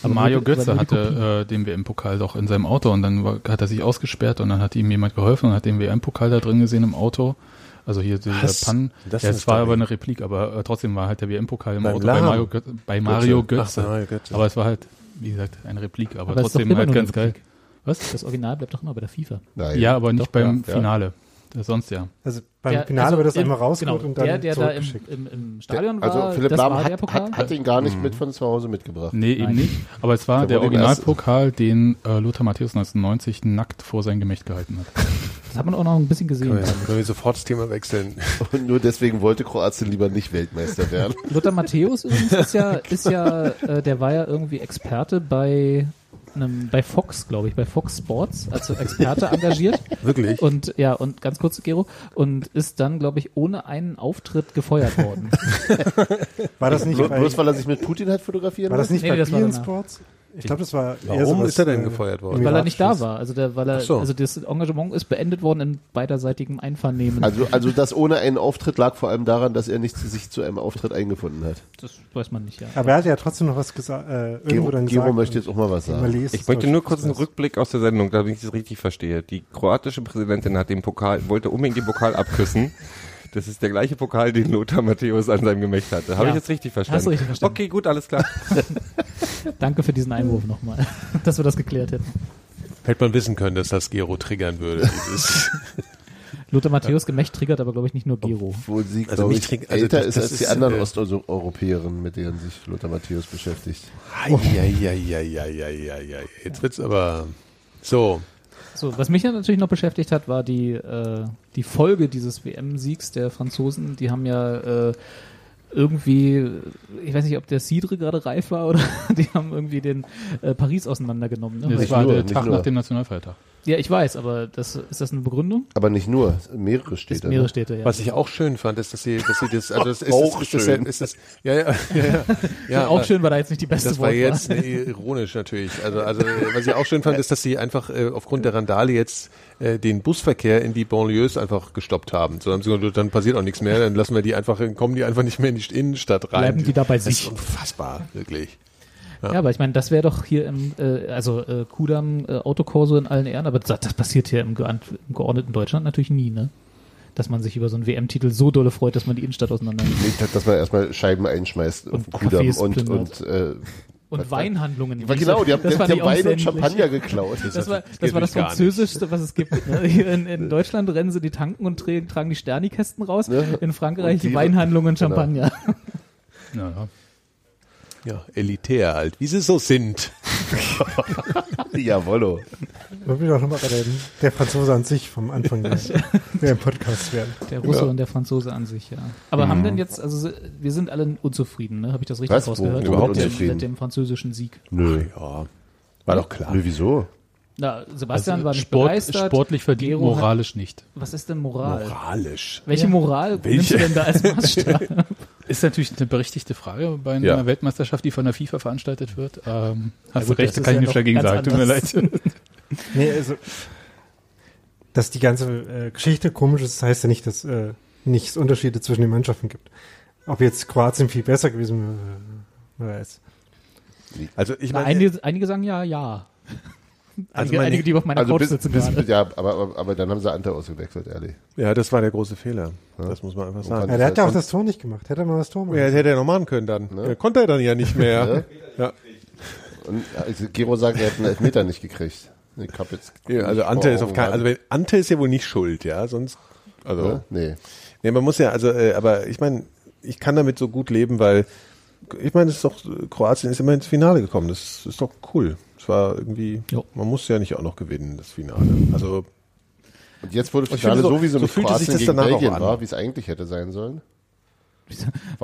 Aber Mario Götze hatte äh, den WM-Pokal doch in seinem Auto und dann war, hat er sich ausgesperrt und dann hat ihm jemand geholfen und hat den WM-Pokal da drin gesehen im Auto. Also hier dieser Was? Pannen. Das ja, ist es war aber eine Replik, aber äh, trotzdem war halt der WM-Pokal im Beim Auto bei Lahm. Mario, Götze, bei Mario Götze. Götze. Ach, Mario Götze. Aber es war halt, wie gesagt, eine Replik, aber, Aber trotzdem halt ganz geil. Was? Das Original bleibt doch immer bei der FIFA. Nein. Ja, aber nicht Doch, beim ja. Finale. Das sonst ja. Also beim Der- Finale also wird das im- einmal rausgeholt genau, und dann der, der da im, zurückgeschickt. im, im Stadion war, Also Philipp das Lahm war der hat, Pokal. hat, hat ihn gar nicht mit von zu Hause mitgebracht. Nee, eben Nein. nicht. Aber es war Der der Originalpokal, den äh, Lothar Matthäus 1990 nackt vor sein Gemächt gehalten hat. Das hat man auch noch ein bisschen gesehen. Können wir, können wir sofort das Thema wechseln? Und nur deswegen wollte Kroatien lieber nicht Weltmeister werden. Lothar Matthäus übrigens ist ja, ist ja, äh, der war ja irgendwie Experte bei einem, bei Fox, glaube ich, bei Fox Sports, als Experte engagiert. Wirklich? Und ja, und ganz kurz, Gero, und ist dann, glaube ich, ohne einen Auftritt gefeuert worden. War das nicht Bloß, weil er sich mit Putin hat fotografieren war das nicht Nee, bei nee, das. Sports? Ich glaube, das war Warum sowas, ist er denn äh, gefeuert worden? weil er nicht da war. Also der, weil er, so. also das Engagement ist beendet worden in beiderseitigem Einvernehmen. Also, also das ohne einen Auftritt lag vor allem daran, dass er nicht zu sich zu einem Auftritt eingefunden hat. das weiß man nicht, ja. Aber er hat ja trotzdem noch was gesagt, äh, irgendwo Gero, dann Gero möchte jetzt auch mal was sagen. Ich möchte nur kurz einen Rückblick aus der Sendung, damit ich das richtig verstehe. Die kroatische Präsidentin hat den Pokal, wollte unbedingt den Pokal abküssen. Das ist der gleiche Pokal, den Lothar Matthäus an seinem Gemächt hatte. Habe Ja. ich jetzt richtig verstanden? Hast du richtig verstanden. Okay, gut, alles klar. Danke für diesen Einwurf nochmal, dass wir das geklärt hätten. Hätte man wissen können, dass das Gero triggern würde. Lothar Matthäus Gemächt triggert aber, glaube ich, nicht nur Gero. Obwohl sie, Also ich, trinkt- also älter das- ist das als die ist, anderen äh, Osteuropäerinnen, mit denen sich Lothar Matthäus beschäftigt. Eieieiei. Jetzt wird's aber so. So, was mich ja natürlich noch beschäftigt hat, war die, äh, die Folge dieses WM-Siegs der Franzosen. Die haben ja äh, irgendwie, ich weiß nicht, ob der Cidre gerade reif war oder die haben irgendwie den äh, Paris auseinandergenommen. Ne? Das Nicht war nur, der Tag nur. nach dem Nationalfeiertag. ja, ich weiß, aber das, ist das eine Begründung? Aber nicht nur, mehrere Das Städte. mehrere ne? Städte, ja. Was ich auch schön fand, ist, dass sie, dass sie das, also das ist, Auch ist, ist, schön. Das, ist das, ja, ja, ja, ja, ja auch schön war da jetzt nicht die beste Das war jetzt nee, ironisch natürlich. Also, also was ich auch schön fand, ist, dass sie einfach äh, aufgrund der Randale jetzt äh, den Busverkehr in die Banlieues einfach gestoppt haben. So haben sie gesagt, dann passiert auch nichts mehr, dann lassen wir die einfach, kommen die einfach nicht mehr in die Innenstadt rein. Bleiben die da bei das ist sich. unfassbar, wirklich. Ja, aber ich meine, das wäre doch hier im, äh, also äh, Kudam äh, Autokorso in allen Ehren, aber das, das passiert hier im, im geordneten Deutschland natürlich nie, ne? Dass man sich über so einen WM-Titel so dolle freut, dass man die Innenstadt auseinander nimmt. Nicht, dass man erstmal Scheiben einschmeißt Und Kudamm Cafés und, und äh, Und Weinhandlungen. war genau, die haben, die Das fand haben ich auch Wein und. Champagner geklaut. Das war, das war das gar nicht. Französischste, was es gibt. Ne? Hier in, in Deutschland rennen sie die Tanken und tra- tragen die Sternikästen raus. Ne? In Frankreich die- die Weinhandlungen und Genau. Champagner. Ja, ja. Ja, elitär halt, wie sie so sind. Jawollo. Wollen wir doch nochmal bei der, der Franzose an sich vom Anfang der, der Podcast werden. Der Russe und der Franzose an sich, ja. Aber haben denn jetzt, also wir sind alle unzufrieden, ne? Habe ich das richtig Was? Wo- rausgehört? womit Überhaupt mit, dem, unzufrieden? mit dem französischen Sieg. Nö. Ja, war doch klar. Nö, wieso? Na, Sebastian war nicht Also Sport, begeistert. sportlich verdient, Gero hat- moralisch nicht. Was ist denn Moral? Moralisch. Welche Moral nimmst du denn da als Maßstab? Ist natürlich eine berechtigte Frage bei einer Ja. Weltmeisterschaft, die von der FIFA veranstaltet wird. Ähm, hast gut, du recht, da kann ja ich nichts dagegen sagen. Tut mir leid. Nee, also, dass die ganze äh, Geschichte komisch ist, heißt ja nicht, dass äh, nichts Unterschiede zwischen den Mannschaften gibt. Ob jetzt Kroatien viel besser gewesen wäre, wer weiß. Also ich meine, einige, einige sagen ja, ja. Also Einige, meine- einige die auf meiner Also Couch bis, sitzen bis, gerade. ja, aber, aber, aber dann haben sie Ante ausgewechselt, ehrlich. ja, das war der große Fehler. Das muss man einfach sagen. Ja, der hat ja auch das Tor nicht gemacht. Hätte er mal das Tor machen. Ja, das hätte er noch machen können dann. Ja, konnte er dann ja nicht mehr. ja. Und also Gero sagt, er hat einen Elfmeter nicht gekriegt. Ich hab jetzt Ja, also Ante ist auf Augen kein, gerade. also wenn, Ante ist ja wohl nicht schuld, ja, sonst, also, Ne? Nee. nee, man muss ja, also, äh, aber ich meine, ich kann damit so gut leben, weil, ich meine, es ist doch, Kroatien ist immer ins Finale gekommen, das ist doch cool. Es war irgendwie, Jo. man muss ja nicht auch noch gewinnen, das Finale. Also, Und jetzt wurde Ich Finale so- so, wie so so mit fühlte sich Kroatien das gegen danach auch Belgien an. war, wie es eigentlich hätte sein sollen. Wie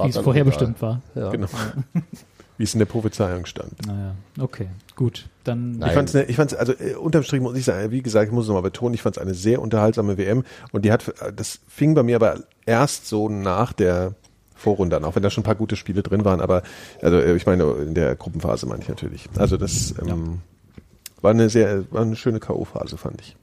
es vorher egal. bestimmt war. Ja. genau. Wie es in der Prophezeiung stand. Naja, okay, gut. Dann Nein. Ich fand's, ne, ich fand's, also äh, unterm Strich muss ich sagen, wie gesagt, ich muss es nochmal betonen, ich fand's eine sehr unterhaltsame WM und die hat, äh, das fing bei mir aber erst so nach der Vorrunde an, auch wenn da schon ein paar gute Spiele drin waren, aber also äh, ich meine in der Gruppenphase meine ich natürlich. Also das ähm, war eine sehr, war eine schöne K.O.-Phase, fand ich.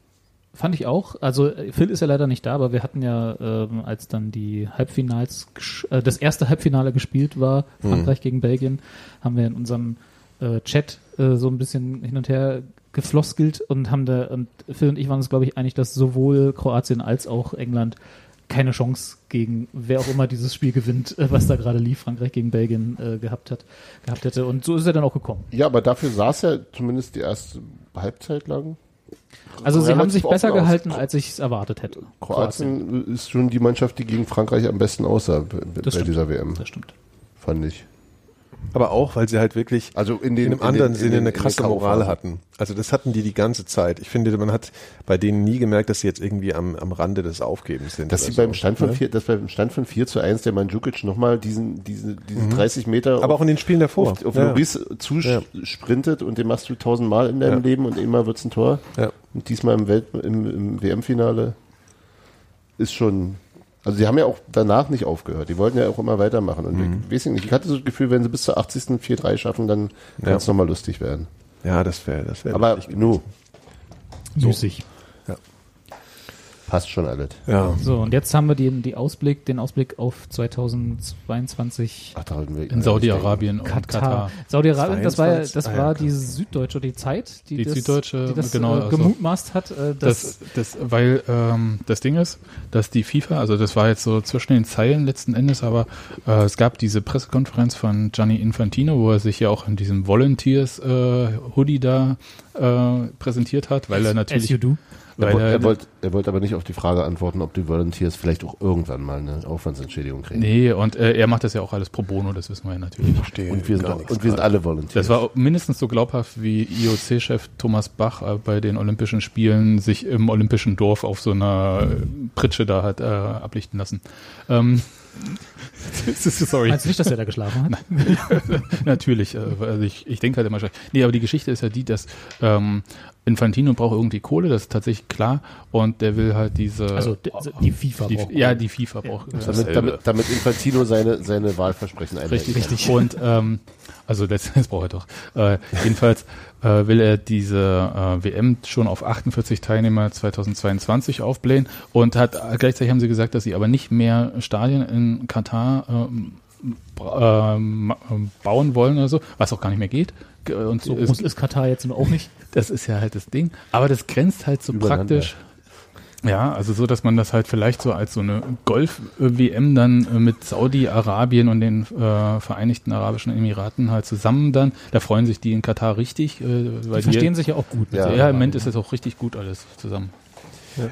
Fand ich auch. Also äh, Phil ist ja leider nicht da, aber wir hatten ja, ähm, als dann die Halbfinals, äh, das erste Halbfinale gespielt war, Frankreich gegen Belgien, haben wir in unserem äh, Chat äh, so ein bisschen hin und her gefloskelt und haben da, und Phil und ich waren uns, glaube ich, einig, dass sowohl Kroatien als auch England keine Chance gegen wer auch immer dieses Spiel gewinnt, äh, was da gerade lief, Frankreich gegen Belgien äh, gehabt hat, gehabt hätte. Und so ist er dann auch gekommen. Ja, aber dafür saß er zumindest die erste Halbzeit lang. Also sie Relativ haben sich besser aus. gehalten, als ich es erwartet hätte. Kroatien ist schon die Mannschaft, die gegen Frankreich am besten aussah bei stimmt. dieser WM, Das stimmt. fand ich. Aber auch, weil sie halt wirklich Also in den in einem anderen den- Sinne den- eine in krasse. Moral hatten. Also das hatten die die ganze Zeit. Ich finde, man hat bei denen nie gemerkt, dass sie jetzt irgendwie am, am Rande des Aufgebens sind. Dass sie so. beim Stand von Ne? vier, dass beim Stand von 4 zu 1 der Mandzukic nochmal diesen, diese, diese 30 Meter Mhm. Aber auch in den Spielen davor. auf, auf Ja. Loris Ja. zusprintet und den machst du tausendmal in deinem Ja. Leben und immer wird's ein Tor. Ja. Und diesmal im Welt, im, im WM-Finale ist schon, also sie haben ja auch danach nicht aufgehört. Die wollten ja auch immer weitermachen. Und Mhm. ich weiß nicht, ich hatte so das Gefühl, wenn sie bis zur 80. 4-3 schaffen, dann kann es Ja. nochmal lustig werden. Ja, das wäre, das wäre. Aber lustig nu, Müßig. Passt schon alles. Ja. So, und jetzt haben wir den, die Ausblick, den Ausblick auf 2022 Ach, da halten wir In Saudi-Arabien und Katar. Katar. Saudi-Arabien, das war ja, 22, das ah ja, war die Süddeutsche oder die Zeit, die, Die das, Süddeutsche, die das genau, äh, also- gemutmaßt hat, äh, dass Das, das, weil ähm, das Ding ist, dass die FIFA, also das war jetzt so zwischen den Zeilen letzten Endes, aber äh, es gab diese Pressekonferenz von Gianni Infantino, wo er sich ja auch in diesem Volunteers äh, Hoodie da äh, präsentiert hat, weil er as natürlich, you do. Er, weil woll- er, er wollte er wollte aber nicht auf die Frage antworten, ob die Volunteers vielleicht auch irgendwann mal eine Aufwandsentschädigung kriegen. nee, und äh, er macht das ja auch alles pro bono, das wissen wir ja natürlich. Verstehe Und wir, sind, auch, und wir sind alle Volunteers. Das war mindestens so glaubhaft wie IOC-Chef Thomas Bach äh, bei den Olympischen Spielen sich im Olympischen Dorf auf so einer Pritsche da hat äh, ablichten lassen. Ähm, sorry. Meinst du nicht, dass er da geschlafen hat? Natürlich, äh, also ich, ich denke halt immer schon. Nee, aber die Geschichte ist ja die, dass ähm, Infantino braucht irgendwie Kohle, das ist tatsächlich klar. Und der will halt diese. Also d- die FIFA die, braucht ja, die FIFA braucht. damit, damit, damit Infantino seine, seine Wahlversprechen einhält. Richtig. Und ähm, also letztendlich braucht er doch. Äh, jedenfalls äh, will er diese äh, WM schon auf 48 Teilnehmer 2022 aufblähen und hat äh, gleichzeitig haben sie gesagt, dass sie aber nicht mehr Stadien in Katar ähm, bra- ähm, bauen wollen oder so, was auch gar nicht mehr geht. G- Und So es- groß ist Katar jetzt auch nicht. das ist ja halt das Ding. Aber das grenzt halt so praktisch. Ja, also so, dass man das halt vielleicht so als so eine Golf-WM dann äh, mit Saudi-Arabien und den äh, Vereinigten Arabischen Emiraten halt zusammen dann. Da freuen sich die in Katar richtig. Äh, weil Die verstehen sich ja auch gut. Ja. Ja, im Moment ist das auch richtig gut alles zusammen.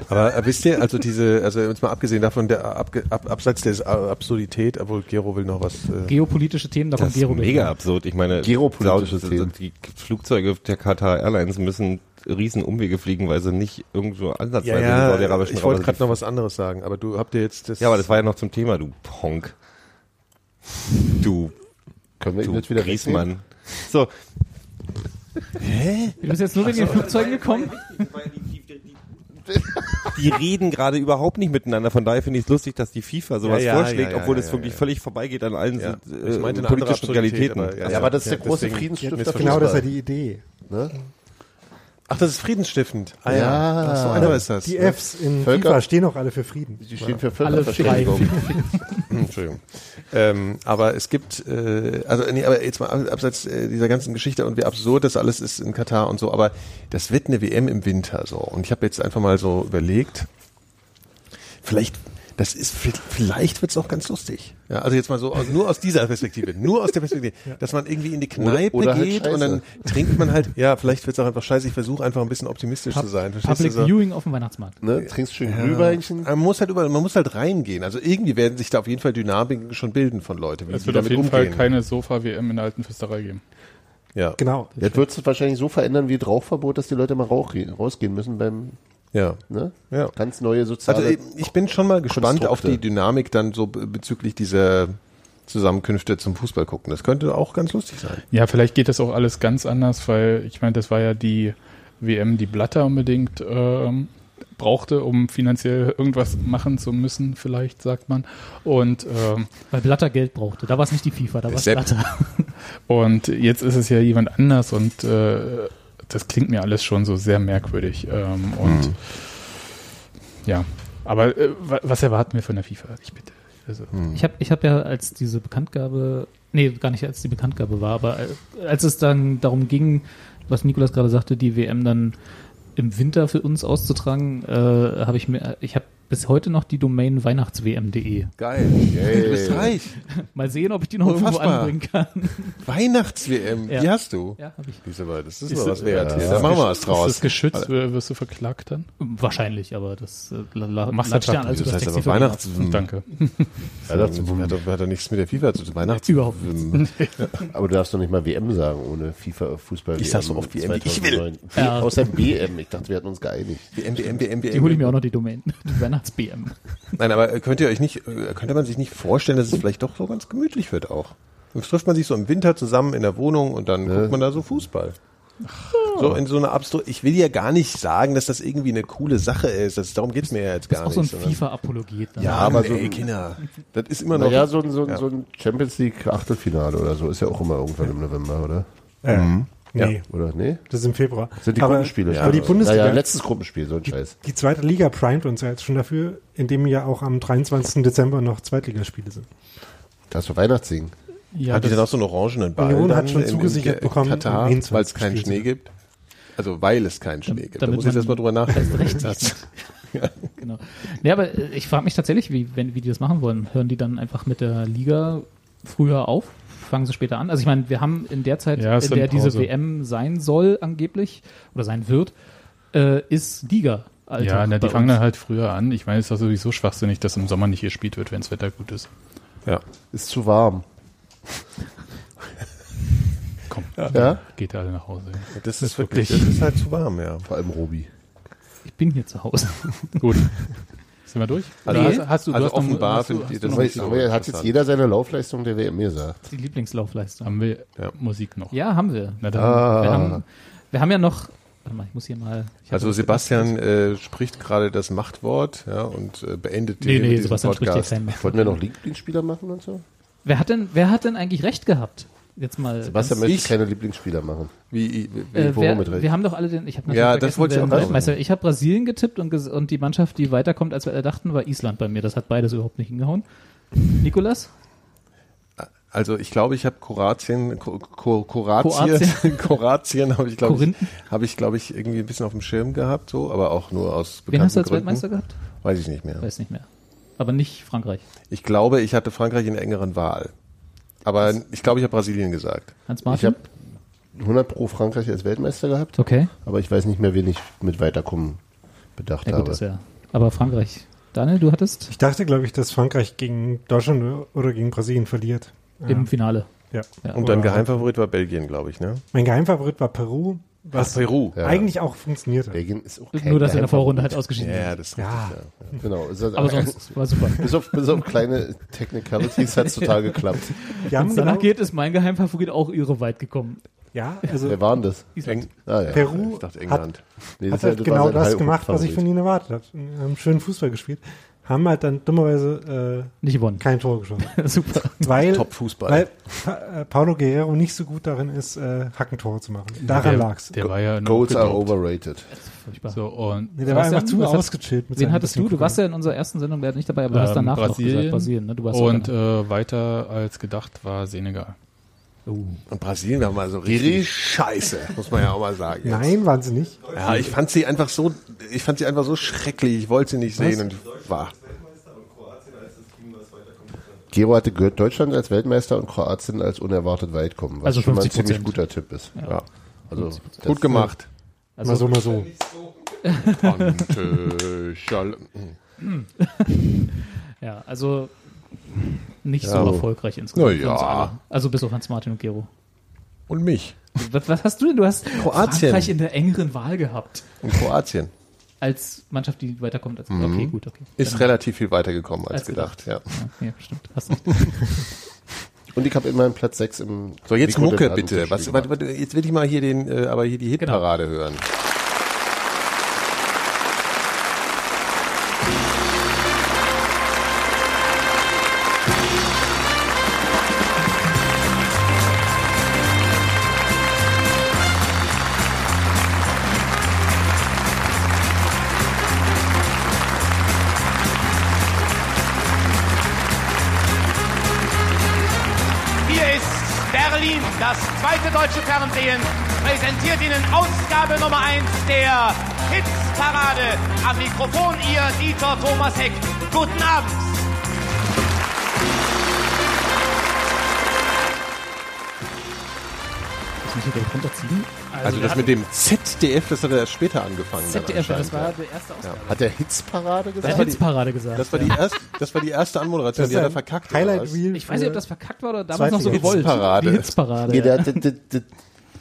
Aber äh, wisst ihr, also diese, also jetzt mal abgesehen davon, der Abge, ab, Abseits der Absurdität, obwohl Gero will noch was. Äh, Geopolitische Themen, da Das kommt ist Gero gleich. mega absurd. Ich meine, Geopolitische Themen. die Flugzeuge der Qatar Airlines müssen riesen Umwege fliegen, weil sie nicht irgendwo ansatzweise ja, in ja, saudi-arabischen ich wollte gerade noch was anderes sagen, aber du habt ihr jetzt das. Ja, aber das war ja noch zum Thema, du Ponk. Du, Können wir du jetzt wieder? Griesmann. So, Du bist jetzt nur wegen den Flugzeugen gekommen? die reden gerade überhaupt nicht miteinander. Von daher finde ich es lustig, dass die FIFA sowas Ja, ja, vorschlägt, ja, obwohl es ja, wirklich ja. völlig vorbeigeht an allen Ja. äh, Ich meinte eine andere politischen Realitäten. aber, ja, Ja, aber das ist der große Friedensstifter. Genau, das ist ja die Idee. ne? Ach, das ist friedensstiftend. Ah, Ja. Ach, so einfach ist das. Die ne? Fs in Völker- FIFA stehen auch alle für Frieden. Die stehen für Alle Völkerverständigung. Entschuldigung. Ähm, aber es gibt, äh, also nee, aber jetzt mal abseits äh, dieser ganzen Geschichte und wie absurd das alles ist in Katar und so, aber das wird eine WM im Winter so. Und ich habe jetzt einfach mal so überlegt, vielleicht, das ist, vielleicht wird's auch ganz lustig. Ja, also jetzt mal so, aus, nur aus dieser Perspektive, nur aus der Perspektive, dass man irgendwie in die Kneipe Oder- oder halt geht und dann trinkt man halt, ja, vielleicht wird's auch einfach scheiße, ich versuche einfach ein bisschen optimistisch zu sein. Public du so? Viewing auf dem Weihnachtsmarkt. Ne? Trinkst schön Glühweinchen. Man muss halt überall, man muss halt reingehen. Also irgendwie werden sich da auf jeden Fall Dynamiken schon bilden von Leuten, wie Es wird auf jeden umgehen. Fall keine Sofa-WM in der alten Fürsterei geben. ja. Genau. Jetzt wird es wahrscheinlich so verändern wie das Rauchverbot, dass die Leute mal rauch, rausgehen müssen beim, Ja. ne? Ja. Ganz neue soziale. Also ich bin schon mal gespannt auf die Dynamik dann so be- bezüglich dieser Zusammenkünfte zum Fußball gucken. Das könnte auch ganz lustig sein. Ja, vielleicht geht das auch alles ganz anders, weil ich meine, das war ja die WM, die Blatter unbedingt ähm, brauchte, um finanziell irgendwas machen zu müssen, vielleicht sagt man. Und ähm, Weil Blatter Geld brauchte. Da war es nicht die FIFA, da war es. Blatter. Und jetzt ist es ja jemand anders und äh, das klingt mir alles schon so sehr merkwürdig. Ähm, und ja, aber äh, wa- was erwarten wir von der FIFA? Ich bitte. Also, Ich habe ich hab ja, als diese Bekanntgabe, nee, gar nicht als die Bekanntgabe war, aber äh, als es dann darum ging, was Nikolas gerade sagte, die WM dann im Winter für uns auszutragen, äh, habe ich mir, ich habe bis heute noch die Domain weihnachtswm.de. Geil. Du bist reich. Mal sehen, ob ich die noch irgendwo Unfassbar. anbringen kann. Weihnachts-WM, Ja. die hast du. Ja, habe ich. Diese aber, das ist, Ist was wert. ja. Da machen wir was ist draus. das geschützt? Wer- Wirst du verklagt dann? Wahrscheinlich, aber das äh, Machst du ja an, also das heißt aber Weihnachts... Danke. Weihnachts hat, doch, hat nichts mit der FIFA zu tun. Weihnachts... Überhaupt Aber du darfst doch nicht mal WM sagen ohne FIFA Fußball. Ich sag so oft WM, ich will. 2009. Ja. Außer BM. Ich dachte, wir hatten uns geeinigt. WM, WM, WM, WM. Die hole ich mir auch noch die Domain. Die Weihnachts-BM. Nein, aber könnt ihr euch nicht, äh, könnte man sich nicht vorstellen, dass es vielleicht doch so ganz gemütlich wird auch? Dann trifft man sich so im Winter zusammen in der Wohnung und dann guckt man da so Fußball. So in so einer Abstru Ich will ja gar nicht sagen, dass das irgendwie eine coole Sache ist. Das, darum geht's mir ja jetzt gar Ist auch so ein nicht. sondern- FIFA-Apologet. ne? Ja, aber so so, ey, ein- Kinder. Das ist immer noch. Naja, so ein, so, ein, Ja. so ein Champions League Achtelfinale oder so ist ja auch immer irgendwann im November, oder? Ja. Nee, Oder? Nee? das ist im Februar. Sind die aber, Gruppenspiele? Aber die Bundesliga, Naja, letztes Gruppenspiel, so ein Scheiß. die zweite Liga primet uns ja jetzt schon dafür, indem ja auch am 23. Dezember noch Zweitligaspiele sind. Das ist doch Weihnachtssingen. Ja, Hat die das- denn auch so einen orangenen Ball? Union dann hat schon in- in zugesichert Ge- bekommen, um weil es keinen. Schnee gibt. Also weil es keinen Schnee gibt. Da muss ich jetzt erstmal drüber nachdenken. recht Satz. Genau. Nee, aber äh, ich frage mich tatsächlich, wie, wenn, wie die das machen wollen. Hören die dann einfach mit der Liga früher auf? Fangen sie später an? Also ich meine, wir haben in der Zeit, Ja, in der diese WM sein soll angeblich oder sein wird, äh, ist Liga. Alltag ja, na, die fangen uns. dann halt früher an. Ich meine, es ist doch sowieso schwachsinnig, dass im Sommer nicht gespielt wird, wenn das Wetter gut ist. Ja. Ist zu warm. Komm, Ja? geht alle nach Hause. Das ist wirklich, das ist halt zu warm, ja. Vor allem Robi. Ich bin hier zu Hause. Gut. Sind wir durch? Also, Oder hast- hast, du, also du hast noch- offenbar hast du, das noch, nicht Aber hat jetzt jeder seine Laufleistung der WM gesagt. Die Lieblingslaufleistung. haben wir Ja. Musik noch? Ja, haben wir. Na dann, Ah. Wir haben, wir haben ja noch. Warte mal, ich muss hier mal. Also Sebastian äh, spricht gerade das Machtwort ja, und äh, beendet Nee, die, nee, diesen Sebastian spricht Podcast. keinen mehr. Wollten wir noch Lieblingsspieler machen und so? Wer hat denn, wer hat denn eigentlich recht gehabt? Jetzt mal. Sebastian möchte keine Lieblingsspieler machen. Wie, wie, Äh, Worum wer, mit wir haben doch alle den. Ich habe Ja, das wollte ich auch wer sagen. Meister. Ich habe Brasilien getippt und, und die Mannschaft, die weiterkommt, als wir alle dachten, war Island bei mir. Das hat beides überhaupt nicht hingehauen. Nikolas? Also ich glaube, ich habe Kroatien, Ko- Ko- Kroatien, Kroatien habe ich glaube ich, habe ich glaube ich irgendwie ein bisschen auf dem Schirm gehabt, so, aber auch nur aus Wen hast du als bekannten Gründen. Weltmeister gehabt? Weiß ich nicht mehr. Weiß nicht mehr. Aber nicht Frankreich. Ich glaube, ich hatte Frankreich in der engeren Wahl. Aber ich glaube, ich habe Brasilien gesagt. Hans Ich Martin? habe 100 pro Frankreich als Weltmeister gehabt, okay. aber ich weiß nicht mehr, wen ich mit Weiterkommen bedacht Ja, gut, habe. ist ja. Aber Frankreich. Daniel, du hattest Ich dachte, glaube ich, dass Frankreich gegen Deutschland oder gegen Brasilien verliert. im Finale. Ja. Ja. Und dein Geheimfavorit war Belgien, glaube ich, ne? Mein Geheimfavorit war Peru, was Peru. Ja. eigentlich auch funktionierte. Belgien ist auch kein Nur, dass er in der. Vorrunde halt ausgeschieden Ja, ist. das ist Ja. richtig, ja. Genau. Aber sonst war super. bis, auf, bis auf kleine Technicalities hat es total geklappt. Wenn haben es danach genau, geht, ist mein Geheimfavorit auch irre weit gekommen. ja, also Wer war denn das? Eng, Ah, ja. Peru ich dachte hat, England. Nee, hat das halt war genau das gemacht, was ich von ihnen erwartet habe. Haben schönen Fußball gespielt, haben halt dann dummerweise Nicht äh, gewonnen. kein Tor geschossen. super. Weil, Top-Fußball. weil Pa- äh, Paulo Guerrero nicht so gut darin ist, äh, Hackentore zu machen. Daran der, lag's. Der war ja nur Goals are overrated. So, und Nee, der war einfach zu ausgechillt. Mit Wen hattest du? Du warst ja in unserer ersten Sendung leider nicht dabei, aber du hast ähm, danach noch Brasilien, gesagt, Brasilien. Ne? Du warst und äh, weiter als gedacht war Senegal. Und Brasilien war mal so richtig scheiße, muss man ja auch mal sagen. jetzt. Nein, waren sie nicht. Ja, ich fand sie einfach so, ich fand sie einfach so schrecklich. Ich wollte sie nicht sehen und war. Gero hatte gehört Deutschland als Weltmeister und Kroatien als unerwartet weit kommen, was Also schon mal ein 50%. ziemlich guter Tipp ist. Ja. Also das- Gut gemacht. mal so, mal so. Äh, Ja, also nicht Ja. so erfolgreich insgesamt. Ja. Also bis auf Hans Martin und Gero. und mich. Was, was hast du denn? Du hast Kroatien. Frankreich in der engeren Wahl gehabt. Und Kroatien Als Mannschaft, die weiterkommt. Als, Okay, gut, okay. ist Dann- relativ viel weitergekommen als, Als gedacht. Ja. Ja, stimmt. Hast. Und ich habe immerhin Platz 6 im So, jetzt Mucke bitte. Was, warte, warte, jetzt will ich mal hier den, äh, aber hier die Hitparade hören. Deutsche Fernsehen, präsentiert Ihnen Ausgabe Nummer 1 der Hitzparade. Am Mikrofon Ihr Dieter Thomas Heck. Guten Abend. Das muss ich gleich runterziehen. Also das mit dem ZDF, das hat er erst später angefangen. dann ZDF, das war ja. der erste Ausgabe. Hat der Hitzparade gesagt? hat Hitzparade gesagt. Das war die erste, das war die erste Anmoderation, Das die hat er verkackt. Highlight? Reel. ich weiß nicht, ob das verkackt war oder damals noch so gewollt. Hitzparade. Die Hitzparade. Ja.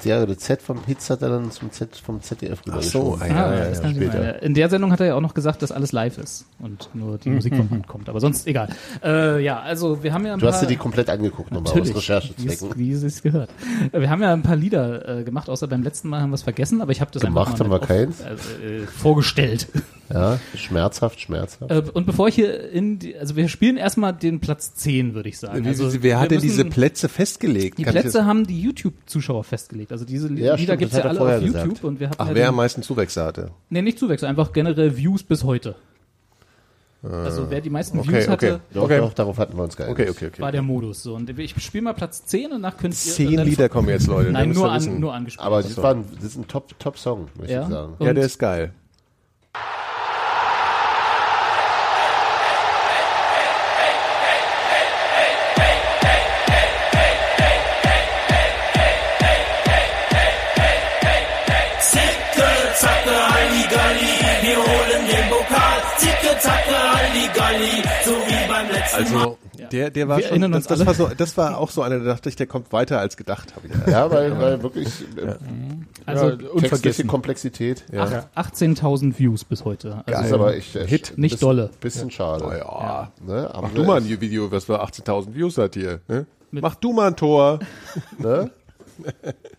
Der, der, der, der, ja, der Z vom Hitz hat er dann zum Z vom ZDF Ach so, ah, Ah, ja, ja, ja, ja. später. In der Sendung hat er ja auch noch gesagt, dass alles live ist und nur die Musik vom Band kommt. Aber sonst egal. Äh, ja, also wir haben ja ein Du hast paar, dir die komplett angeguckt nochmal aus Recherchezwecken. Wie es, wie es gehört. Äh, Wir haben ja ein paar Lieder äh, gemacht, außer beim letzten Mal haben wir es vergessen, aber ich habe das Gemacht einfach mal haben wir keins. Äh, äh, vorgestellt. Ja, schmerzhaft, schmerzhaft. Äh, und bevor ich hier in die, also wir spielen erstmal den Platz 10, würde ich sagen. Wie, Also wie, wer wir hat denn diese Plätze festgelegt? Die Kann Plätze haben die YouTube-Zuschauer festgelegt. Also diese Ja, Lieder gibt's das ja hat alle auf vorher YouTube gesagt. und wir hatten Ach, ja wer den- am meisten Zuwächse hatte? Nee, nicht Zuwächse, einfach generell Views bis heute. Also wer die meisten okay, Views hatte, okay. Doch, okay. doch, darauf hatten wir uns geeinigt. Okay, okay, okay. war der Modus. So. Und ich spiele mal Platz 10 und nach könnt ihr... Zehn Lieder kommen jetzt, Leute. Nein, nur, an, nur angespielt. Aber das, war ein, das ist ein Top- Top-Song, möchte Ja? ich sagen. Ja, Und- der ist geil. Also, der, der war Wir schon, erinnern das, uns das war so, das war auch so einer, da dachte ich, der kommt weiter als gedacht, habe ich. Ja, weil, weil wirklich äh, also textliche unvergessen. Komplexität. Ja. acht- 18.000 Views bis heute. Das Also, ist aber echt, echt Hit. Nicht bisschen, dolle. Bisschen schade. Oh ja. Ne? Aber Mach du mal ein Video, was für 18.000 Views hat hier. Ne? Mach du mal ein Tor. Ne?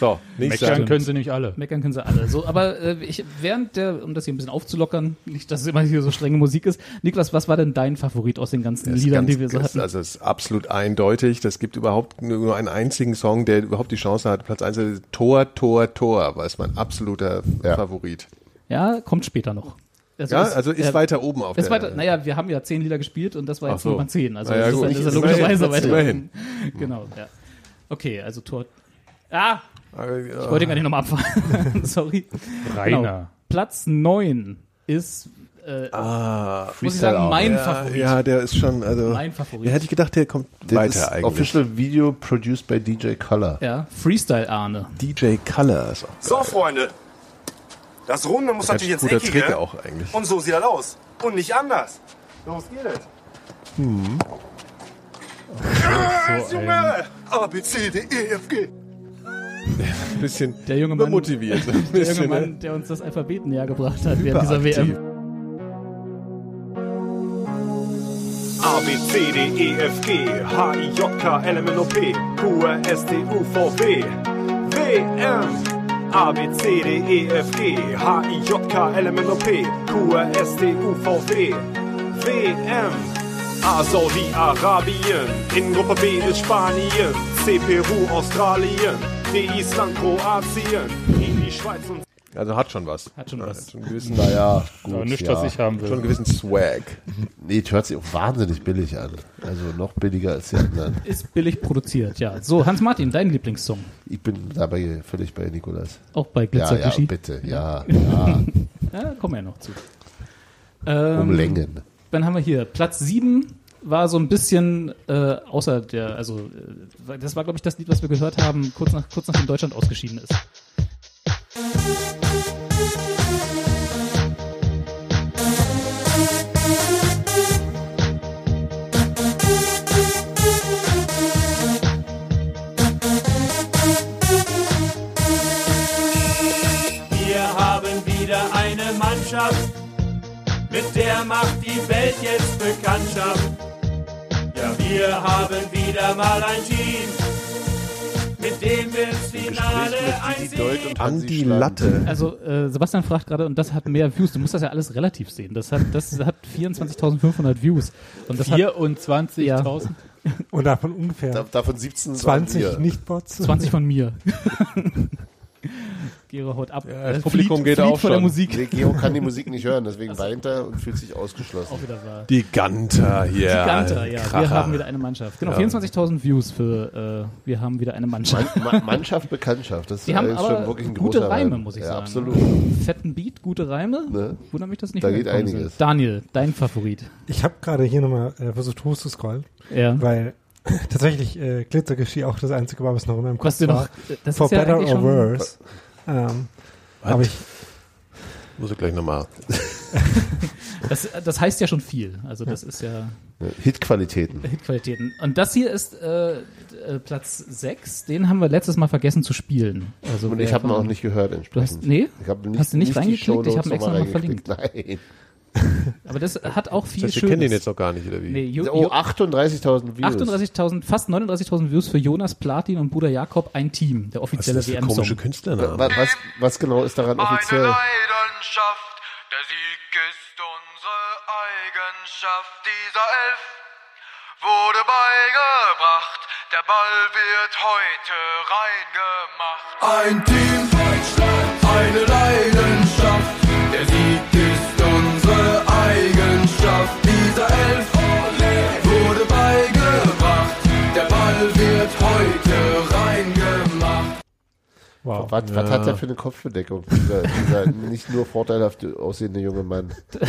So. Meckern können sie nicht alle. Meckern können sie alle. So, aber äh, ich, während der, um das hier ein bisschen aufzulockern, nicht, dass es immer hier so strenge Musik ist. Niklas, was war denn dein Favorit aus den ganzen Das ist Liedern, ganz- die wir so das- hatten? Also es ist absolut eindeutig. Das gibt überhaupt nur nur einen einzigen Song, der überhaupt die Chance hat, Platz 1 Tor, Tor, Tor, war ist mein absoluter Ja. Favorit. Ja, kommt später noch. Also Ja, also ist äh, weiter oben auf Ist der weiter, naja, wir haben ja zehn Lieder gespielt und das war jetzt so. Nummer zehn. Also Na ja, insofern gut. ist er Immerhin, logischerweise weiter. Genau, ja. Okay, also Tor. Ah, ich wollte gar nicht nochmal abfahren. Sorry. Rainer. Genau. Platz neun ist, äh, Ah, muss ich sagen, mein ja, Favorit. ja, der ist schon, also. Mein Favorit. Ja, hätte ich gedacht, der kommt Das weiter ist eigentlich. Official Video produced by DJ Color. Ja, Freestyle Arne. DJ Color ist auch So, Freunde. Das Runde muss ganz natürlich guter Eckige. Trick auch eigentlich. Und so sieht das aus. Und nicht anders. Los geht es. Hm. So ein, A, B, C, D, E, F, G. Ein bisschen Der junge Mann, motiviert. Der junge bisschen, Mann, ne? der uns das Alphabet näher gebracht hat während dieser. WM. A, B, C, D, E, F, G. H, I, J, K, L, M, N, O, P. Q, R, S, T, U, V, W. W, M. A, B, C, D, E, F, G. H, I, J, K, L, M, N, O, P. Q, R, S, T, U, V, W. W, M. A, Saudi-Arabien. In Gruppe B ist Spanien. C, Peru, Australien. D, Island, Kroatien. I, die Schweiz und Also hat schon was. Hat schon Ja, was. Hat schon einen gewissen, Naja, gut. aber nicht, ja. was ich haben schon einen will. gewissen Swag. Nee, es hört sich auch wahnsinnig billig an. Also noch billiger als die anderen. Ist billig produziert, ja. So, Hans-Martin, dein Lieblingssong. Ich bin dabei völlig bei Nikolas. Auch bei Ja, Glitzer ja, Glitzergischi. bitte. Ja, ja. Ja, kommen wir ja noch zu. Ähm, Um Längen. Dann haben wir hier Platz 7 war so ein bisschen äh, außer der, also äh, das war glaube ich das Lied, was wir gehört haben, kurz nach kurz nachdem Deutschland ausgeschieden ist. Wir haben wieder eine Mannschaft, mit der macht die Welt jetzt Bekanntschaft. Ja, wir haben wieder mal ein Team, mit dem wir ins Finale einziehen. Andi Latte. Also äh, Sebastian fragt gerade und das hat mehr Views. Du musst das ja alles relativ sehen. Das hat das hat 24.500 Views und das hat 24.000? Und davon ungefähr Da- Davon 17 waren 20 wir. Nicht-Bots. 20 von mir. Gero haut ab. das Äh, Publikum flieht- geht flieht auch vor der schon. Musik. Nee, Geo kann die Musik nicht hören, deswegen weint er und fühlt sich ausgeschlossen. Auch wieder wahr. Die Ganter hier. Giganter, ja. Kracher. Wir haben wieder eine Mannschaft. Genau, Ja. 24.000 Views für äh, wir haben wieder eine Mannschaft. Man, Ma- Mannschaft, Bekanntschaft, das Die haben ist aber schon wirklich ein gute großer Reime, Reim. muss ich ja, sagen. Absolut. Fetten Beat, gute Reime. Ne? Wundert mich das nicht. Da geht einiges. sind. Daniel, dein Favorit. Ich habe gerade hier nochmal äh, versucht hoch zu scrollen, Ja. weil tatsächlich äh, Glitzergeschi auch das einzige war, was noch in meinem Kopf Was war. noch, das For ist ja better eigentlich or schon, worse. Ähm, aber ich, Muss ich gleich nochmal. das, das heißt ja schon viel. Also das ist ja Hitqualitäten. Hitqualitäten. Und das hier ist äh, äh, Platz 6. Den haben wir letztes Mal vergessen zu spielen. Also Und ich habe ihn auch nicht gehört Du entsprechend. hast, nee? Ich hab nicht, Hast du nicht die reingeklickt? Ich Shownotes hab ihn extra nochmal noch verlinkt. reingeklickt. Nein. Aber das hat auch viel Das heißt, wir Schönes. kennen den jetzt noch gar nicht, oder wie? Nee, jo, Oh, jo, 38.000 Views. 38.000, fast 39.000 Views für Jonas Platin und Bruder Jakob, ein Team, der Was ist offizielle das für komische Künstlername? Wa- was, was genau ist daran offiziell? Leidenschaft, der Sieg Leidenschaft dieser Elf wurde beigebracht. Der Ball wird heute reingemacht. Ein Team Deutschland, eine Leidenschaft. Wow. Was, was hat der für eine Kopfbedeckung, dieser, dieser nicht nur vorteilhaft aussehende junge Mann?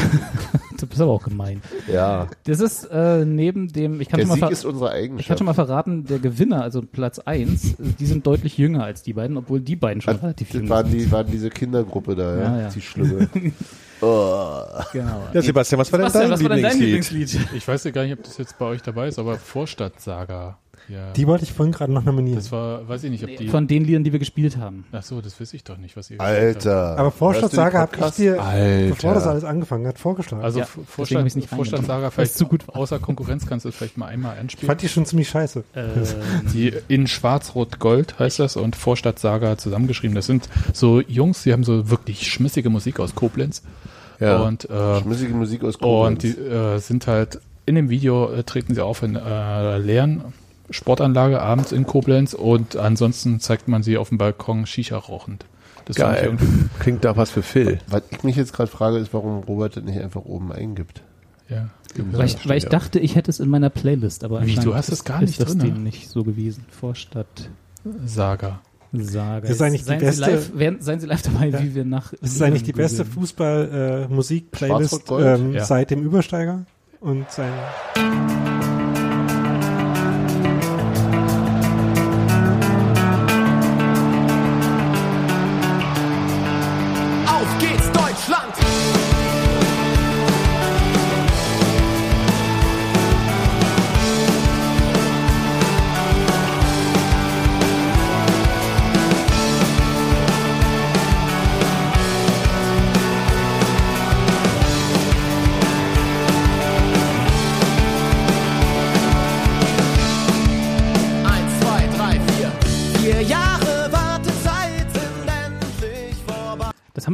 Du bist aber auch gemein. Ja, Das ist äh, neben dem, ich kann der schon mal Sieg ist unsere ich kann Eigenschaft. schon mal verraten, der Gewinner, also Platz 1, die sind deutlich jünger als die beiden, obwohl die beiden schon relativ das jung waren, sind. die, waren diese Kindergruppe da, ja, Ja, ja. die Schlimme. oh. Genau. Ja, Sebastian, was war denn Sebastian, dein was war denn dein Lieblingslied? Lieblingslied? Ich weiß ja gar nicht, ob das jetzt bei euch dabei ist, aber Vorstadtsaga. Ja. Die wollte ich vorhin gerade noch nominieren. das war, weiß ich nicht, ob die. Von den Liedern, die wir gespielt haben. Ach so, das weiß ich doch nicht, was ihr. Alter. Aber Vorstadtsaga habe ich dir, Alter. bevor das alles angefangen hat, vorgeschlagen. Also Ja, Vorstand, nicht vielleicht zu gut außer Konkurrenz kannst du es vielleicht mal einmal ich anspielen. fand die schon ziemlich scheiße. Äh, Die in Schwarz-Rot-Gold heißt das und Vorstadtsaga zusammengeschrieben. Das sind so Jungs, die haben so wirklich schmissige Musik aus Koblenz. Ja. Und, äh, Schmissige Musik aus Koblenz. und die äh, sind halt in dem Video äh, treten sie auf in äh, leeren Sportanlage abends in Koblenz und ansonsten zeigt man sie auf dem Balkon Shisha rauchend. Das Geil. Klingt da was für Phil. Was ich mich jetzt gerade frage, ist, warum Robert das nicht einfach oben eingibt. Ja. weil ich, weil ich dachte, ich hätte es in meiner Playlist, aber Wie, du hast es gar nicht ist das drin, denen nicht so gewesen. Vorstadt Saga. Saga. Das ist eigentlich die seien beste- Sie live, werden, seien Sie live dabei, Ja. wie wir nach. Das ist eigentlich die beste. Fußball-Musik-Playlist Schwarz-Rot-Gold? ähm, Ja. seit dem Übersteiger und sein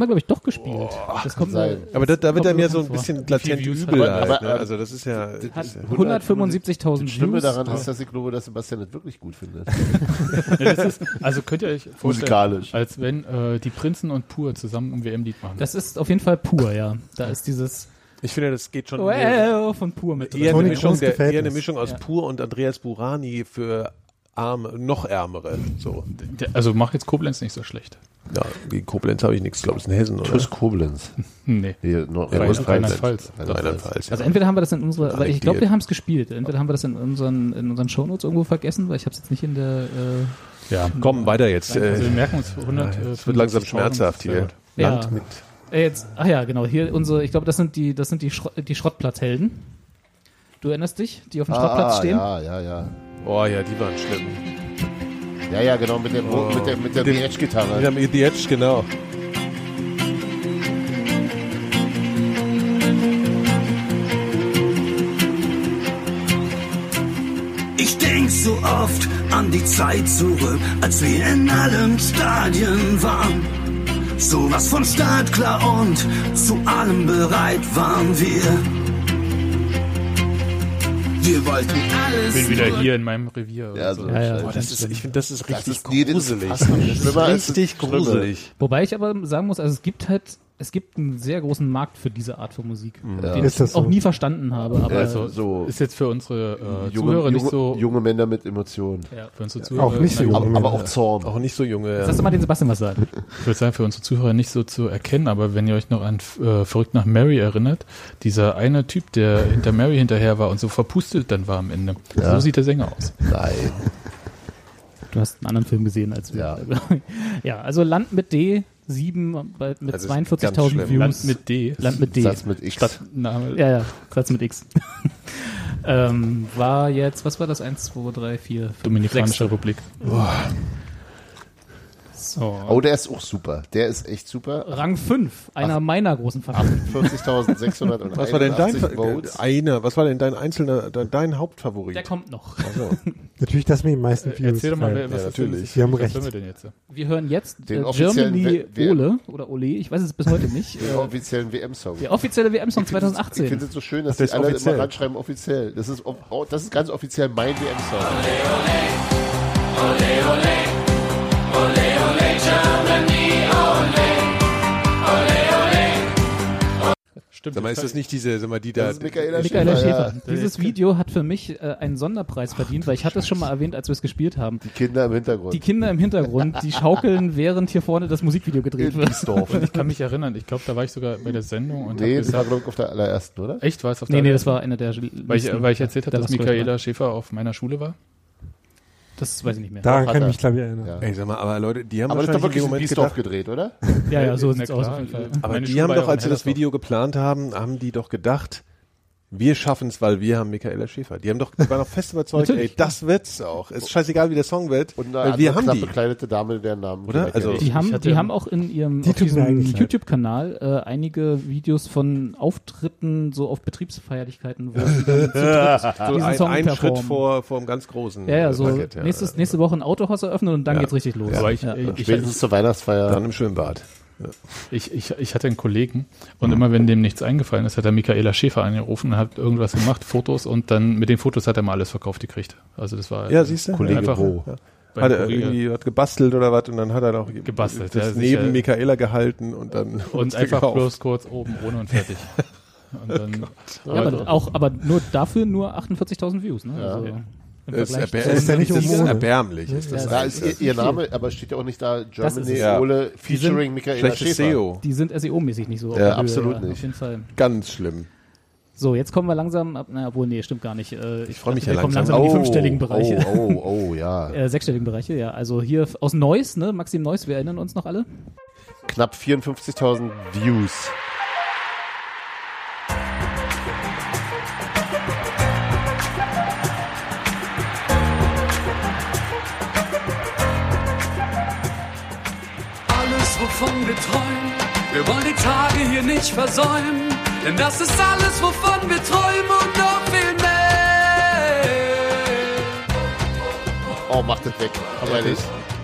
haben wir, glaube ich, doch gespielt. das kommt sein. Aber da, da wird er mir so ein bisschen latent Views übel hat- halt, aber- ne? Also das ist ja... hat Das ist ja 175.000 Das Schlimme Views. daran ist, dass ich glaube, dass Sebastian das wirklich gut findet. Ja, das ist, also könnt ihr euch vorstellen, Musikalisch. als wenn äh, die Prinzen und Pur zusammen ein WM-Lied machen. Das ist auf jeden Fall pur, ja. Da ist dieses ich finde, das geht schon... Well von pur mit eher, eine Mischung, der, eher eine. Mischung aus Ja. Pur und Andreas Burani für arme, noch ärmere. So. Also mach jetzt Koblenz nicht so schlecht. Ja, gegen Koblenz habe ich nichts, glaube ich, in Hessen, oder? Tschüss Koblenz. Nee. Ja, Rheinland-Pfalz. Rheinland-Pfalz. Rheinland-Pfalz. Also entweder haben wir das in unserer, weil ich glaube, wir haben es gespielt. Entweder haben wir das in unseren, in unseren Shownotes irgendwo vergessen, weil ich habe es jetzt nicht in der. Äh, Ja. Komm, weiter jetzt. Also wir merken uns 100. Ja, äh, es wird langsam 75.000, schmerzhaft hier. gut. Land Ja. mit... äh, jetzt, ach ja, genau. Hier unsere, ich glaube, das sind die, das sind die, Schro die Schrottplatzhelden. Du erinnerst dich, die auf dem Schrottplatz Ah, stehen? ja, ja, ja. Oh ja, die waren schlimm. Ja, ja, genau, mit der, Oh. mit der, mit der Mit dem- BH-Gitarre. Die haben die Edge, genau. Ich denk so oft an die Zeit zurück, als wir in allen Stadien waren. Sowas von startklar und zu allem bereit waren wir. Wir wollten alles. Ich bin wieder hier in meinem Revier. Ja, so. Ja, ja. Boah, das ist, ich finde, das ist richtig das ist gruselig. Das ist richtig gruselig. Wobei ich aber sagen muss, also es gibt halt, es gibt einen sehr großen Markt für diese Art von Musik, Ja. den Ist ich auch so? nie verstanden habe. Aber Also so ist jetzt für unsere äh, junge, Zuhörer nicht junge, so. junge Männer mit Emotionen. ja. Für unsere Zuhörer, Auch nicht so na, jung. Aber, aber auch Zorn. Auch nicht so junge. Jetzt lass doch mal den Sebastian was sagen. Ich würde sagen, für unsere Zuhörer nicht so zu erkennen, aber wenn ihr euch noch an äh, Verrückt nach Mary erinnert, dieser eine Typ, der hinter Mary hinterher war und so verpustet dann war am Ende. Ja. So sieht der Sänger aus. Nein. Du hast einen anderen Film gesehen als wir. Ja. ja, also Land mit D, 7 bei- mit ganz 42.000 schlimm. Views. Land mit D. Land mit D. Satz mit X. Stadtname. Ja, ja, Satz mit X. ähm, war jetzt, was war das? 1, 2, 3, 4, 5, Dominikanische 6. Republik. Platz. Oh, der ist auch super. Der ist echt super. Rang 5, einer meiner großen Favoriten. 40.681 Was war denn dein Votes. äh, einer? Was war denn dein einzelner, dein, dein Hauptfavorit? Der kommt noch. Also, Natürlich das mit den meisten Views. Erzähl doch mal, wer- was ja, natürlich. Sie haben was recht. hören wir denn jetzt? Wir hören jetzt Den äh, offiziellen Germany W- Ole oder Ole, ich weiß es bis heute nicht. Den Äh, offiziellen WM-Song. der offizielle WM-Song Ich finde 2018. es so schön, dass Ach, der die alle offiziell. immer ranschreiben offiziell. Das ist, oh, das ist ganz offiziell mein WM-Song. Stimmt. sag mal, ist das nicht diese, sag mal, die da, Das ist Michaela, Michaela Schäfer. Schäfer. Ja. Dieses Video hat für mich äh, einen Sonderpreis verdient, weil ich hatte es schon mal erwähnt, als wir es gespielt haben. Die Kinder im Hintergrund. Die Kinder im Hintergrund, die schaukeln, während hier vorne das Musikvideo gedreht in wird. Und ich kann mich erinnern, ich glaube, da war ich sogar bei der Sendung und Nee, das war, gesagt, glaube ich, auf der allerersten, oder? echt war es auf Nee, der nee, das war einer der weil ich, weil ich erzählt habe, der dass Michaela. Schäfer auf meiner Schule war. Das weiß ich nicht mehr. Daran Doch, kann ich mich, glaube ich, erinnern. Ja. Ey, sag mal, aber Leute, die haben Aber das ist doch wirklich in Moment gedacht, gedreht, oder? Ja, ja, so sieht's aus. auf jeden Fall. Aber Meine die Schule haben doch, als sie das. Video geplant haben, haben die doch gedacht, wir schaffen es, weil wir haben Michaela Schäfer. Die haben doch, die waren doch fest überzeugt, ey, das wird's auch. Ist scheißegal, wie der Song wird, Und weil eine wir andere haben knapp die. bekleidete Dame, deren Namen Oder? Also- Die haben, die haben auch in ihrem. YouTube-Kanal äh, einige Videos von Auftritten so auf Betriebsfeierlichkeiten, wo sie dann zu dritt So diesen ein, Song ein performen. Schritt vor, vor dem ganz großen Ja, ja, so Parkett, ja. nächstes, nächste Woche ein Autohaus eröffnen und dann Ja. geht's richtig los. Aber ich, ja. ich, ich, Spätestens zur Weihnachtsfeier. Dann im Schwimmbad. Ich, ich, ich hatte einen Kollegen und immer wenn dem nichts eingefallen ist, hat er Michaela Schäfer angerufen, hat irgendwas gemacht, Fotos und dann mit den Fotos hat er mal alles verkauft gekriegt. Also das war Ja, siehst du? Kollege einfach Bo. bei Hat er Kollege- irgendwie hat gebastelt oder was und dann hat er noch Gebastelt, das ja, neben. Michaela gehalten und dann und einfach bloß kurz oben ohne und fertig. Und dann, Ja, aber auch, aber nur dafür nur 48.000 Views, ne? Also, im Das ist, Vergleich erbär zu- ist ja nicht das ist erbärmlich. Ist das Ja, ist ihr, ihr Name, aber steht ja auch nicht da Germany. Ja. Ole featuring Michaela Schäfer. SEO. Die sind SEO-mäßig nicht so. Ja, absolut nicht. Auf jeden Fall. Ganz schlimm. So, jetzt kommen wir langsam ab, na, obwohl, nee, stimmt gar nicht. Äh, ich freu mich wir ja kommen langsam. langsam in die fünfstelligen Bereiche. Oh, oh, oh, ja. Äh, sechsstelligen Bereiche, ja. Also hier aus Neuss, ne? Maxim Neuss, wir erinnern uns noch alle. Knapp 54.000 Views. Wir wollen die Tage hier nicht versäumen. Denn das ist alles, wovon wir träumen und noch viel mehr. Oh, macht das weg. Ehrlich.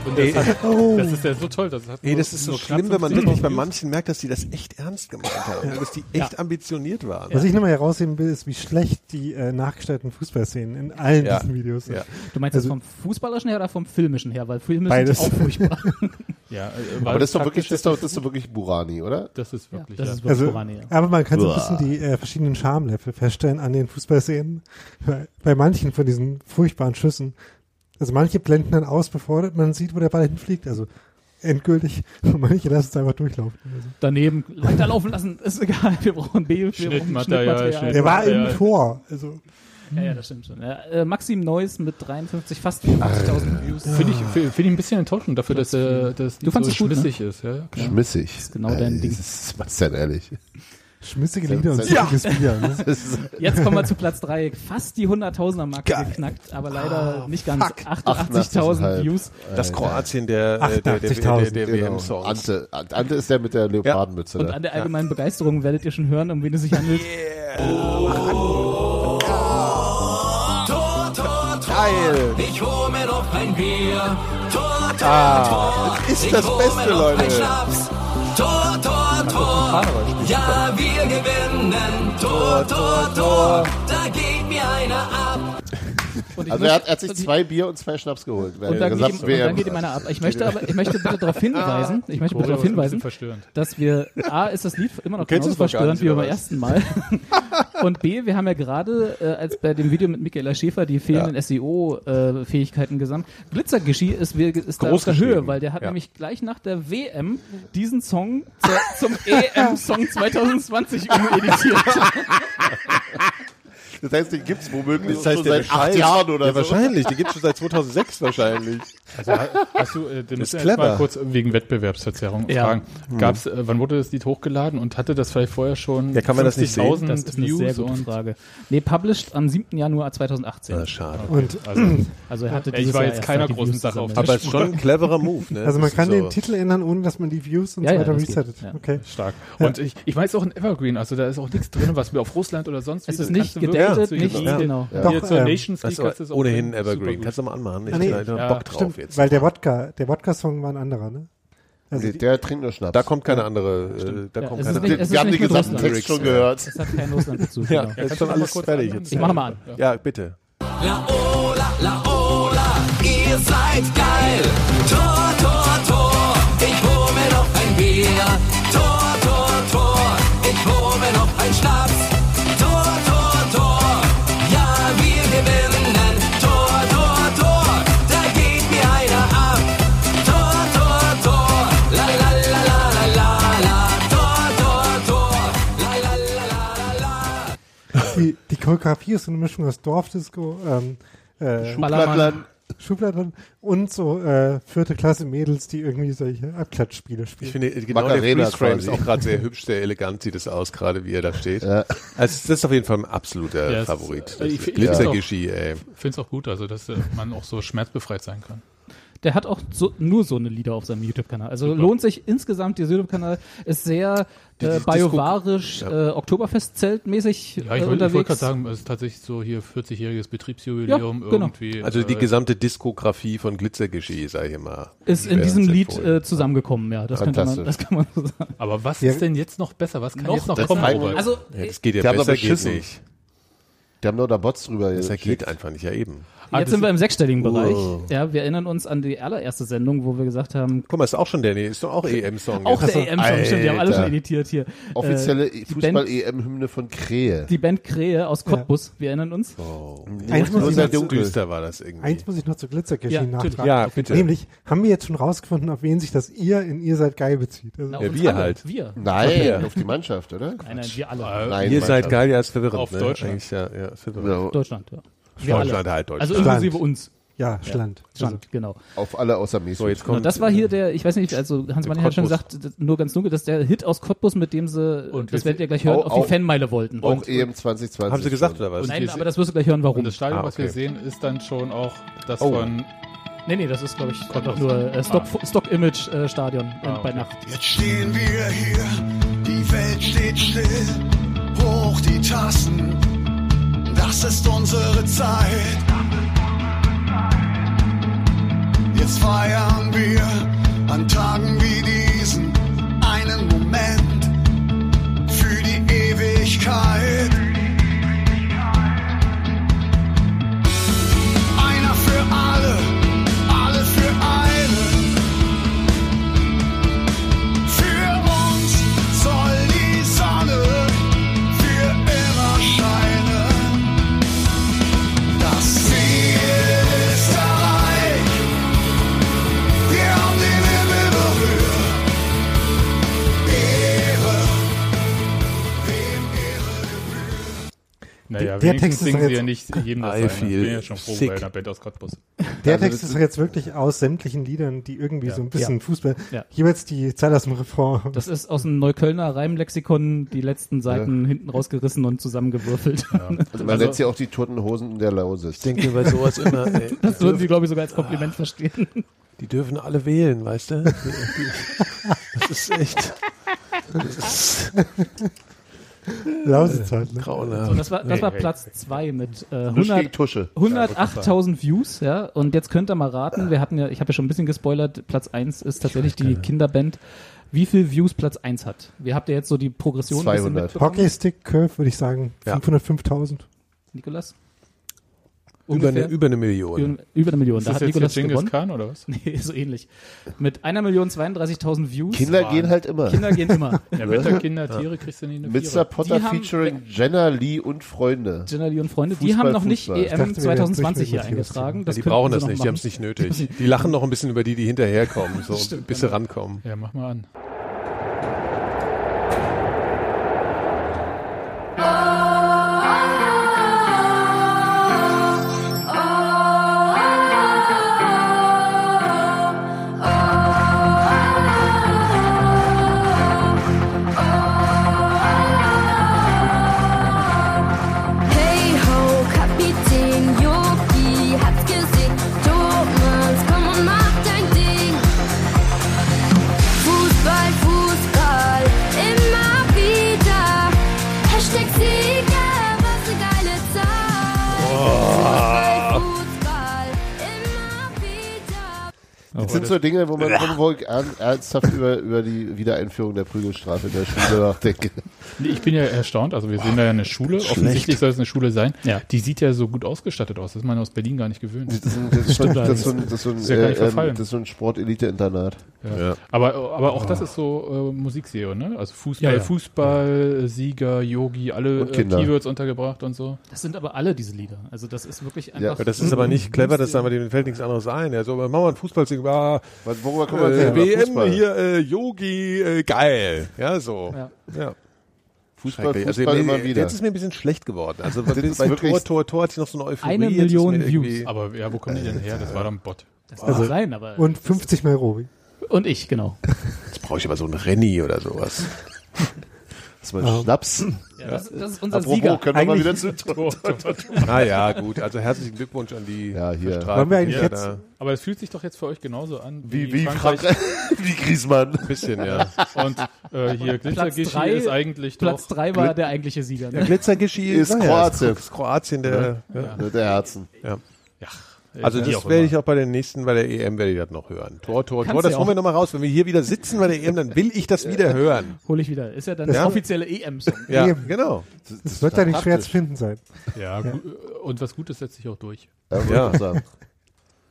Und das, hat, Oh. das ist ja so toll. Das hat Ey, das ist so schlimm, wenn man 50.000 wirklich bei manchen merkt, dass die das echt ernst gemeint haben. Dass die echt ambitioniert waren. Was ich nochmal herausheben will, ist, wie schlecht die äh, nachgestellten Fußballszenen in allen Ja. diesen Videos sind. Ja. Du meinst Also- jetzt vom Fußballerischen her oder vom Filmischen her? Weil Filme Beides. sind auch furchtbar. Ja, äh, Aber das ist doch wirklich, das ist doch, das ist doch wirklich Burani, oder? Das ist wirklich, das ja. ist wirklich Also, Burani, ja. aber man kann so ein bisschen die äh, verschiedenen Schamlevel feststellen an den Fußballszenen. Bei, bei manchen von diesen furchtbaren Schüssen. Also manche blenden dann aus, bevor man sieht, wo der Ball hinfliegt. Also endgültig. Manche lassen es einfach durchlaufen. Also, Daneben weiterlaufen lassen, ist egal. Wir brauchen B, wir brauchen Schnittmaterial, Schnittmaterial. der war im ja. Tor. Also Ja, ja, das stimmt schon. Ja, äh, Maxim Neuss mit 53, fast 54.000 Views. Finde ich, finde ich ein bisschen enttäuschend dafür, dass er das Du so es gut, ne? schmissig ist. Ja, klar. Schmissig. Das ist genau dein Ding. Das ist, was ist denn ehrlich? Schmissige Lieder und Ja. zickiges Bier. Ne? Jetzt kommen wir zu Platz 3. Fast die 100.000er Marke geknackt, aber leider nicht ganz. 88.000 Views. Das Kroatien der, äh, der, der, der, 88.000, der genau. WM-Songs. Ante, Ante ist der mit der Leopardenmütze. Und ne? an der allgemeinen Begeisterung werdet ihr schon hören, um wen es sich handelt. Tor, Tor, Tor. Geil. Ich hol mir noch ein Bier. Tor, Tor, Ah, Tor. das ist ich das Beste, Leute. Schnaps. Tor, Tor, Tor. Ja, wir gewinnen. Tor, Tor, Tor. Da geht mir einer ab. Also er hat, er hat sich zwei Bier und zwei Schnaps geholt. und dann, geht ihm, und dann geht ihm einer ab. Ich möchte aber, ich möchte bitte darauf hinweisen, ich möchte bitte darauf hinweisen, dass wir, A, ist das Lied immer noch genauso verstörend nicht, wie beim ersten Mal. Und B, wir haben ja gerade, äh, als bei dem Video mit Michaela Schäfer, die fehlenden SEO-Fähigkeiten gesamt. Glitzergischi ist, wir- ist da auf der Höhe, weil der hat Ja. nämlich gleich nach der WM diesen Song zur, zum EM-Song 2020 umeditiert. Das heißt, den gibt's womöglich Das heißt, schon der seit acht wahrscheinlich- Jahren oder ja, so. wahrscheinlich. Die gibt es schon seit 2006 wahrscheinlich. Also hast du, äh, den Das ist clever. mal kurz wegen Wettbewerbsverzerrung Ja. fragen. Hm. Gab's, äh, wann wurde das Lied hochgeladen und hatte das vielleicht vorher schon Ja, kann man das nicht sehen? 50.000 Das ist eine Views sehr gute Frage. Nee, published am 7. Januar 2018. Ah, schade. Und also, Also er hatte ich dieses war jetzt keiner großen Views Sache auf. Aber es ist schon ein cleverer Move, ne? also man kann ist den so- Titel ändern, ohne dass man die Views und Ja, so ja, weiter resettet. Ja. Okay. stark. Und ich, ich meine, es ist auch ein Evergreen, also da ist auch nichts drin, was wir auf Russland oder sonst Es ist nicht gedatet, nicht, genau. Ja. Doch, Hier zur ähm, Nations Das League ohnehin. Evergreen. Kannst du mal anmachen. Ich Ah, hab Ja, Bock drauf jetzt. weil der Wodka, der Wodka-Song war ein anderer, ne? Also Der, die, der trinkt nur Schnaps. Da kommt keine andere. Äh, da Ja, kommt keine nicht, Wir haben den mit gesamten Russland. Text schon gehört. Es hat keinen Russlandbezug. Ja, genau. jetzt ist schon alles kurz fertig. Jetzt. Ich mache mal an. Ja, bitte. Laola, Laola, ihr seid geil. Tor, Tor, Tor, ich hol mir noch ein Bier. Choreografie ist so eine Mischung aus Dorfdisco, ähm, äh, Ballermann. Schubladen und so äh, vierte Klasse Mädels, die irgendwie solche Abklatschspiele spielen. Ich finde, genau Macarena der Freeze-Frame ist auch gerade sehr hübsch, sehr elegant sieht es aus, gerade wie er da steht. Ja. Also das ist auf jeden Fall ein absoluter Ja, Favorit. ich- ich- ey. Ich finde es auch gut, also dass äh, man auch so schmerzbefreit sein kann. Der hat auch so, nur so eine Lieder auf seinem YouTube-Kanal. Also lohnt sich insgesamt, dieser YouTube-Kanal ist sehr äh, biovarisch, Disco- äh, Oktoberfest-Zeltmäßig Ja, äh, ich wollte ich unterwegs. wollte gerade sagen, es ist tatsächlich so hier 40-jähriges Betriebsjubiläum Ja, genau. irgendwie. Also die äh, gesamte Diskografie von Glitzergischi, sag ich mal. ist in diesem Lied äh, zusammengekommen, ja. Das, könnte man, das kann man so sagen. Aber was Ja. ist denn jetzt noch besser? Was kann Noch jetzt noch kommen, Robert? Also, Ja, das geht ja besser, geht nicht. Die haben doch da Bots drüber. Geschickt. geht einfach nicht, ja eben. Ah, jetzt sind wir im sechsstelligen Bereich. Oh. Ja, wir erinnern uns an die allererste Sendung, wo wir gesagt haben, Guck mal, ist auch schon der, nee, ist doch auch EM-Song. auch jetzt. der EM-Song, stimmt, wir haben alle schon editiert hier. Offizielle Äh, Fußball-EM-Hymne von Krähe. Die Band Krähe aus Cottbus, wir erinnern uns. Oh. Eins muss, ich noch, düster war das irgendwie. eins muss ich noch zu Glitzerkirche Ja, nachtragen. Ja, bitte. Nämlich, haben wir jetzt schon rausgefunden, auf wen sich das ihr in ihr seid geil bezieht? Also, Na, Ja, wir alle. halt. Wir. Nein, Ja. auf die Mannschaft, oder? Nein, nein, wir alle. Nein, Ihr seid geil, ja, ist verwirrend. Auf ne? Deutschland. Eigentlich, ja, ja, ist verwirrend. Ja, Deutschland, ja. Wir Deutschland alle. halt, Deutschland. Also inklusive uns. ja, Schland. Schland, genau. Auf alle außer Mesut. so, jetzt Genau, kommt. das war hier der, ich weiß nicht, also Hans Mann hat schon Cottbus. gesagt, nur ganz dunkel, dass der Hit aus Cottbus, mit dem sie, Und das wir- werdet ihr gleich hören, auch- auf die Fanmeile wollten. Auch Und, EM 2020. Haben sie gesagt, schon. oder was? Und nein, aber das wirst du gleich hören, warum. Und das Stadion, Ah, was wir okay. sehen, ist dann schon auch das Oh. von Nee, nee, das ist, glaube ich, einfach nur äh, Stock, Stock Image äh, Stadion äh, Ah, bei okay. Nacht. Jetzt stehen wir hier, die Welt steht still, hoch die Tassen, das ist unsere Zeit. Jetzt feiern wir an Tagen wie diesen einen Moment für die Ewigkeit. Einer für alle, Naja, Der Text ist singen sie ja jetzt- nicht jedem das I sein. feel Ich bin ja schon froh sick. bei einer Band aus Cottbus. Der Also Text ist doch jetzt wirklich aus sämtlichen Liedern, die irgendwie Ja. so ein bisschen Ja. Fußball, Ja. jeweils die Zeit aus dem Refrain. Das ist aus dem Neuköllner Reimlexikon die letzten Seiten hinten rausgerissen und zusammengewürfelt. Also man nennt sie auch die toten Hosen in der Lausis. Ich denke bei sowas immer, ey, Das würden sie, glaube ich, sogar als Kompliment verstehen. die dürfen alle wählen, weißt du? Das ist echt das ist Lausitz halt, ne? grauenhaft. So, das war, das war hey. Platz zwei mit äh, Tusch gegen 100, Tusche. 108.000 Views, ja. Und jetzt könnt ihr mal raten, wir hatten ja, ich habe ja schon ein bisschen gespoilert, Platz eins ist tatsächlich die Kinderband. Wie viel Views Platz eins hat? Wir habt ihr jetzt so die Progression ein bisschen 200. mitbekommen? Hockeystick Curve würde ich sagen Ja. 505.000. Nikolas? Über eine, über eine Million. Über, eine Million. Ist Da das hat jetzt Nikolas Genghis gewonnen. Khan oder was? Nee, so ähnlich. Mit einer Million 32.000 Views. Kinder gehen halt immer. Kinder gehen immer. Ja, Wetter, Kinder, Tiere kriegst du nie eine Mr. Potter Die haben- featuring Jenna Lee und Freunde. Jenna Lee und Freunde, die Fußball, haben noch nicht Fußball. EM dachte, wir 2020 hier eingetragen. Ja, Das die könnten brauchen das nicht, die machen. haben es nicht nötig. Die lachen noch ein bisschen über die, die hinterherkommen, so bis sie rankommen. Ja, mach mal an. So Dinge, wo man wo ernsthaft über, über die Wiedereinführung der Prügelstrafe in der Schule nachdenke. Ich bin ja erstaunt, also wir sehen da ja eine Schule, offensichtlich soll es eine Schule sein, Ja. die sieht ja so gut ausgestattet aus, das ist man aus Berlin gar nicht gewöhnt. Das ist, ein- das ist, so ein- das ist so ein, das ist so ein, Ist ja gar nicht äh, ähm, verfallen. das ist so ein Sportelite-Internat. Ja. Ja. Aber, aber auch das ist so äh, Musikserie, ne? Also Fußball, Ja, ja. Fußball, Sieger, Yogi, alle Und äh. Keywords untergebracht und so. Das sind aber alle diese Lieder. Also das ist wirklich Ja, einfach. Aber das ist aber nicht clever, das sagen wir, dem fällt nichts anderes ein. Ja, so, machen wir ein Fußballsing, ah, Was, worüber können wir äh, erzählen? WM Fußball. hier, äh, Yogi, äh, geil. Ja, so. Ja. ja. Fußball, Schrecklich. Fußball also, immer wieder. Jetzt ist mir ein bisschen schlecht geworden. Also bei, bei Tor, Tor, Tor hatte ich noch so eine Euphorie. Eine Million Views. Aber ja, wo kommen die denn her? Das war doch ein Bot. das kann sein, aber. Und 50 Nairobi. und ich, genau. Jetzt brauche ich aber so ein Renny oder sowas. Das ist mein Schnaps. Ja, das, das ist unser Apropos, Sieger. können wir mal wieder zu Tor, Tor. Ah ja, gut. Also herzlichen Glückwunsch an die Ja, hier. Wollen wir eigentlich jetzt- da. Aber es fühlt sich doch jetzt für euch genauso an Wie, wie Frankreich. wie Griezmann. Ein bisschen, ja. Und äh, hier Platz Glitzergischi ist eigentlich Platz doch. drei war der eigentliche Sieger. Der Ne? Glitzergischi Ist naja, Kroatien. Ist Kroatien der. Ja. Der Herzen. Ja. Ja, Also das werde ich auch bei der nächsten, bei der EM werde ich das noch hören. Tor, Tor, Kannst Tor, das ja holen wir nochmal raus. Wenn wir hier wieder sitzen bei der EM, dann will ich das wieder hören. Hol ich wieder. Ist ja dann Ja. der offizielle EM-Song. Ja, Eben. genau. Das wird ja nicht schwer zu finden sein. Ja, gu- und was Gutes setzt sich auch durch. Ja, Ja.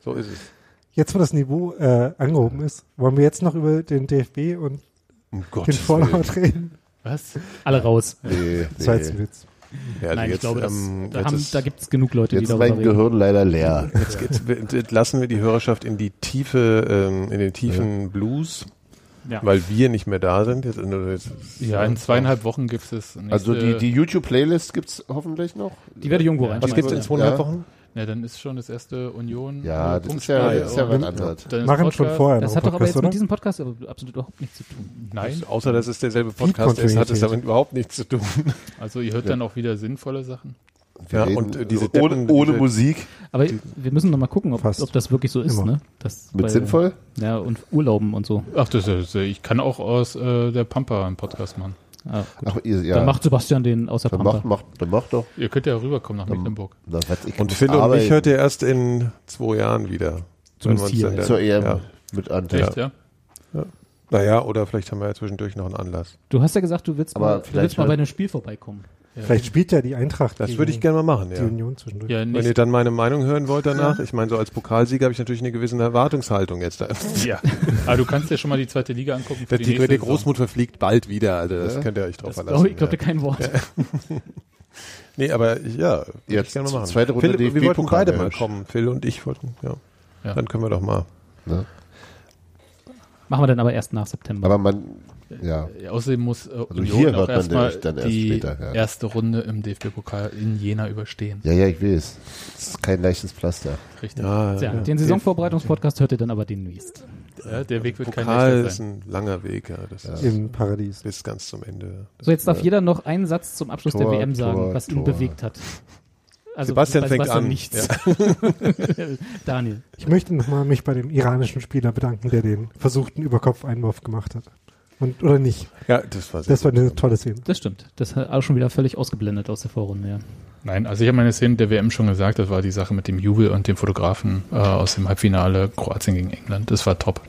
So ist es. Jetzt, wo das Niveau äh, angehoben ist, wollen wir jetzt noch über den DFB und Um den Fallout reden? Was? Alle raus. Nee, Das war jetzt ein. Witz. Ja, also Nein, jetzt, ich glaube, das, ähm, da, jetzt, haben, ist, da gibt es genug Leute, die Jetzt ist darüber mein reden. Gehirn leider leer. jetzt geht's, wir- entlassen wir die Hörerschaft in die tiefe, ähm, in den tiefen Blues, Ja. weil wir nicht mehr da sind. Jetzt, jetzt, Ja, in zweieinhalb Wochen gibt es Also die, die YouTube-Playlist gibt's hoffentlich noch. Die werde ich irgendwo rein. Was gibt's in zweieinhalb Ja. Wochen? Ja, dann ist schon das erste Union. Ja, äh, das ist ja, das ist ja was anderes. dann ist Machen schon Podcast. vorher Das hat doch aber jetzt oder? mit diesem Podcast absolut überhaupt nichts zu tun. Nein, Außer, dass es derselbe Podcast ist, hat es damit überhaupt nichts zu tun. also ihr hört dann auch wieder sinnvolle Sachen. Wir Ja, reden und, äh, diese ohne, Deppen- ohne diese- Musik. Aber wir müssen noch mal gucken, ob, ob das wirklich so ist. Immer. Ne? Das Mit bei- sinnvoll? Ja, und Urlauben und so. Ach, das ist, ich kann auch aus äh, der Pampa einen Podcast machen. Ah. Ach, ihr, ja. Dann macht Sebastian den außer dann Pampa. macht, macht, dann macht doch. Ihr könnt ja rüberkommen nach Mecklenburg. Was, ich Und Phil und mich hört ihr erst in zwei Jahren wieder. Zumindest hier, dann- zur EM Ja. mit Ante. Echt, ja? Naja, oder vielleicht haben wir ja zwischendurch noch einen Anlass. Du hast ja gesagt, du willst, Aber mal, du vielleicht willst mal bei einem Spiel vorbeikommen. Vielleicht spielt ja die Eintracht. Das gegen würde ich gerne mal machen, Die ja. Union zwischendurch. Ja, Wenn ihr dann meine Meinung hören wollt danach, ich meine, so als Pokalsieger habe ich natürlich eine gewisse Erwartungshaltung jetzt. Da. ja. Aber du kannst dir schon mal die zweite Liga angucken. Für Die, die die, die Saison. Großmutter verfliegt bald wieder, also das könnt ihr euch drauf Das verlassen. glaub ich glaube ja. dir kein Wort. Nee, aber ja, würde Jetzt ich gerne mal machen. zweite Runde Phil, wir wollten beide mal kommen, Phil und ich wollten, ja. Ja. Dann können wir doch mal. Machen wir dann aber erst nach September. Aber man, ja. Ja, außerdem muss äh, Union hier auch erstmal nämlich dann erst die später, ja. erste Runde im DFB-Pokal in Jena überstehen. Ja, ja, ich weiß. Das ist kein leichtes Pflaster. Richtig. Ja, ja, den Saisonvorbereitungspodcast hört ihr dann aber demnächst. Ja, der Weg wird kein Pokal leichter ist sein. ein langer Weg, ja. Das ist Im Paradies. bis ganz zum Ende. So, jetzt darf jeder noch einen Satz zum Abschluss der Tor, WM sagen, Tor, was ihn Tor. bewegt hat. Also Sebastian fängt Sebastian an. nichts. Daniel. Ich möchte nochmal mich bei dem iranischen Spieler bedanken, der den versuchten Überkopf-Einwurf gemacht hat. Und, oder nicht? Ja, das war sehr Das war eine tolle Szene. Das stimmt. Das hat auch schon wieder völlig ausgeblendet aus der Vorrunde, ja. Nein, also ich habe meine Szene der WM schon gesagt, das war die Sache mit dem Jubel und dem Fotografen äh, aus dem Halbfinale Kroatien gegen England. Das war top.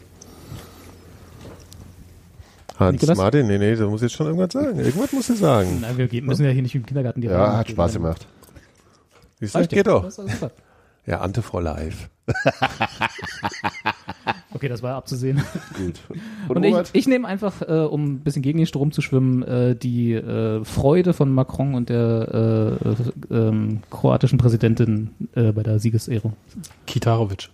Hans Nikolas? Martin, nee, nee, du musst jetzt schon irgendwas sagen. Irgendwas musst du sagen. Nein, wir müssen ja hier nicht im Kindergarten die Ja, hat Spaß geben. gemacht. Du, Reicht ja. geht doch. Ja, Ante for Life. Okay, das war abzusehen. Gut. Und, Und ich, ich nehme einfach, äh, um ein bisschen gegen den Strom zu schwimmen, äh, die äh, Freude von Macron und der äh, äh, ähm, kroatischen Präsidentin äh, bei der Siegesehrung. Kitarovic.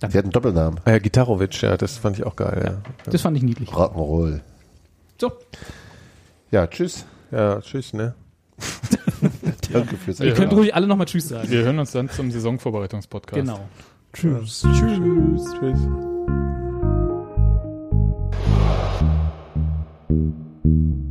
Sie hat einen Doppelnamen. Ah ja, Gitarovic, ja, das fand ich auch geil, ja. Das fand ich niedlich. Rock'n'Roll. So, Ja, tschüss. Ja, tschüss, ne? Danke fürs Ihr könnt ruhig alle nochmal Tschüss sagen. Wir hören uns dann zum Saisonvorbereitungspodcast. Genau. Tschüss. Tschüss. Tschüss. Thank you.